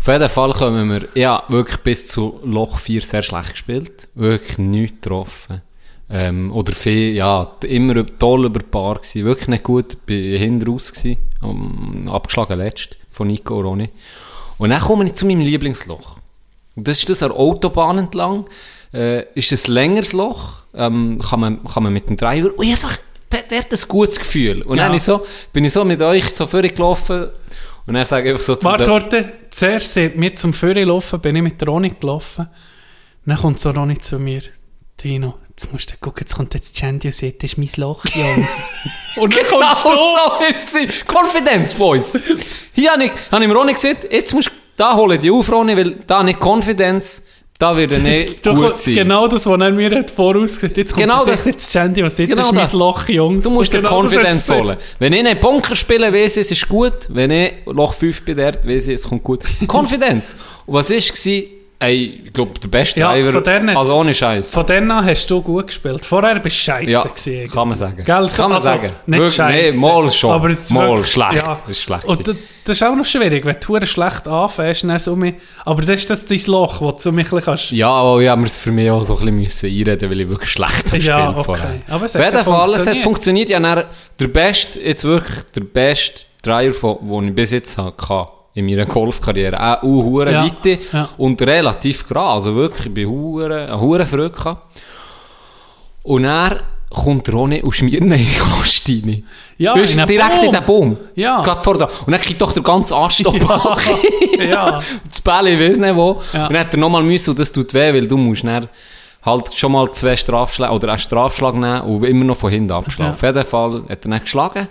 Auf jeden Fall kommen wir, ja, wirklich bis zu Loch 4 sehr schlecht gespielt. Wirklich nichts getroffen. Ähm, oder viel, ja, immer toll über Paar gewesen. Wirklich nicht gut, bin hinten raus gewesen. Um, abgeschlagen letzt von Nico und Ronny. Und dann komme ich zu meinem Lieblingsloch. Und das ist das an der Autobahn entlang. Äh, ist ein längeres Loch. Ähm, kann, man, kann man mit dem Driver. Und einfach, der hat ein gutes Gefühl. Und Ja. dann ich so, bin ich so mit euch so vorgelaufen. Und dann sage ich einfach so zu Warte, warte. Zuerst sind wir zum Führer laufen, bin ich mit der Ronny gelaufen. Dann kommt so Ronny zu mir. Tino, jetzt musst du gucken, jetzt kommt jetzt Chandy und sagt, das ist mein Loch, Jungs. und dann Genau kommst du. so ist es. Confidence, Boys. Hier habe ich, habe ich dem Ronny gesagt, jetzt musst du, da hole ich auf, Ronny, weil da nicht Confidence, da wird er nicht gut kommst- sein. Genau das, was er mir hat vorausgesagt Jetzt kommt Genau das, das. jetzt Chandy und sagt, Genau das ist mein. Loch, Jungs. Du musst dir genau du Confidence holen. Wenn ich einen Bunker spiele, weiss ich, es ist gut. Wenn ich Loch 5 bin, dort, weiss ich, es kommt gut. Confidence. Und was war? Ey, ich glaube, der beste Ja, Driver. von denen also ohne Scheiß. Von denen an hast du gut gespielt. Vorher bist du scheiße Ja, gewesen. kann man sagen. Gell, Kann man also, sagen. Nicht Wirklich, scheiße. nee, mal schon. Aber Mal wirklich, schlecht. Ja. Das ist schlecht Und das, das ist auch noch schwierig, wenn du schlecht anfängst, dann so mich, aber das ist das dein Loch, wo du mich kannst. Ja, aber ich habe es für mich auch so ein bisschen müssen einreden, weil ich wirklich schlecht habe Ja, gespielt okay. vorher. Aber es hat jeden Fall, es hat funktioniert. Ja, der beste, jetzt wirklich der beste Driver, den ich bis jetzt hatte in meiner Golfkarriere. Auch uh, hure Ja, Weite ja. und relativ gerade. Also wirklich, ich bin hure, gehabt. Und dann kommt und schmiert ihn in Ast rein. Ja, Weißt, in direkt Baum. in den Baum. Ja. Gerade vor da. Und dann kriegt doch der ganze Aststopp Ja. ja. Das Bälle, ich weiß nicht wo. Ja. Und dann hat er nochmal müssen, und das tut weh, weil du musst dann halt schon mal zwei Strafschläge, oder einen Strafschlag nehmen und immer noch von hinten abschlagen. Ja. Auf jeden Fall hat er dann geschlagen.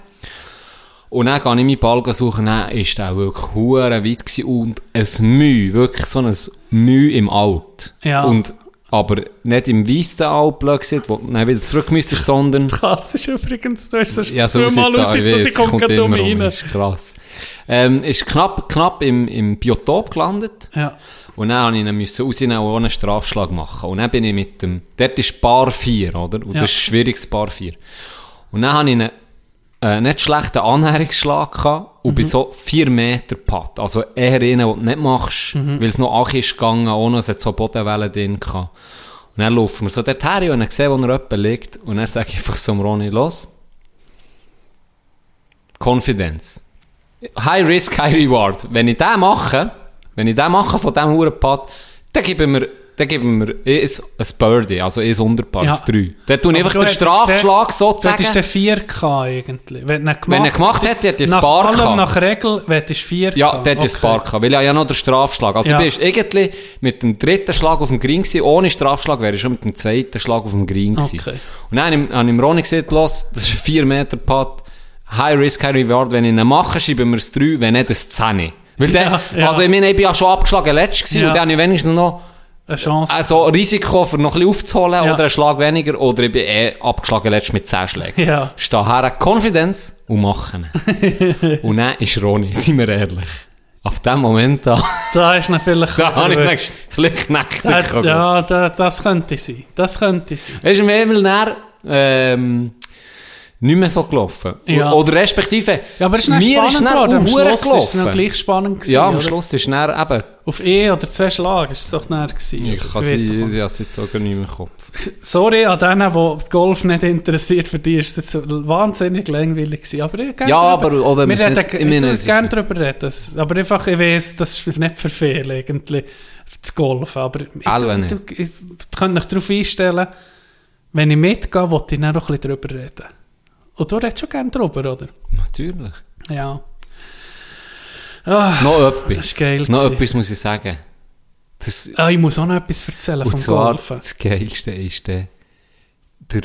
Und dann gehe ich meinen Ball suchen, dann ist der wirklich hure weit gewesen und ein Mühe, wirklich so ein Mühe im Alt. Ja. Und, aber nicht im weißen Alt, blöd gesagt, wo du dann wieder zurück müsstest, sondern... Katze ist übrigens, du hast das Ja, so mal aussieht, ich dass weiß, kommt um immer rein. ist krass. Ähm, ist knapp, knapp im, im Biotop gelandet. Ja. Und dann musste ich ihn müssen rausnehmen und einen Strafschlag machen. Und dann bin ich mit dem, dort ist Bar 4, oder? Und Ja. das ist schwieriges Bar 4. Und dann hatte ich einen, äh, nicht schlechten Annäherungsschlag gehabt und Mhm. bin so 4 Meter Putt. Also eher einen, den du nicht machst, Mhm. weil es noch Ach ist gegangen, ohne es hat so Bodenwellen drin gehabt. Und dann laufen wir so dort her und dann sehe, wo er jemand liegt. Und dann sage ich einfach so Ronny, los. Confidence. High risk, high reward. Wenn ich den mache, wenn ich den mache von diesem Hurenpad, dann geben wir, dann geben wir ein, ein Birdie, also ein Unterpad, Ja. das 3. Dann ich Aber einfach den Strafschlag sozusagen. Das ist der 4K eigentlich. Wenn er gemacht, Wenn er gemacht hätte, hätte ich ein Bar allem gehabt. nach Regel, hättest du 4K. Ja, dort okay. ist okay. Bar gehabt, weil ich ja noch den Strafschlag. Also Ja. du bist irgendwie mit dem dritten Schlag auf dem Green gewesen, ohne Strafschlag wäre ich schon mit dem zweiten Schlag auf dem Green gewesen. Okay. Und dann habe ich, ich dem Ronny gesagt, los, das ist ein 4 Meter Putt, High Risk, High Reward, wenn ich ihn mache, schreiben wir es 3, wenn nicht ein 10. Weil der, Ja, ja. also ich meine, ich bin ja schon abgeschlagen letzt gewesen Ja. und dann habe ich wenigstens noch Eine Chance. also Risiko für noch ein bisschen aufzuholen Ja. oder einen Schlag weniger oder ich bin eh abgeschlagen letzt mit 10 Schlägen. Ja. Steh her, Confidence und machen. und dann ist Ronny, seien wir ehrlich, auf dem Moment da, Da ist natürlich da habe ich mich. Da- bekommen. Ja, da, das könnte sein. Das könnte sein. Weißt du, ist dann, ähm, nicht mehr so gelaufen. Ja. Oder respektive, Ja, aber es ist mir ist dann. Am auch Schluss ist es noch gelaufen. gleich spannend gewesen, Ja, am oder? Schluss ist dann eben, Auf E oder zwei Schläge ist es doch näher gewesen. ich kann sie, ich habe es jetzt sogar nicht mehr im Kopf. Sorry an denen, die Golf nicht interessiert, für die ist es jetzt wahnsinnig langweilig gewesen. Aber ich Ja, aber auch wenn wir reden, nicht- ich würde gerne darüber reden. Das, aber einfach, ich weiss, das ist nicht für viele irgendwie, zu golfen. Aber ich, Alle ich, ich, ich, ich mich darauf einstellen, wenn ich mitgehe, wollte ich dann noch ein bisschen darüber reden. Und du redest schon gerne darüber, oder? Natürlich. Ja. Ah, Noch etwas. Das ist geil Noch gewesen. etwas muss ich sagen. Das, ah, ich muss auch noch etwas erzählen und vom zwar, Golfen. das Geilste ist der, der,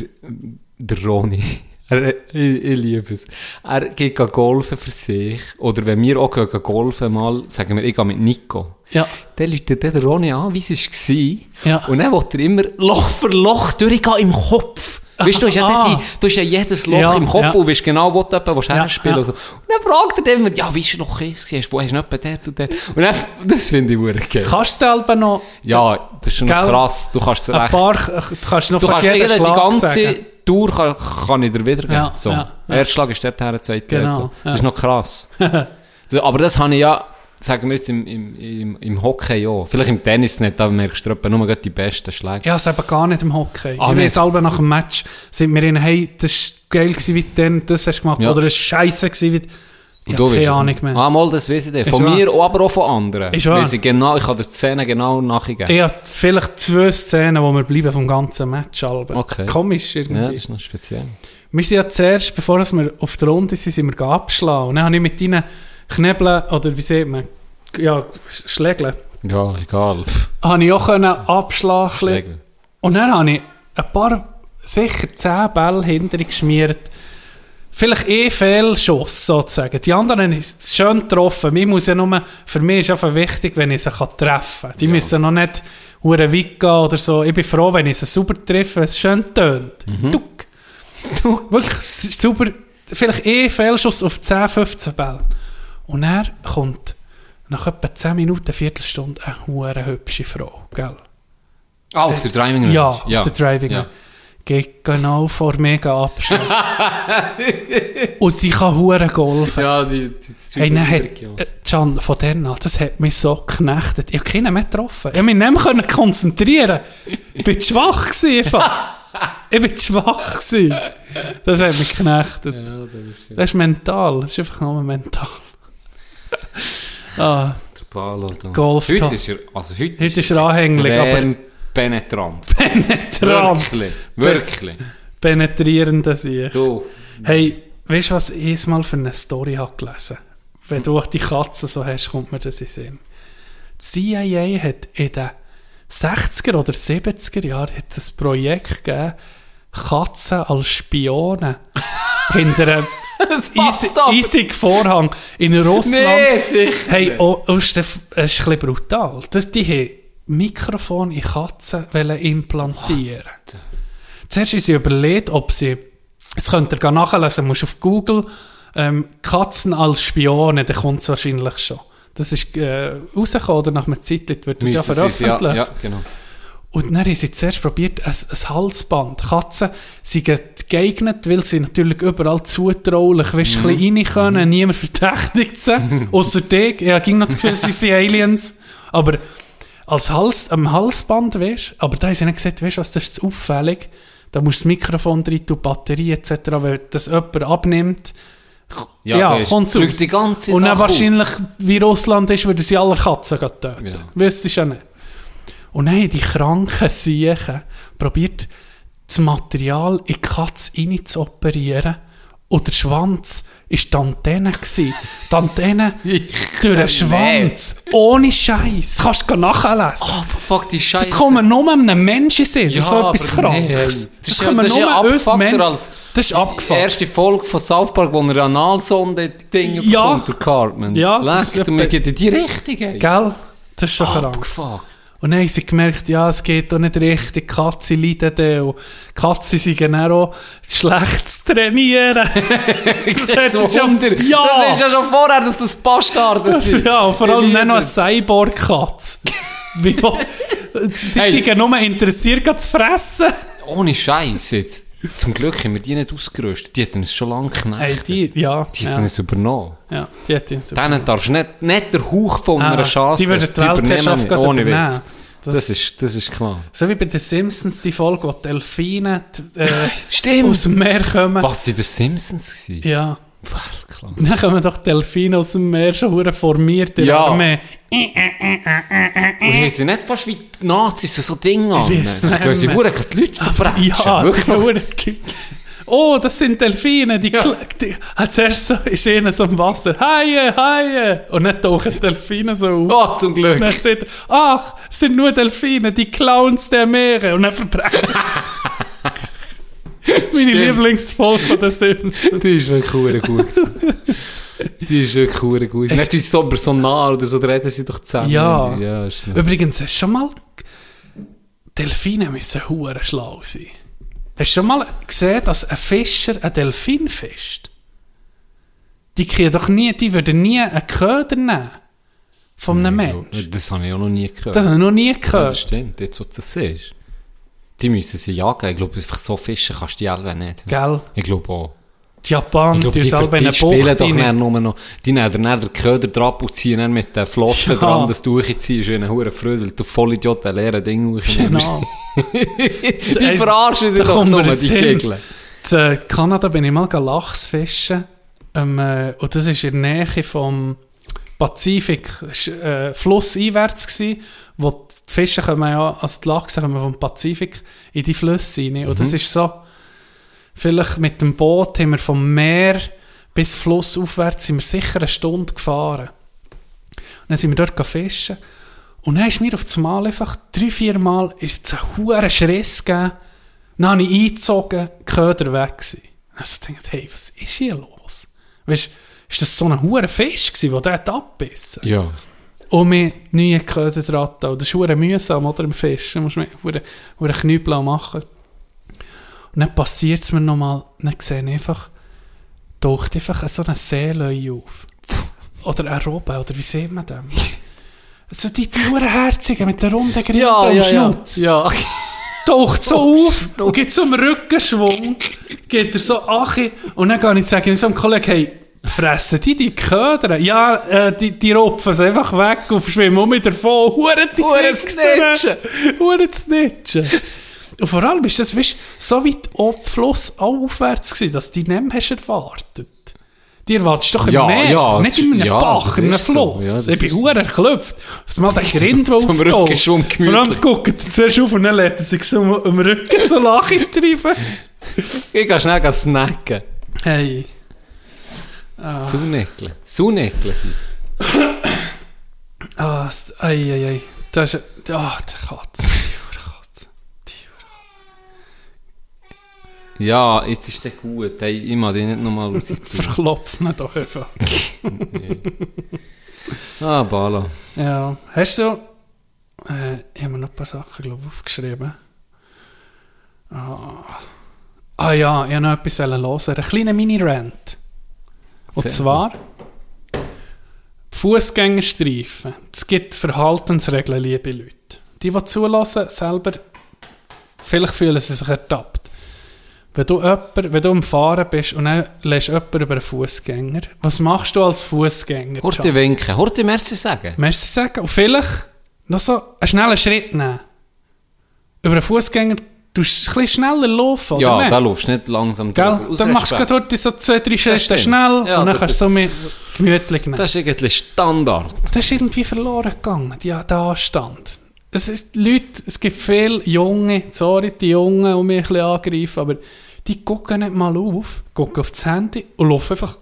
der Ronny. Er, ich, ich liebe es. Er geht golfen für sich. Oder wenn wir auch gehen golfen mal, sagen wir, ich gehe mit Nico. Ja. Dann läutet der Ronny an, wie es war. Ja. Und dann will er immer Loch für Loch durchgehen im Kopf. Weißt du, du hast ja, Ah. die, du hast ja jedes Loch Ja, im Kopf ja. und weißt genau, wo du etwa Ja, herspielen ja. und so. Und dann fragt er immer, ja, wie ist Loch 1 gewesen? Wo hast du noch etwa dort und dort? Und dann, das finde ich wirklich geil. Kannst du selber noch Ja, das ist schon krass. Du kannst es recht. paar, du kannst noch Du kannst die ganze sagen. Tour kann, kann ich dir wiedergeben. Ja, so. ja. Erster Schlag ist dort her, zweiter Genau. Das ist noch krass. Aber das habe ich ja, sagen wir jetzt im, im, im, im Hockey ja. Vielleicht im Tennis nicht, da merkst du etwa nur die besten Schläge. Ja, es eben gar nicht im Hockey. Ah, ich nicht? weiß selber nach dem Match, sind wir in, hey, das war geil gewesen, wie du das hast gemacht. Ja. Oder es war scheisse gewesen, wie ich du habe weißt keine Ahnung nicht. mehr. Ah, mal, das weiß ich. Ist Von wahr. mir, aber auch von anderen. Ist wahr. Ich, genau, ich kann dir die Szene genau nachgeben. Ich habe vielleicht zwei Szenen, wo wir bleiben vom ganzen Match. Alben. Okay. Komisch irgendwie. Ja, das ist noch speziell. Wir sind ja zuerst, bevor wir auf der Runde sind, sind wir abgeschlagen. Und dann habe ich mit deinen Knebeln, oder wie sieht man, ja, Schlägeln, Ja, egal. habe ich auch können abschlagen. Und dann habe ich ein paar, sicher zehn Bälle hinter geschmiert. Vielleicht eh Fehlschuss sozusagen. Die anderen haben schön getroffen. Mir muss ja nur, für mich ist einfach wichtig, wenn ich sie treffen kann. Die müssen noch nicht hure weit gehen oder so. Ich bin froh, wenn ich sie sauber treffe, wenn es schön tönt. Duck. Duck. Wirklich s- sauber. Vielleicht eh Fehlschuss auf 10, 15 Bälle. Und er kommt nach etwa 10 Minuten, Viertelstunde eine hure hübsche Frau. Gell? Ah, auf der Driving Range. Ja, auf der Driving Ja. Range. Geht genau vor mega abschlagen. Und sie kann hure golfen. Ja, die, die, die Hey, dann hat, äh, Can, von denen an, das hat mich so geknechtet. Ich habe keinen mehr getroffen. Ich konnte mich nicht mehr konzentrieren. Ich zu schwach gewesen. Ich bin zu schwach gewesen. Das hat mich geknechtet. das, ist mental. Das ist einfach nur mental. Ah. Golf Heute ist er, also heute, Heute ist er anhänglich, aber- penetrant. penetrant. Wirklich, wirklich. penetrierender Sieg. Du. Hey, weißt du, was ich mal für eine Story habe gelesen? Wenn du auch die Katze so hast, kommt mir das in Sinn. Die CIA hat in den 60er oder 70er Jahren hat das Projekt gegeben, Katzen als Spione hinter einem Das passt eisig- aber. eisig Vorhang in Russland. Nee, sicher. Hey, oh, oh, ist das das ist ein bisschen brutal. Das, die haben Mikrofon in Katzen wollen implantieren. Zuerst haben sie überlegt, ob sie, das könnt ihr nachlesen, musst auf Google, ähm, Katzen als Spione, dann kommt es wahrscheinlich schon. Das ist äh, rausgekommen, oder nach einer Zeit wird das ja Müssen ja, veröffentlicht. ja, genau. Und dann haben sie zuerst probiert, ein, ein Halsband. Katzen sind geeignet, weil sie natürlich überall zutraulich, weißt, Mhm. ein bisschen rein können, niemand verdächtigt sie, außer dich. Ja, ging noch das Gefühl, sie sind Aliens. Aber als Hals, am Halsband, weißt aber da haben sie nicht gesagt, weißt was, das ist zu auffällig. Da musst du das Mikrofon drin tun, Batterie etc., wenn das jemand abnimmt. Ja, Ja, die ganze Und dann Sache auf. wahrscheinlich, wie Russland ist, würden sie alle Katzen töten. Ja. Weißt du ja nicht. Und dann haben die kranken Siechen probiert, das Material in die Katze rein zu operieren. Und der Schwanz war die Antenne. gewesen. Die Antenne durch den Schwanz. Ohne Scheiß. Kannst du nachlesen. Oh, fuck, die Scheiße. Das kommt nur einem Menschen sehen. Ja, so etwas aber nee, Krankes. das ist ja- das ist ja uns abgefuckter Menschen- Das ist Die abgefuckt. erste Folge von South Park, wo er Analsonde-Ding Ja. bekommt, durch Cartman. Ja, das Leck, ist du, mir geht in die Richtung. ey. Gell? Das ist so krank. Abgefuckt. Und dann haben sie gemerkt, ja, es geht doch nicht richtig, die Katze leiden dann und die Katze sind dann auch schlecht zu trainieren. das hat so schon, ja, Das ist ja schon vorher, dass das Bastarde sind. ja, und vor allem dann noch eine. Cyborg-Katze. Sie Hey. sind nur interessiert, zu fressen. Ohne Scheiß jetzt. Zum Glück haben wir die nicht ausgerüstet. Die hätten uns schon lange Hey, geknackt. die, ja, Die hätten ja, uns übernommen. ja, die hat ihn so. Denen darfst du nicht, nicht der Hauch von Ah, einer Chance die würden die Weltherrschaft Ohne übernehmen. Witz. Das- Das, ist, das ist klar. So wie bei den Simpsons, die Folge, wo die Delfine die, äh, aus dem Meer kommen. Was sind das Simpsons gewesen? Ja. Well, klar. Dann kommen doch Delfine aus dem Meer schon hure formiert in Ja. Armee. Und haben sie nicht fast wie die Nazis so Dinge an? Glaube, sie wurden die Leute verbrechen. Ja, Wirklich. hure Oh, das sind Delfine, die, Ja. die hat zuerst so, ist ihnen so im Wasser, Haie, Haie, und dann tauchen Delfine so auf. Oh, zum Glück. Und dann sagt er, ach, es sind nur Delfine, die Clowns der Meere, und dann verbrechen. Meine Lieblingsfolge von den Simpsons. Die ist wirklich hure gut. Die ist wirklich hure gut. Nicht wie so so nah oder so, da reden sie doch zusammen. Ja. ja ist Übrigens, hast du schon mal. Delfine müssen hure schlau sein. Hast du schon mal gesehen, dass ein Fischer einen Delfin fischt? Die kriegen doch nie, die würden nie einen Köder nehmen. Von einem Menschen. Das habe ich auch noch nie gehört. Das habe ich noch nie ja, gehört. das stimmt, jetzt was das siehst. Die müssen sie jagen. Ich glaube, einfach so fischen kannst du die alle nicht. Gell? Ich glaube auch. Die glaube, tun die, in die eine spielen doch dann nur noch, die nehmen dann den Köder drauf und ziehen dann mit den Flossen Ja. dran, dass du durchziehst, wie eine hure Freude, weil du Vollidiot ein leeren Ding rausnimmst. Genau. Die verarschen dich doch nur, die Sinn. Kegel. In Kanada bin ich mal Lachs fischen. Ähm, äh, und das war in der Nähe vom Pazifik, äh, flusseinwärts gsi, wo die Fische kommen ja, also die Lachse kommen vom Pazifik in die Flüsse rein. Und das ist so, vielleicht mit dem Boot haben wir vom Meer bis flussaufwärts sind wir sicher eine Stunde gefahren. Und dann sind wir dort fischen. Und dann ist mir auf das Mal einfach drei, vier Mal ist es einen hohen Schriss gegeben. Dann habe ich eingezogen, die Köder weg gewesen. Und dann so gedacht, hey, was ist hier los? Weißt du, ist das so ein hoher Fisch gewesen, der dort abbissen? Ja. Und mir neue Köder dran Das ist hure mühsam, oder, im Fisch. Da musst du hure Knüppel machen. Und dann passiert es mir nochmal, dann sehe ich einfach, taucht einfach so eine Seelöwe auf. Oder ein Robbe, oder wie sieht man das? So die, Herzigen mit den runden Grinden Ja, ja, ja. Schnutz. ja. Taucht so auf und gibt so einen Rückenschwung, geht er so achi und dann kann ich sagen, ich so einem Kollegen, hey, fressen die die Köder? Ja, äh, die, die rupfen es einfach weg und verschwimmen um wieder davon. Hure die. Snitchen. Hure Snitchen. Und vor allem ist das, weißt, so weit auf Fluss aufwärts gewesen, dass du die nicht mehr hast erwartet. Die erwartest doch Ja, Meer, ja, nicht in einem ja, Bach, in einem ist so. Fluss. Ja, ich bin ist so. hure erklopft. Auf einmal der Grind, der Zum auftaucht. Rückenschwung Vor allem gemütlich. guckt er zuerst auf und dann lässt er sich so am Rücken so lachen treiben. Ich gehe schnell snacken. Hey. Zunäckle. Zunäckle sind es. Ah, ei, ei, ei. Das ist... Ah, die Katze. Die Katze. Ja, jetzt ist der gut. Hey, ich mag den nicht nochmal raus. Verklopfen doch einfach. ah, Bala. Ja. Hast du... Äh, ich habe mir noch ein paar Sachen, glaube ich, aufgeschrieben. Ah. ah ja, ich wollte noch etwas hören. Ein kleiner Mini-Rant. Und Sehr zwar... Fußgängerstreifen. Es gibt Verhaltensregeln, liebe Leute. Die, die zulassen, selber, vielleicht fühlen sie sich ertappt. Wenn du, jemand, wenn du am Fahren bist und dann lässt jemand über einen Fußgänger, was machst du als Fußgänger? Horti winken. Horti Merci sagen. Merci sagen. Und vielleicht noch so einen schnellen Schritt nehmen. Über einen Fußgänger du ein bisschen schneller laufen, oder Ja, nicht? da laufst du nicht langsam drüber. Dann machst du heute so zwei, drei Schritte schnell Ja, und dann kannst du so mit gemütlich nehmen. Das ist eigentlich Standard. Das ist irgendwie verloren gegangen, die, der Anstand. Es ist, Leute, es gibt viele Junge, sorry, die Jungen, die mich ein bisschen angreifen, aber die gucken nicht mal auf, gucken auf das Handy und laufen einfach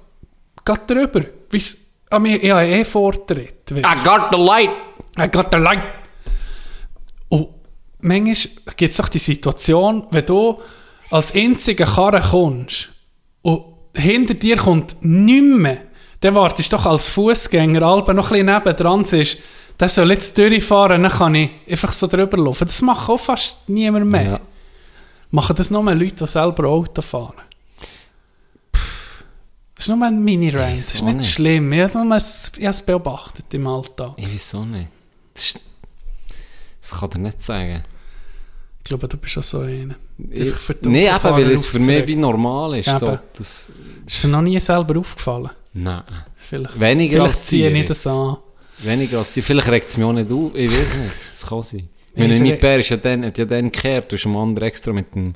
gerade drüber. Ich habe eh Vortritt. I got the light. I got the light. Manchmal gibt es doch die Situation, wenn du als einziger Karre kommst und hinter dir kommt nichts mehr, dann wartest du doch als Fußgänger Alben noch ein bisschen nebendran ist, der soll jetzt durchfahren, dann kann ich einfach so drüber laufen. Das macht auch fast niemand mehr. Ja. Machen das nur Leute, die selber Auto fahren. Das ist nur ein Mini-Rant, das ist Wieso nicht nicht? schlimm. Ich habe es ich habe es beobachtet im Alltag. Ich weiß auch nicht. Das, ist, das kann er nicht sagen. Ich glaube, du bist schon so einer. Ich, nee, eben, weil es für mich wie normal ist. So, das, Ist dir noch nie selber aufgefallen? nein. Vielleicht, Weniger vielleicht als ziehe ich das jetzt. an. Weniger als die. Vielleicht regt es mich auch nicht auf. Ich weiß nicht. Das kann sein. Wenn es er nicht Bär ist, ja dann, hat ja dann gekehrt. Du hast am anderen extra mit dem,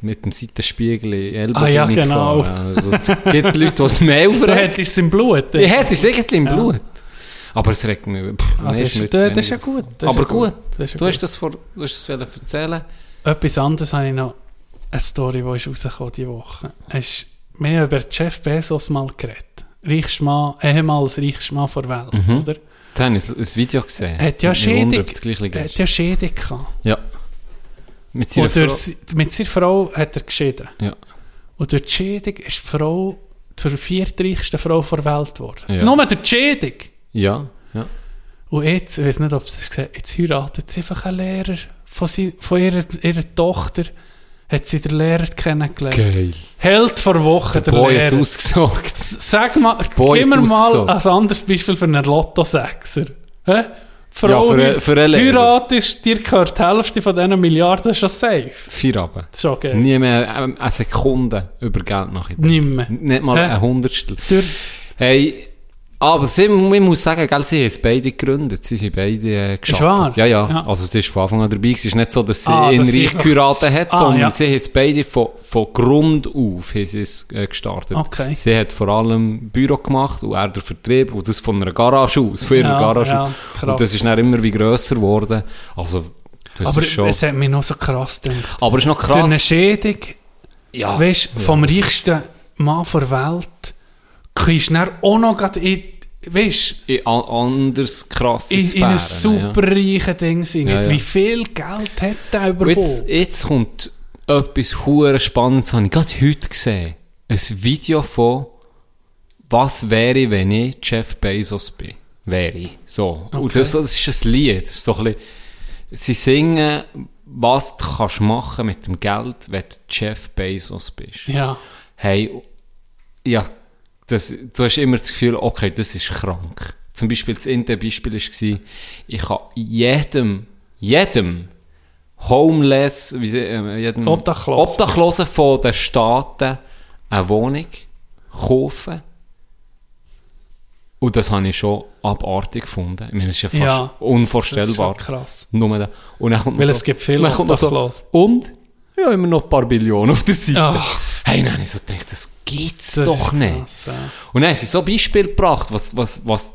mit dem Seitenspiegel in Ellbogen Ah, ja, genau. Also, es gibt Leute, die es mehr Du aufregen. hättest es im Blut. Ich hätte es irgendwie im Ja. Blut. Aber es regt mich. Pff, Ah, nee, das, ist, das, ist ja gut. Das Aber gut. Ja Du gut. hast das, vor, du hast das erzählen. Etwas anderes habe ich noch. Eine Story, die ist rausgekommen diese Woche. Hast mehr über Jeff Bezos mal geredet. Reichster Mann, ehemals reichster Mann der Welt, Mhm. oder? Da habe ich ein Video gesehen. Hat ja Schädig, hat ja Schädig gehabt. Ja. Mit seiner Frau. sie- mit seiner Frau hat er geschieden. Ja. Und durch die Scheidung ist die Frau zur viertreichsten Frau der Welt geworden. Ja. Nur durch die Scheidung. Ja, ja. Und jetzt, ich weiß nicht, ob sie es gesagt jetzt heiratet sie einfach einen Lehrer von, sie, von ihrer, ihrer Tochter. Hat sie den Lehrer kennengelernt. Geil. Held vor Woche, Der der, Boy hat Lehrer. ausgesorgt. Sag mal, gib mir hat mal ein anderes Beispiel für einen Lotto-Sechser. Hä? Frau, Ja, für einen- für einen Lehrer. heiratest, dir gehört die Hälfte von diesen Milliarden schon safe. Vier Abend. Ist schon geil. Nie mehr ähm, eine Sekunde über Geld nachgedacht. Nimmer. Nicht mal Hä? ein Hundertstel. Durch, Hey, aber sie, ich muss sagen, gell, sie haben es beide gegründet. Sie sind beide äh, geschafft. wahr? Ja, ja, Ja. Also sie ist von Anfang an dabei. Es ist nicht so, dass sie Ah, sie reich geheiratet hat, Ah, sondern ja. sie haben es beide von, von Grund auf haben sie es, äh, gestartet. Okay. Sie hat vor allem Büro gemacht und er der Vertrieb und das von einer Garage aus, von ihrer Ja, Garage aus. krass. Und das ist dann immer wie grösser geworden. Also, das aber ist schon... es hat mich noch so krass gedacht. aber es ist noch Durch eine krass. Scheidung, Ja. weißt, vom reichsten Mann der Welt, du dann auch noch grad in, weißt, in an- anders krasse in, in ein ja. super reiches Ding sein. Ja, ja. Wie viel Geld hat der Und überhaupt? jetzt, jetzt kommt etwas hure Spannendes, habe ich gerade heute gesehen. Ein Video von «Was wäre, wenn ich Jeff Bezos bin?» Wäre. So. Und Okay. das, das ist ein Lied. Das ist so ein bisschen, sie singen, was du kannst machen mit dem Geld, wenn du Jeff Bezos bist. Ja. Hey, ja, das, du hast immer das Gefühl, okay, das ist krank. Zum Beispiel, das eine Beispiel war, ich kann jedem, jedem Homeless, wie, äh, jedem Obdachlosen. Obdachlosen von den Staaten eine Wohnung kaufen. Und das habe ich schon abartig gefunden. Ich meine, das ist ja fast Ja, Das ist unvorstellbar. krass. Nur da. Und dann kommt Weil so, es gibt viele noch so. Und? Ja, immer noch ein paar Billionen auf der Seite. Ach. Hey, dann habe ich so gedacht, das gibt's Das doch nicht. krass, ja. Und dann haben sie so Beispiele gebracht, was, was, was,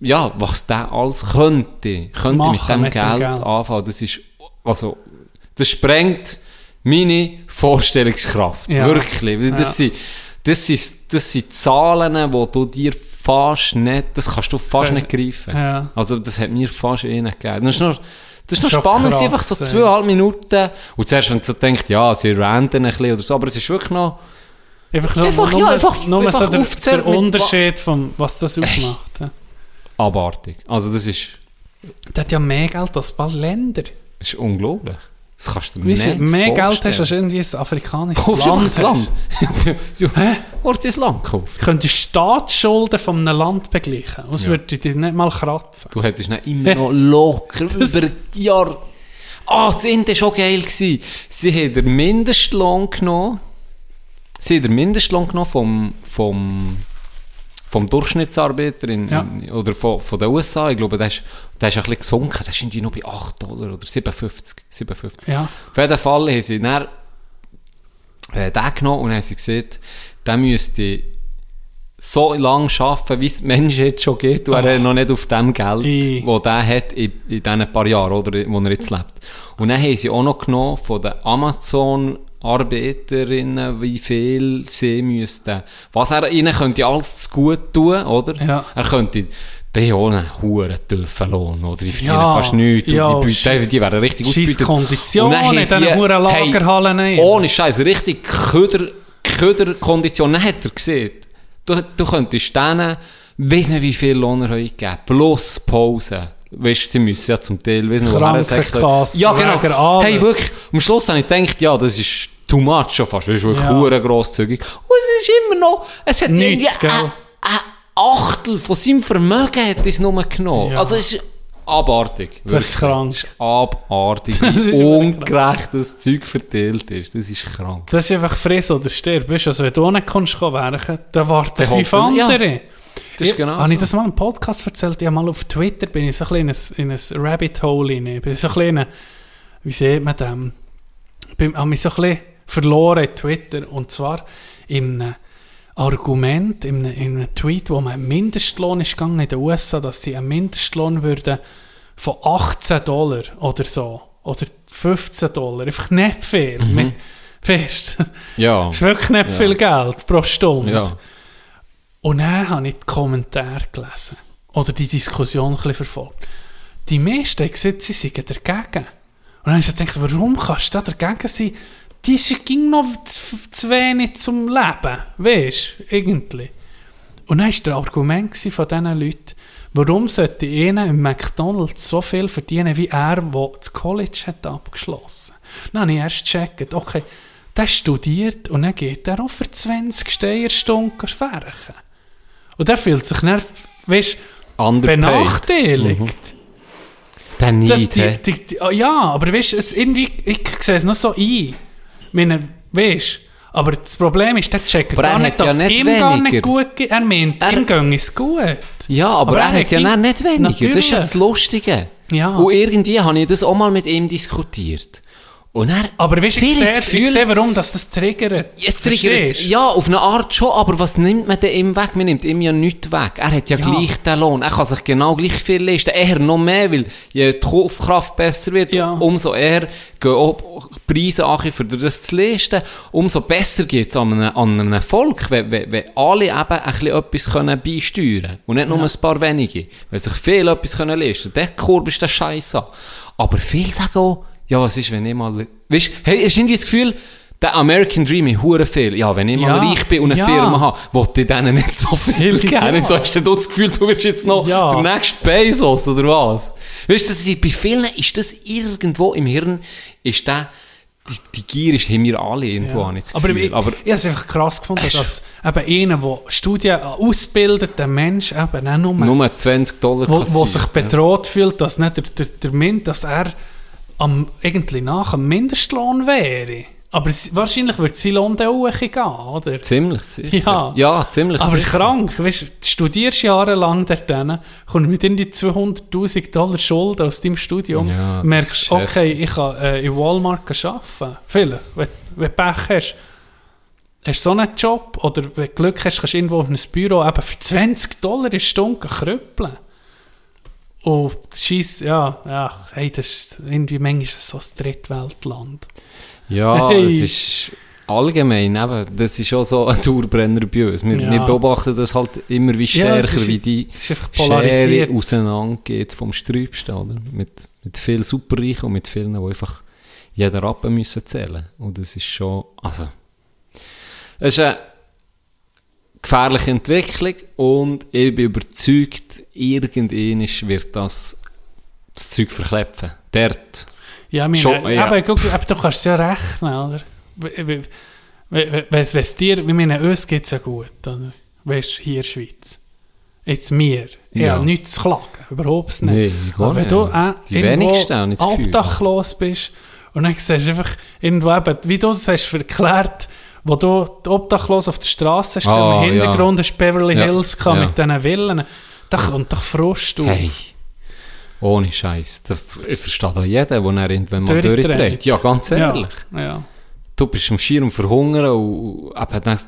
ja, was der alles könnte, könnte mit Machen dem mit dem Geld, Geld. anfangen. Das ist, also, das sprengt meine Vorstellungskraft. Ja. Wirklich. Das, Ja. sind, das, sind, das sind Zahlen, die du dir fast nicht, das kannst du fast Fast- nicht greifen. Also das hat mir fast eh nicht gegeben. Das ist noch, das ist noch spannend, krass, einfach so zweieinhalb Minuten. Und zuerst, wenn du so denkst, ja, sie ranten ein bisschen oder so, aber es ist wirklich noch, Einfach, nur- Einfach, ja, nur, einfach- nur einfach so der, der Unterschied, von, was das ausmacht. Ja. abartig. Also das ist, Der hat ja mehr Geld als bald Länder. das ist unglaublich. Das kannst du dir nicht mehr Geld hast als irgendwie ein afrikanisches Kaufst Land. ein Land? du Hä? dir ein Land gekauft. Ich könnte die Staatsschulden von einem Land begleichen. Das Ja. würde dich nicht mal kratzen. Du hättest dann immer noch locker über die Jahre... Ah, das Ende war schon geil. Gewesen. Sie haben den Mindestlohn genommen. Sie haben den Mindestlohn genommen vom, vom, vom Durchschnittsarbeiter in, Ja. in, oder von, von den USA. Ich glaube, der ist, der ist ein bisschen gesunken. Der ist irgendwie noch bei 8 Dollar oder 57. 57. Ja. Auf jeden Fall haben sie dann äh, den genommen und haben sie gesagt, der müsste so lange arbeiten, wie es Menschen jetzt schon geht, und er hat noch nicht auf dem Geld, I. das er hat in, in diesen paar Jahren, oder, wo er jetzt lebt. Und dann haben sie auch noch genommen von den Amazon-Arbeiterinnen, wie viel sie müssten, was er ihnen könnte alles gut tun, oder? Ja. Er könnte die haben einen hohen tiefen Lohn, oder? Die verdienen Ja, fast nichts, ja, und die, shit. die, werden richtig Scheiss ausgebeutet. Konditionen dann haben in diesen hey, Lagerhallen rein. Ohne Scheiß, richtig Köder, Köderkonditionen. Dann hat er gesehen, du, du könntest denen, weiss nicht wie viel Lohn er heute geben, plus Pause. Weißt sie müssen ja zum Teil, weiss nicht, woher er Ja, genau. Hey, wirklich, am Schluss habe ich gedacht, ja, das ist too much schon fast, das ist wirklich Ja. grosszügig. Und es ist immer noch, es hat Nichts, irgendwie ein, ein Achtel von seinem Vermögen hat es nur genommen. Ja. Also es ist abartig. Das ist krank. Abartig, Das ist wie wirklich ungerecht das Zeug verteilt ist. Das ist krank. Das ist einfach friss oder stirb. Weißt du, also wenn du nicht kannst werken, dann warten fünf hoffen- ja. andere. Das ist Ich- genau Habe ich so. das mal im Podcast erzählt? Ja, mal auf Twitter bin ich so ein bisschen in ein, in ein Rabbit Hole rein. Ich bin so ein bisschen, wie sieht man das? Ich habe mich so ein bisschen verloren in Twitter. Und zwar einem Argument, in einem, in einem Tweet, wo man Mindestlohn ist gegangen in den USA, dass sie einen Mindestlohn würden von 18 Dollar oder so. Oder 15 Dollar. Einfach nicht viel. Mhm. Du? Ja. Das ist wirklich nicht Ja. viel Geld pro Stunde. Ja. Und dann habe ich die Kommentare gelesen. Oder die Diskussion ein bisschen verfolgt. Die meisten haben gesagt, sie seien dagegen. Und dann habe ich gedacht, warum kannst du da dagegen sein? Die ist- ging noch zu, zu wenig zum Leben. Weißt du, irgendwie. Und dann war der Argument von diesen Leuten, warum sollte einer im McDonalds so viel verdienen wie er, der das College hat abgeschlossen Dann habe ich erst gecheckt, okay, der studiert und dann geht er auch für 20 Steierstunden werken. Und der fühlt sich dann, weißt, Underpaid. benachteiligt. Mhm. Der Das, Neid, die, hä? die, die, ah, ja, aber weißt, es irgendwie, ich sehe es noch so ein. Meine, weißt, aber das Problem ist, der checkt Aber er gar nicht, ja dass nicht ihm gar nicht weniger. gut geht. Er meint, Er- ihm ging es gut. Ja, aber, er, hat ja nicht weniger. Das ist ja Natürlich. das Lustige. Ja. Und irgendwie habe ich das auch mal mit ihm diskutiert. Und er, Aber weißt, ich sehe, ich sehe, warum das, das triggert. Es triggert, ja, auf eine Art schon, aber was nimmt man denn ihm weg? Man nimmt ihm ja nichts weg. Er hat ja, Ja. gleich den Lohn. Er kann sich genau gleich viel leisten. Eher noch mehr, weil je die Kaufkraft besser wird, Ja. umso eher gehen auch Preise an, für das zu leisten. Umso besser geht es an einem, an einem Volk, wenn, wenn, wenn alle eben ein bisschen etwas können beisteuern können. Und nicht nur ein paar wenige. Wenn sich viele etwas können leisten können. Der kurbelst den Scheiß an. Aber viele sagen auch, ja, was ist, wenn ich mal, weißt, hey, hast du das Gefühl, der American Dream ist hure viel. Ja, wenn ich mal Ja, reich bin und eine ja. Firma habe, wollte ich denen nicht so viel geben. Ja. So hast du das Gefühl, du wirst jetzt noch Ja. der nächste Bezos oder was? Weißt du, das ist, bei vielen ist das irgendwo im Hirn, ist der, die, die Gier ist, haben wir alle irgendwo, Ja. ich das Aber ich, Aber, ich habe es einfach krass gefunden, dass eben einer, der Studien ausbildet, der Mensch eben auch nur, nur 20 Dollar wo, wo sich ja. bedroht fühlt, dass nicht der, der, der Mind, dass er am, irgendwie nach am Mindestlohn wäre. Aber es, wahrscheinlich wird sein Lohn dann auch gehen, oder? Ziemlich sicher. Ja. ja ziemlich Aber sicher. krank, weißt, du studierst jahrelang dort kommst mit in die 200'000 Dollar Schulden aus deinem Studium, Ja, merkst, okay, heftig. ich kann äh, in Walmart arbeiten. Vielleicht, wenn, wenn du Pech hast. Hast du so einen Job, oder wenn du Glück hast, kannst du irgendwo auf ein Büro eben für 20 Dollar in Stunde krüppeln. Und scheiss, ja, ja, hey, das ist irgendwie manchmal so ein Drittweltland. Ja, Hey. es ist allgemein, eben, das ist auch so ein Dauerbrenner bei uns. Wir, Ja. wir beobachten das halt immer wie Ja, stärker, ist- wie die Schere auseinandergeht vom Sträubsten, oder? Mit, mit viel Superreichen und mit vielen, die einfach jeden Rappen müssen zählen. Und das ist schon, also, es ist eine gefährliche Entwicklung und ich bin überzeugt, irgendwann wird das das Zeug verklepfen. Dort. Ja, meine, Schon, ja. Aber, guck, aber du kannst es ja rechnen, oder? Wenn es dir, wie meine, uns geht es ja gut, oder? Weißt du, hier in der Schweiz. Jetzt mir. Ich Ja. habe nichts zu klagen, überhaupt nicht. Nee, aber wenn nicht. du äh, Die wenigsten Gefühl. obdachlos bist und dann siehst du einfach irgendwo eben, wie du es hast verklärt, wo du die Obdachlos auf der Straße hast, Ah, im Hintergrund ja. hast Beverly Ja, Hills gehabt ja. mit diesen Villen. Da kommt doch Frust auf. Hey, ohne Scheiß. Ich verstehe da jeden, der er irgendwann mal Durchdreht. Ja, ganz ehrlich. Ja, ja. Du bist am Schirm verhungern und eben, dann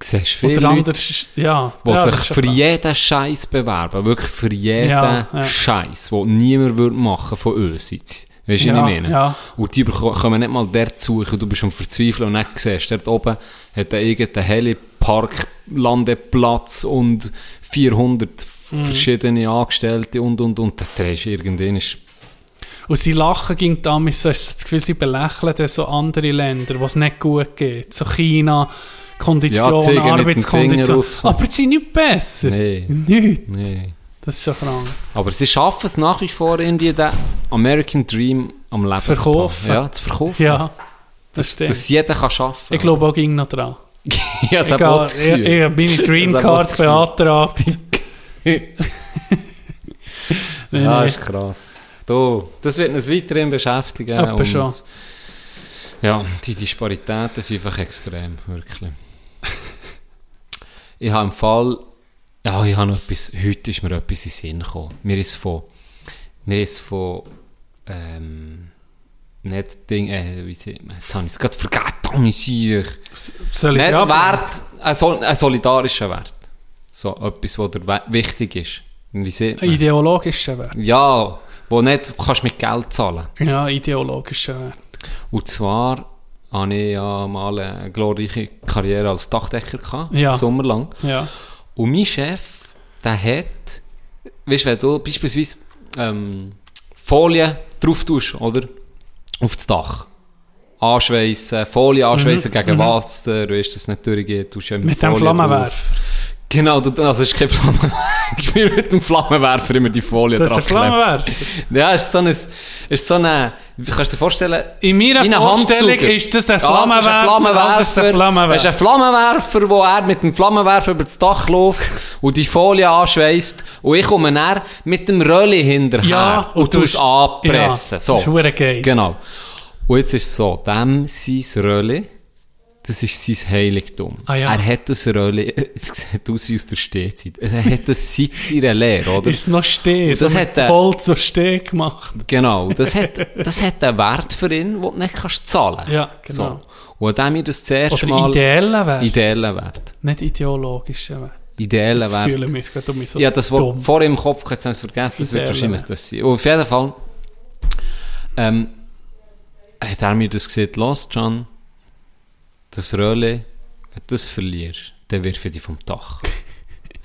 siehst viele Oder Leute, anders, ja. die ja, sich ist für klar. jeden Scheiß bewerben. Wirklich für jeden Ja, ja. Scheiß, den niemand würde machen von uns jetzt. Weißt du, Ja, was ich meine? ja. Und die kommen nicht mal dort suchen, du bist am Verzweifeln und dann siehst dort oben hat er irgendeinen Helipark, Landeplatz und 400 Mhm. verschiedene Angestellte und, und, und. Da drehst du irgendwann ist Und sie lachen ging damit, so hast du das Gefühl, sie belächeln dann so andere Länder, wo es nicht gut geht. So China, Ja, Konditionen, Finger Arbeitskonditionen. Aber sie sind nicht besser. Nee. Nicht. Nee. Das ist schon krank. Aber sie schaffen es nach wie vor, irgendwie den American Dream am Leben Zu verkaufen. Ja, zu verkaufen. Ja, das dass, dass jeder kann schaffen Ich glaube auch ging noch dran. ja, das habe ich, habe meine Green Card beantragt. Nee, Ja, ist krass. Du, das wird uns weiterhin beschäftigen. Und- schon. Ja, die Disparitäten sind einfach extrem, wirklich. ich habe im Fall, ja, ich habe noch etwas, heute ist mir etwas in den Sinn gekommen. Mir ist von, mir ist von, ähm, nicht Ding, äh, wie man, jetzt habe ich es gerade vergessen, dumme Sieg. Soll ich Nicht? Wert, ein, sol ein solidarischer Wert. So, etwas, was dir wichtig ist. Wie sieht Ein ideologischer Wert. Ja, wo nicht kannst mit Geld zahlen. Ja, ideologischer Wert. Und zwar hatte ich ja mal eine glorreiche Karriere als Dachdecker gehabt, Ja. sommerlang. Ja. Und mein Chef, der hat, weißt du, wenn du beispielsweise ähm, Folie drauf tust, oder? Auf das Dach. Anschweissen, Folie anschweissen Mhm, gegen mhm. Wasser, weißt du, dass es nicht durchgeht, tust ja Mit dem Folie drauf. Flammenwerfer. Genau, du, also es ist kein Flammenwerfer. Ich bin mit dem Flammenwerfer immer die Folie Das ist ein. Flammenwerfer. Ja, es ist so ein, ist so eine, kannst du dir vorstellen? In meiner Vorstellung ist das ein Ja, Flammenwerfer, Flammenwerfer. das ist ein Flammenwerfer. Es ist ein Flammenwerfer, wo er mit dem Flammenwerfer über das Dach läuft und die Folie anschweißt und ich komme dann mit dem Röllli hinterher Ja, und, und tu es anpressen. ja, so. das ist geil. Genau. Und jetzt ist es so, dem sein Röllli, das ist sein Heiligtum. Ah, ja. Er hat das Röllli, es sieht aus wie aus der Stehzeit, er hat das seit seiner Lehre, oder? Ist noch stehen? Und das so hat er- Holz so stehen gemacht. Genau, das hat, das hat einen Wert für ihn, den du nicht kannst zahlen Ja, genau. So. Und an dem ich das zuerst Oder mal... ideellen Wert. Ideellen Wert. Nicht ideologischer Wert. Ideellen Jetzt Wert. fühle ich mich gerade um mich so ja, das dumm. vor im Kopf, jetzt haben es vergessen, das wird wahrscheinlich das sein. Und auf jeden Fall ähm, hat er mir das gesagt, los John, das Röhrli, wenn du das verlierst, dann wirf ich dich vom Dach.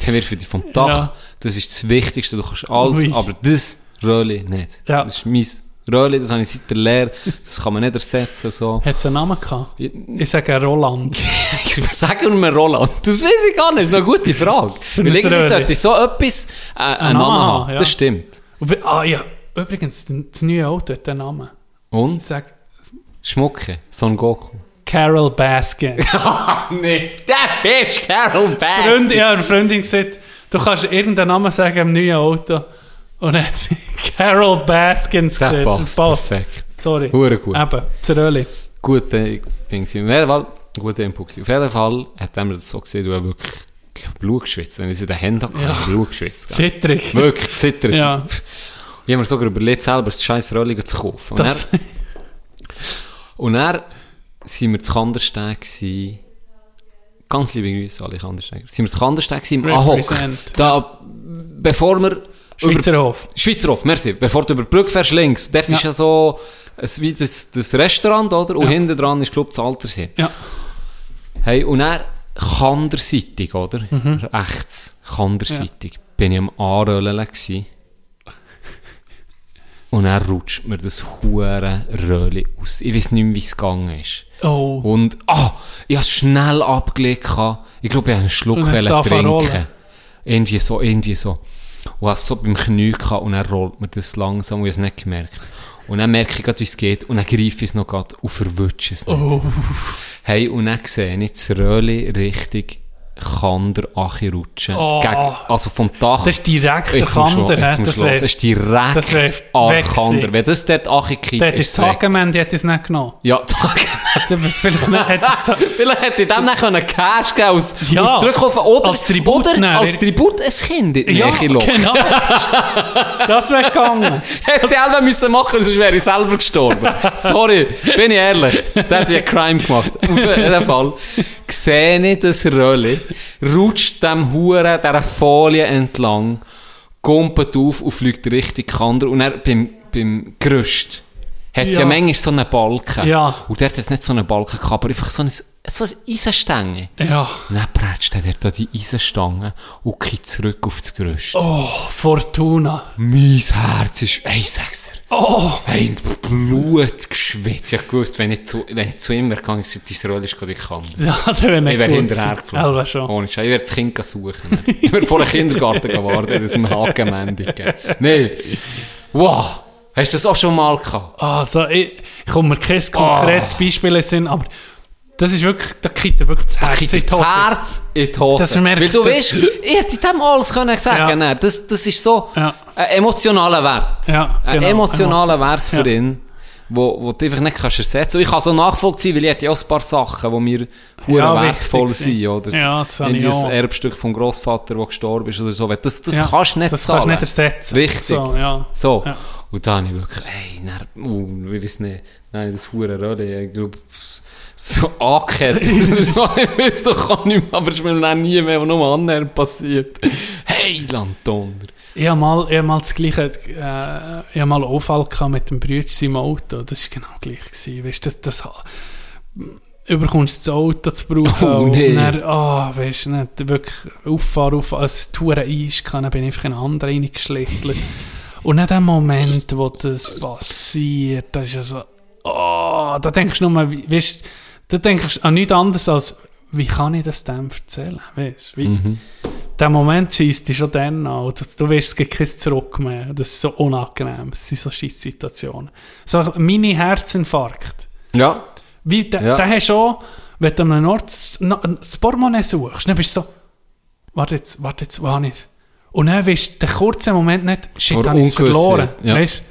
dann wirf ich dich vom Dach. Ja. Das ist das Wichtigste, du kannst alles, Ui. aber das Röhrli nicht. Ja. Das ist mein Röhrli, das habe ich seit der Lehre, das kann man nicht ersetzen. So. Hat es einen Namen gehabt? Ich sage Roland. Sagen wir Roland. Das weiß ich gar nicht. Das ist eine gute Frage. Weil irgendwie sollte so etwas äh, einen Namen haben. ja. Das stimmt. Und Ah ja, übrigens, das neue Auto hat den Namen. Und? Sag Schmucke. Son Goku. Carol Baskin. nee, der Bitch, Carol Baskin. Freund, ja, eine Freundin gesagt, du kannst irgendeinen Namen sagen im neuen Auto. Und dann hat sie Carol Baskins Der gesagt. passt perfekt. Sorry. Hure gut. Eben, Zeröli. Gute Ding. Auf jeden Fall, guter Input. gewesen. Auf jeden Fall hat er das so gesehen, du hast wirklich Blut geschwitzt. Wenn ich es in den Händen hatte, Ja. habe ich Blut geschwitzt. gell. Zittrig. Wirklich zittert. Ja. Ich habe mir sogar überlegt, selber das scheiß Röllchen zu kaufen. Und Das, dann, und dann sind wir zu Kandersteg gewesen. Ganz liebe Grüße alle Kandersteger. Sind wir zu Kandersteg im Ahok. Da, bevor wir Schweizer Hof. Schweizer Hof, merci. Bevor du über die Brücke fährst, links. Dort Ja. ist ja so ein, wie das, das Restaurant, oder? Und Ja. hinten dran ist, glaube ich, das Altersee. Ja. Hey, und dann kanderseitig, oder? Mhm. Rechts, kanderseitig, bin ich am Anrollen gsi. Und dann rutscht mir das hure Röli aus. Ich weiß nicht mehr, wie es gegangen ist. Oh. Und, ah, ich habe schnell abgelegt. Ich glaube, ich habe einen Schluck trinken. Irgendwie so, irgendwie so. Und habe es so beim Knie gehabt und dann rollt mir das langsam und ich habe es nicht gemerkt. Und dann merke ich gerade, wie es geht und dann greife ich es noch gerade und verwutsche es nicht. Oh. Hey, und dann sehe ich das Röli richtig Kander Achi rutschen. Oh. Gegen, also vom Dach. Das ist direkt der Kander, Das wär- Das ist direkt das an Kander. Wenn das dort Achi kippt, Dort ist das. Hagemann, die hat es nicht genommen. Ja, was vielleicht nicht, hätte Vielleicht hätte ich dem dann einen Cash geben aus, Ja, aus zurückkaufen oder als Tribut oder als Tribut ein Kind in die Ja, Nähe locken. genau. Das wäre gegangen. Hätte ich selber müssen machen, sonst wäre ich selber gestorben. Sorry, bin ich ehrlich. Der hat ja einen Crime gemacht. Auf jeden Fall sehe ich das Röllli, rutscht dem Huren, dieser Folie entlang, kumpelt auf und fliegt richtig Kander. Und er beim, beim Gerüst hat es ja. Ja. manchmal so einen Balken. Ja. Und der hat jetzt nicht so einen Balken gehabt, aber einfach so ein, so ein Eisenstange. Ja. Und dann prätscht er an die Eisenstange und kippt zurück auf das Gerüst. Oh, Fortuna. Mein Herz ist, ey, ich sag's dir. Oh. Hey, Blut geschwitzt. Ich gewusst, wenn ich zu, wenn ich zu ihm wäre gegangen, ich gesagt, dein Roll ist gerade in die Kante. Ja, das wäre nicht Ich wäre hinterher gewesen. Ja, schon. Ohne Scheiß. Ich werde das Kind suchen. Ich werde vor dem Kindergarten warten, dass ihm Hakenmändig geben. Nein. Wow. Hast du das auch schon mal gehabt? Also, ich, ich komme mir kein konkretes Ah. Beispiel in den Sinn, aber das ist wirklich, da kriegt er wirklich das Herz in die das Hose. Herz in die Hose. Das merkst Weil du weißt, ich hätte dem alles können sagen Ja. Das, das ist so Ja. ein emotionaler Wert. Ja, Ein genau. emotionaler Emotion. Wert für Ja. ihn, wo, wo du einfach nicht kannst ersetzen. Und ich kann so nachvollziehen, weil ich hätte ja auch ein paar Sachen, die mir Ja, wertvoll sind. Oder. Ja, das Irgendwie ein. Erbstück vom Großvater, der gestorben ist oder so. Das, das Ja, kannst du nicht das zahlen. kannst nicht ersetzen. Richtig. So, ja. So. Ja. Und da habe ich wirklich, ey, dann, uh, ich weiß nicht, nein, das hure Rölle, ich glaube, so angekehrt. so, ich weiß doch auch nicht mehr, aber es ist mir dann nie mehr nur annähernd passiert. Hey, Landonder. Ich habe mal, ich hab mal das gleiche, äh, ich habe mal einen Unfall gehabt mit dem Brüder im Auto. Das war genau gleich. Gewesen. Weißt du, das, das, überkommst du das Auto zu brauchen. Oh, und nee. dann, ah, weißt du, nicht wirklich auffahren, auffahren, als die Tour Eis kann, dann bin ich einfach in einen anderen reingeschlittert. Und in dem Moment, wo das passiert, das ist ja so, oh, da denkst du nur, weißt du, da denkst du an nichts anderes als, wie kann ich das dem erzählen? Weißt du, wie, Mhm. der Moment schießt dich schon dann an. Du, du weißt, es gibt kein Zurück mehr. Das ist so unangenehm. Das sind so scheiß Situationen. So Mini-Herzinfarkt. Ja. Wie, der, Ja. hast du auch, wenn du an einem Ort das, na- das Portemonnaie suchst, dann bist du so, warte jetzt, warte jetzt, wo habe ich es? Und dann weißt du den kurzen Moment nicht, shit, habe ich es verloren. ja. Weißt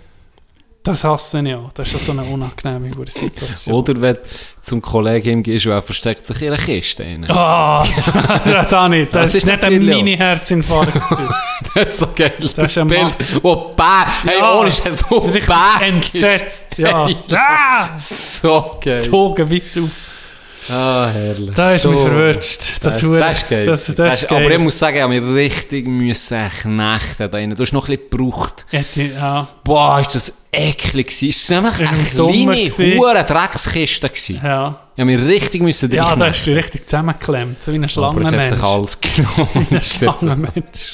Das hasse ich auch. Das ist so eine unangenehme gute Situation. Oder wenn du zum Kollegen gehst und er versteckt sich in einer Kiste. rein. Ah, das, das nicht. Das, Das ist nicht ein Mini-Herzinfarkt. Das ist so geil. Das, ist ein Bild, Mann. wo Bä, hey, Ja. ohne Scheiß, wo Richtig Bä entsetzt. Ja. Hey. Ah! So geil. Zogen weit auf. Ah, herrlich. Da ist So. verwirrt. Das, Das, das ist geil. Das, das, Das ist ist- aber ich geil. muss sagen, ich habe mich richtig müssen knechten da drin. Du hast noch ein bisschen gebraucht. Ich- ja. Boah, ist das eklig gewesen. Es war nämlich Im eine Sommer kleine, hure Dreckskiste gewesen. Ja. Ich habe mich richtig müssen Ja, da hast du richtig zusammengeklemmt. So wie ein Aber es hat sich Schlangenmensch. alles genommen. Wie ein Schlangenmensch.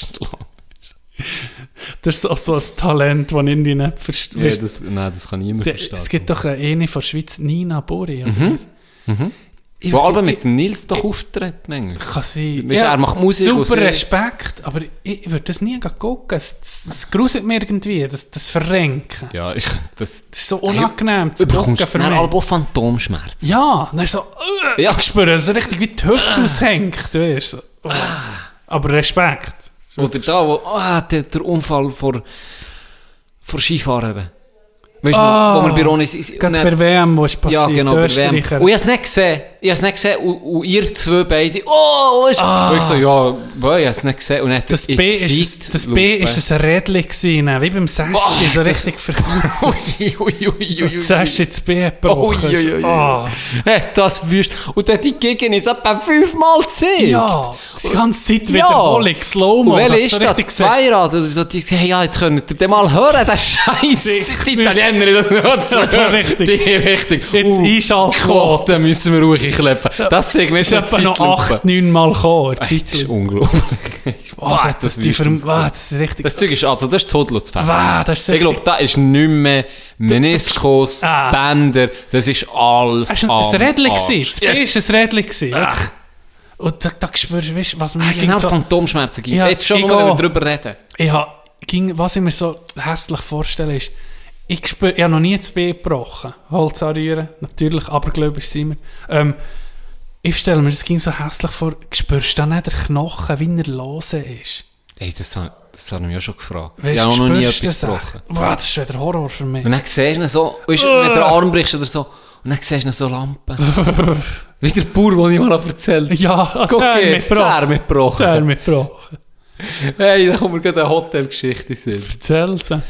Das ist auch so ein Talent, das ich nicht verstehe. Ja, das, nein, das kann niemand Der- verstehen. Es gibt doch eine von der Schweiz, Nina Bori. oder Mhm. Mhm. Ich- Wo aber mit dem Nils doch auftreten eigentlich. Kann sein. Du, er macht Musik Super. Respekt, aber ich, ich würde das nie gucken. Es, es, es gruselt mir irgendwie, das, das Verrenken. Ja, ich, das, Das ist so unangenehm Du zu gucken bekommst dann mich. Albo Phantomschmerzen. Ja, dann ist so, äh, Ja. ich spüre, es richtig wie die Hüfte aushängt, weißt du. So, oh. Aber Respekt. Oder da, wo, ah, der, der Unfall vor, vor Skifahrerin. Weißt du, Ah, wo wir bei sind. Gerade Und bei dann- WM, wo es Ja, passiert, genau, die bei WM. Und ich hab's nicht gesehen. Ich hab's nicht gesehen. Und, und ihr zwei beide, oh, weißt du. Und ich so, ja, boah, ich hab's nicht gesehen. Und dann Das B ist, das B ist ein Rädchen gewesen, wie beim Sashi, Boah, so richtig ver... Ui, ui, ui, ui, Das Sashi das B gebrochen. Ui, ui, ui. Ah. Hey, das wüsst. Und dann die Gegend ist etwa fünfmal gezeigt. Ja, die ganze Zeit Ja. Wiederholung, Slow-Mo, Und welcher dass ist das? Zweirad so, die sagen, ja, jetzt könnt ihr den mal hören, der Scheiß. Wüsste- Italiener, das nicht so. Richtig. Die richtig. Jetzt Einschaltquote. Quote müssen wir ruhig kleppen. Das ist jetzt etwa noch acht, neun Mal gekommen. Das ist unglaublich. Oh, das, das, die Verm- ich. wow, das ist richtig... Das Zeug ist, also, das ist Wow, das ist Ich glaube, da ist nicht mehr Meniskus, Ah. Bänder, das ist alles Es war ein Rädchen. Yes. war ein Rädchen. Und da, da spürst du, weißt, was mir Ah, genau, so... Phantomschmerzen gibt. Jetzt schon, ich nur, wenn wir drüber reden. Ich ging, was ich mir so hässlich vorstelle, ist, ich, spür, ich habe noch nie das B gebrochen. Holz anrühren, natürlich, abergläubisch sind wir. Ähm, ich stelle mir das ging so hässlich vor, spürst du da nicht den Knochen, wie er lose ist? Ey, das, das habe ich mich auch schon gefragt. Weißt, ich habe noch nie etwas gebrochen. Wow, das ist wieder Horror für mich. Und dann siehst du ihn so, weißt, wenn du den Arm brichst oder so, und dann siehst du so Lampen. Wie der Bauer, den ich mal erzählt habe. Ja, das Guck hat mich jetzt, das Arm Das hat gebrochen. mich gebrochen. Hey, da kommt mir gerade eine Hotelgeschichte Sinn. Erzähl sie.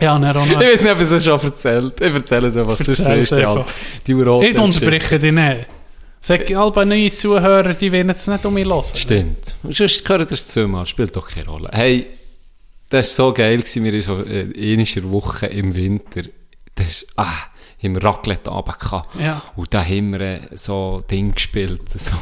Ja, ne, Ich Ronald. weiß nicht, ob ich es schon erzählt Ich erzähle es einfach. siehst du einfach. Die Ich unterbreche dich nicht. Sag alle neue Zuhörer, die werden jetzt nicht um mich hören. Stimmt. Und sonst gehört das zweimal, spielt doch keine Rolle. Hey, das war so geil, gewesen. wir in so äh, in einer Woche im Winter, das ist, ah, haben wir Raclette Abend gehabt. Ja. Und da haben wir äh, so Ding gespielt, so,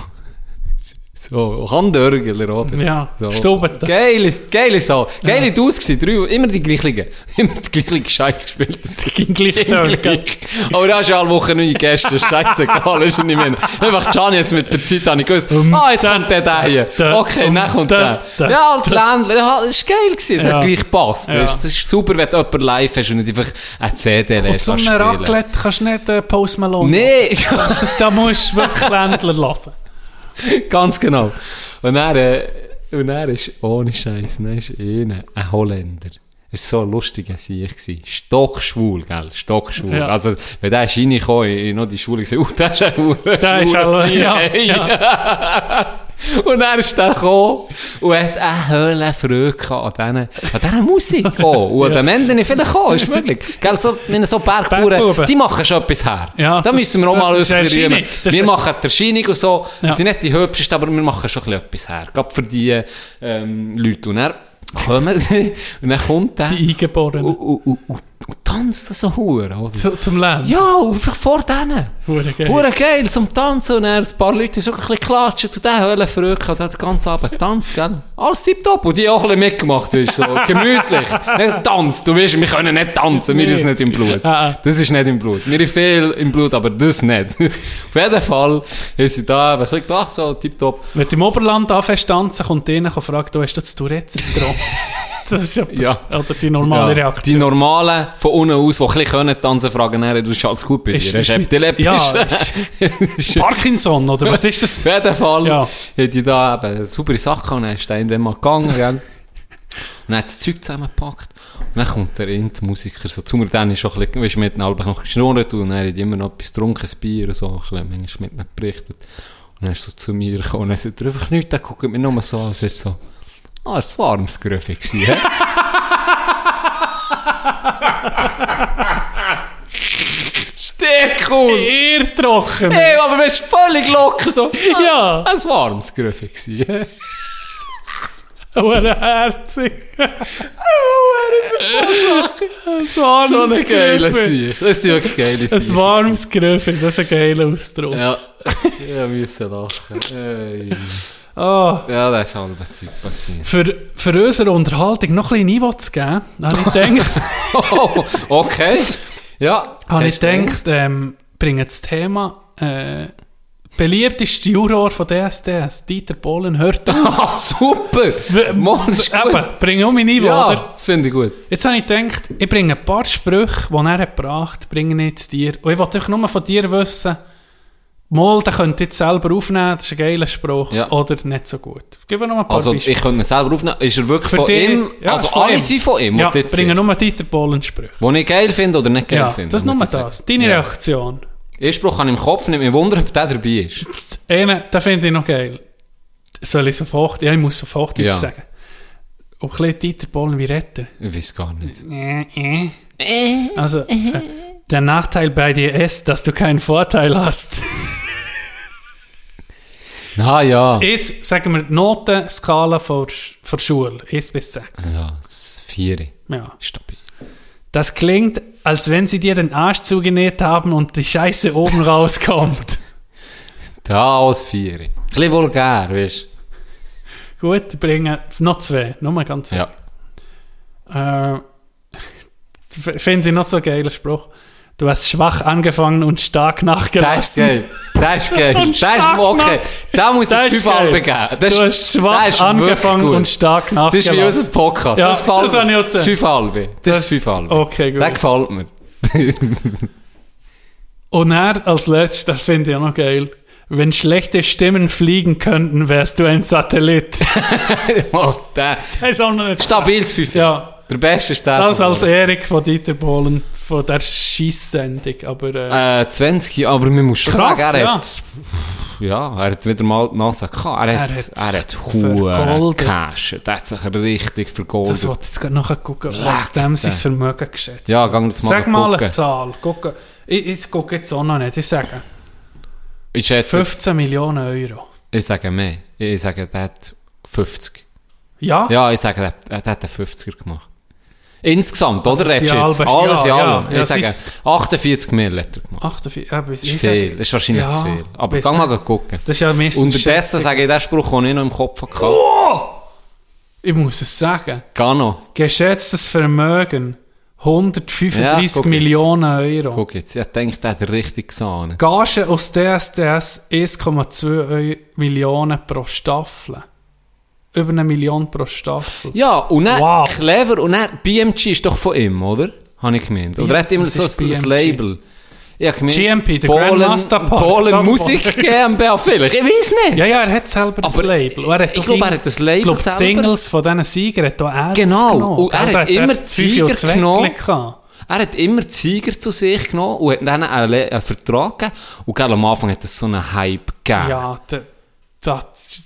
so Handörgler, oder? Ja, so. Stubete. Geile, geile so, geile Dus gewesen, drei, immer die gleichen, immer die gleichen Scheiß gespielt. ging gleich Immer durch, gleich. Aber da hast du alle Woche neue Gäste, das ist scheißegal, ist nicht mehr. Einfach Gianni jetzt mit der Zeit habe ich gewusst, ah, jetzt kommt der da hier. Okay, dann kommt der. Ja, alt Ländler, ja, das war geil gewesen, es Ja. hat gleich gepasst, Ja. weißt, das ist super, wenn du jemanden live hast und nicht einfach eine CD Und lässt, so was einem spielen. Raclette kannst du nicht äh, Post Malone Nee, hören. Da musst du wirklich Ländler lassen. ganz genau. Und er, äh, und er ist, ohne Scheiß, dann ist einer, ein Holländer. Es war so ein lustiger Sieg. gewesen. Stockschwul, gell? Stockschwul. Ja. Also, wenn der ist reingekommen, ich noch die Schule gesehen, uh, der ist ein Hure Der ist ein- ja. Und er ist dann gekommen und hat eine Höhlenfreude an dieser, an dieser Musik. Oh, und dem Ende nicht vielleicht kommen, ist möglich. Gell, so, wenn so Bergbauern, die machen schon etwas her. Ja, da müssen wir auch mal uns rühmen. Erscheinung. Das Wir machen die Erscheinung und so. Ja. Wir sind nicht die hübschesten, aber wir machen schon etwas her. Gerade für die ähm, Leute. Und er kommen sie und dann kommt der Die Eingeborenen. und, und, und, und, und tanzt so hure, oder? Zu, zum Land. Ja, einfach vor denen. Hure geil. Hure geil, zum Tanzen. Und dann ein paar Leute so ein bisschen klatschen. Und der Höhle verrückt hat den ganzen Abend getanzt, gell? Alles tipptopp. Und die auch ein bisschen mitgemacht, weißt du, so. Gemütlich. nicht tanzt. Du weißt, wir können nicht tanzen. Wir Nee. ist nicht im Blut. Ah, ah. Das ist nicht im Blut. Wir haben viel im Blut, aber das nicht. Auf jeden Fall haben sie da ein bisschen gelacht, so tipptopp. Wenn du im Oberland anfängst zu tanzen, kommt einer und fragt, du hast du das Tourette-Syndrom? das ist ja, Ja. Oder die normale Ja, Reaktion. Die normalen von unten aus, die ein bisschen können tanzen, fragen dann, du bist alles gut bei dir. Ist- ist mit-? Ja, Ist- Parkinson, oder was ist das? Auf jeden Fall Ja. hat die da eben saubere Sachen und dann ist der in dem mal gegangen, gell? Und dann hat das Zeug zusammengepackt. Und dann kommt der Indie-Musiker so zu mir, dann ist schon ein bisschen, weißt du, mit den Alben noch geschnurrt und dann hat immer noch etwas getrunken, ein Bier und so, ein bisschen, manchmal mit ihnen berichtet. Und dann ist er so zu mir gekommen und dann sagt er einfach nichts, der guckt mich nur so an sagt so, ah, es war warmes gewesen, hä? Sehr cool! Eher trocken. Hey, aber wir sind völlig locker so. Ja. Es war warmes Gröfe gewesen, hä? Hure herzig. Ein So warmes eine geile. Sieg. Das sind wirklich geile Ein Sieg. warmes Gröffi, das ist ein geiler Ausdruck. Ja, ja, müssen lachen. Ey. Ah. Ja, das ist halt ein Zeug passiert. Für, für unsere Unterhaltung noch ein bisschen Niveau zu geben, habe ich gedacht, Oh, okay. Ja. habe ich gedacht ähm, bringen das Thema äh, beliebteste Juror von DSDS, Dieter Bohlen, hört auf. Ah, super. Mann. Eben, bringen um mein Niveau, Ja, oder? das finde ich gut. Jetzt habe ich gedacht, ich bringe ein paar Sprüche, die er hat gebracht bringe ich jetzt dir. Und ich wollte nur von dir wissen, Mal, der könnte jetzt selber aufnehmen, das ist ein geiler Spruch. Ja. Oder nicht so gut. Gib mir noch ein paar Also, Beispiele. ich könnte ihn selber aufnehmen. Ist er wirklich Für von dich- ihm? ja, also, von alle ihm. sind von ihm. Ja, jetzt bringen nur Dieter Bohlen Sprüche. Den ich geil finde oder nicht geil Ja, finde. das ist nur muss ich das. Deine Ja. Reaktion. Den Spruch habe ich im Kopf, nicht mehr wundern, ob der dabei ist. Einen, den finde ich noch geil. Soll ich so Hochdeutsch, ja, ich muss so Hochdeutsch Ja. sagen. Ob ein bisschen Dieter Bohlen wie Retter. Ich weiß gar nicht. Äh, äh. Also, äh, der Nachteil bei dir ist, dass du keinen Vorteil hast. Na ja. Ist, sagen wir, die Notenskala von, von Schule, 1 bis 6. Ja, das Viere. Ja. Stabil. Das klingt, als wenn sie dir den Arsch zugenäht haben und die Scheiße oben rauskommt. Da als Viere. Ein bisschen vulgär, weißt Gut, ich bringe noch zwei, nur mal ganz du? Ja. Äh, Finde ich noch so geiler Spruch. Du hast schwach angefangen und stark Das ist nachgelassen. geil. Das ist geil. Das ist okay. Da muss Das es fünf Alben geben. Das du ist- hast schwach das ist angefangen gut. und stark Das ist nachgelassen. wie unser Podcast. Ja, das gefällt das mir. Das ist fünf Alben. Das, ist fünf Alben. Okay, gut. Das gefällt mir. Und er als letztes, das finde ich auch noch geil. Wenn schlechte Stimmen fliegen könnten, wärst du ein Satellit. oh, der. Das ist auch noch nicht Stabiles Fünf. Ja. Der Beste ist der. Das als Erik von Dieter Bohlen von der Schießsendung. Aber äh, Äh, 20, aber man muss schon Krass, sagen, er ja. hat, ja, er hat wieder mal die Nase gehabt. Er hat, Er hat er hat. Cash. Er hat sich richtig vergoldet. das wollte ich jetzt gerade nachher gucken, was dem sein der. Vermögen geschätzt Ja, gang das mal Sag mal gucken. eine Zahl. Gucken. Ich, ich gucke jetzt auch noch nicht. Ich sage Ich schätze, 15 Millionen Euro. ich sage mehr. Ich sage, der hat 50. Ja? Ja, ich sage, der, der hat einen 50er gemacht. Insgesamt, Also oder? Redest Alles ja, in ja. allem. Ja, Ich sage, es ist- 48 mehr hat er gemacht. 48, ja, ist viel. sage- Das ist wahrscheinlich Ja, zu viel. Aber bis- geh mal gucken. Das ist ja meistens Unterdessen sage ich den Spruch, den ich noch im Kopf hatte. Oh! Ich muss es sagen. Noch. Geschätztes Vermögen 135 Ja, guck jetzt. Millionen Euro. Guck jetzt, ich denke, der hat richtig gesahnt. Gage aus DSDS 1,2 Eu- Millionen pro Staffel. Über eine Million pro Staffel. Ja, und dann, Wow. clever, und dann, BMG ist doch von ihm, oder? Habe ich gemeint. Oder Ja, er hat immer so ein? Label. Habe gemeint, GMP, der Polen, Grandmaster Park. Polen Musik GmbH vielleicht. Ich weiß nicht. Ja, ja, er hat selber das Aber Label. Er hat ich glaube, er hat das Label die selber. Singles von diesen Siegern hat auch er Genau. Und er Gell, hat der immer Sieger genommen. Er hat immer die Sieger zu sich genommen und hat dann einen, einen Vertrag gegeben. Und gell, am Anfang hat es so einen Hype gegeben. Ja, die, die,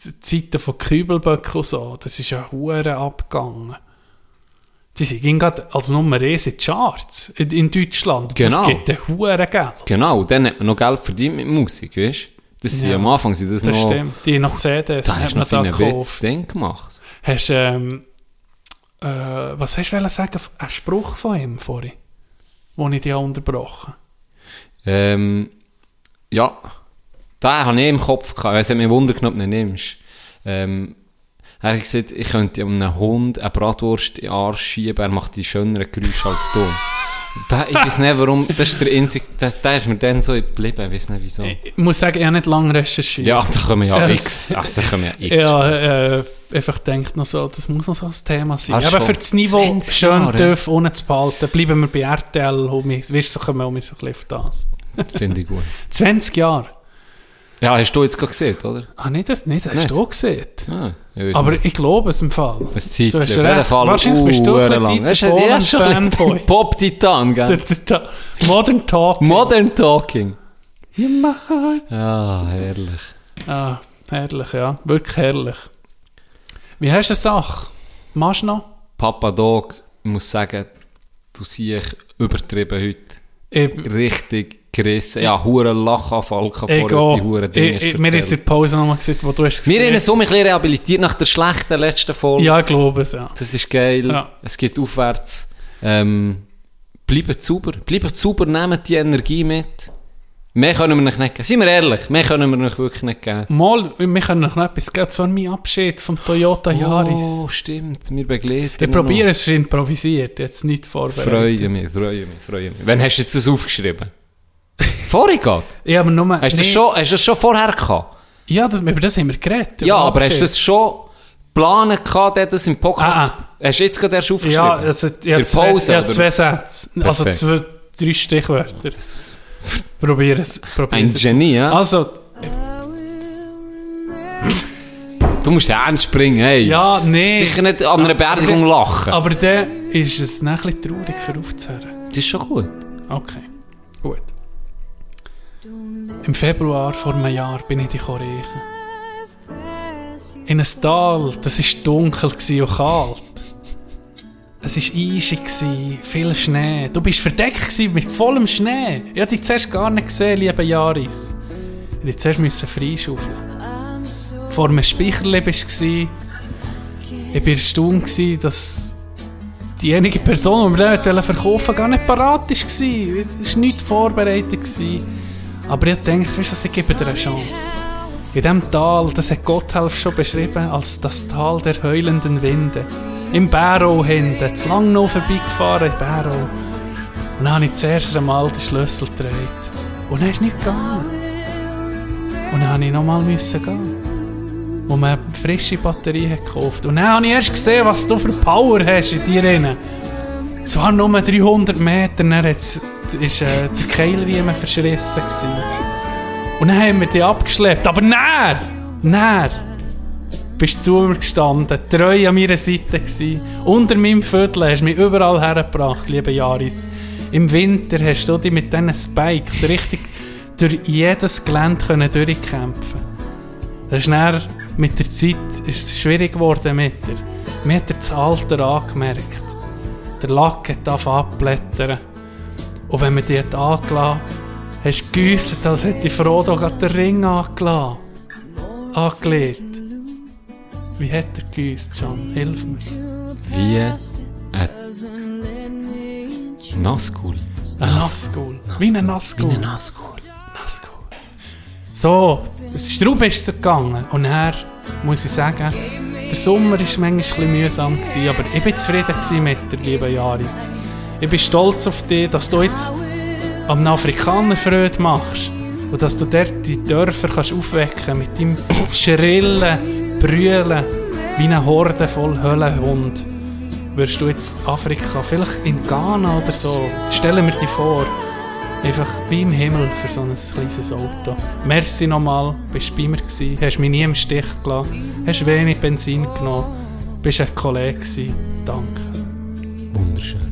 die Zeiten von Kübelböck und so, das ist ja hure abgegangen. Die sind gerade als Nummer 1 in die Charts in, in Deutschland. Genau. Das gibt ja hure Geld. Genau, und dann hat man noch Geld verdient mit Musik, weißt du? Das Ja. am Anfang sind das, Das noch... stimmt. Die noch CDs Da hast du man noch da einen Witz. Ding gemacht. Hast du, ähm, äh, was hast du sagen? Ein Spruch von ihm vorhin, wo ich dich unterbrochen Ähm, ja, da habe ich im Kopf gehabt. Es hat mich Wunder genommen, ob du ihn nimmst. Ähm, er hat gesagt, ich könnte einem Hund eine Bratwurst in den Arsch schieben, er macht die schöneren Geräusche als du. Da, ich weiß nicht warum, das ist der einzige, das, der ist mir dann so geblieben, ich weiß nicht wieso. Ich muss sagen, ich habe nicht lange recherchiert. Ja, da kommen ja Äh, x, also da kommen ja x. Ja, äh, einfach denkt noch so, das muss noch so ein Thema sein. Ach Aber für das Niveau 20 schön tief unten zu behalten, bleiben wir bei RTL, weißt du, so kommen wir so ein bisschen auf das. Finde ich gut. 20 Jahre. Ja, hast du jetzt gerade gesehen, oder? Ah, nicht das, nicht, das hast du auch gesehen. Ah, ich Aber nicht. ich glaube es im Fall. ein Zeitchen, auf jeden. Fall Wahrscheinlich bist du ein bisschen Das ist Dieter Bohlen-Fanboy. Pop-Titan, gell? der- der Modern Talk. Modern Talking. Ja, herrlich. Ah, herrlich, ja. Wirklich herrlich. Wie hast du eine Sache? Machst du noch? Papa Dog, ich muss sagen, du siehst übertrieben heute. Ich, Richtig gerissen. Ja, hure Lachanfall vorher, die gehe. hure Dinge Ich- ich- Mir ist in der Pause nochmal gesehen, wo du hast Wir gesehen haben uns so ein bisschen rehabilitiert nach der schlechten letzten Folge. Ja, ich glaube es, ja. Das ist geil. Ja. Es geht aufwärts. Ähm, bleibt sauber. Bleibt sauber, nehmt die Energie mit. Mehr können wir euch nicht geben. Seien wir ehrlich, mehr können wir euch wirklich nicht geben. Mal, wir können noch etwas geben. So mein Abschied vom Toyota Yaris. Oh, stimmt. Wir begleiten ich probiere es, es improvisiert, jetzt nicht vorbereitet. Freue mich, freue mich, freue mich. Wann hast du jetzt das aufgeschrieben? Vorher geht? Ich habe nur... Hast du das nee. schon, hast du das schon vorher gehabt? Ja, das, über das haben wir geredet. Ja, aber hast du das schon geplant gehabt, das im Podcast? Hast du jetzt gerade erst aufgeschrieben? Ja, also, ich habe zwei, Pause, oder? zwei Sätze. Also zwei, drei Stichwörter. Probier es. Probier Ein es. Genie, ja? Also, Du musst ernst springen, hey. ja, nee. Sicher nicht an einer Beerdigung lachen. Aber dann ist es ein bisschen traurig für aufzuhören. Das ist schon gut. Okay, gut. Im Februar vor einem Jahr bin ich dich reichen. In einem Tal, das war dunkel und kalt. Es war eisig, viel Schnee. Du bist verdeckt mit vollem Schnee. Ich hab dich zuerst gar nicht gesehen, liebe Jaris. Ich musste dich zuerst müssen freischaufeln. Vor einem Speicherli bist du. Ich war erstaunt, dass diejenige Person, die wir verkaufen wollten, gar nicht parat war. Es war nichts vorbereitet. Gewesen. Aber ich dachte, weißt du ich gebe dir eine Chance. In diesem Tal, das hat Gotthelf schon beschrieben, als das Tal der heulenden Winde. Im Bärau hinten, zu lang noch vorbeigefahren in Bärau. Und dann habe ich zuerst einmal den Schlüssel gedreht. Und dann ist nicht gegangen. Und dann musste ich nochmal gehen. Wo man eine frische Batterie hat gekauft. Und dann habe ich erst gesehen, was du für Power hast in dir. Zwar nur 300 Meter, dann hat's- ist äh, der Keilriemen verschrissen. Gewesen. Und dann haben wir dich abgeschleppt. Aber näher! Näher! Bist zu mir gestanden, treu an meiner Seite gewesen. Unter meinem Viertel hast du mich überall hergebracht, liebe Jaris. Im Winter hast du dich mit diesen Spikes richtig durch jedes Gelände können durchkämpfen Das ist dann, mit der Zeit ist es schwierig geworden mit dir. Mir hat er das Alter angemerkt. Der Lack hat angefangen abblättern. Und wenn man die hat angelassen hast du geüsset, als hätte Frodo gerade den Ring angelassen. Angelegt. Wie hat er geüsst, John? Hilf mir. Wie ein Nazgul. Ein Nazgul. Wie ein Nazgul. Wie ein Nazgul. Nazgul. So, es Straub ist es gegangen. Und dann muss ich sagen, der Sommer war manchmal ein bisschen mühsam, gewesen, aber ich war zufrieden mit der lieben Jaris. Ich bin stolz auf dich, dass du jetzt am Afrikaner Freude machst. Und dass du dort die Dörfer kannst aufwecken mit deinem schrillen Brüllen wie eine Horde voll Höllenhund. Wirst du jetzt in Afrika, vielleicht in Ghana oder so, stellen wir dir vor, einfach beim Himmel für so ein kleines Auto. Merci nochmal, bist bei mir gewesen, hast mich nie im Stich gelassen, hast wenig Benzin genommen, bist ein Kollege gewesen. Danke. Wunderschön.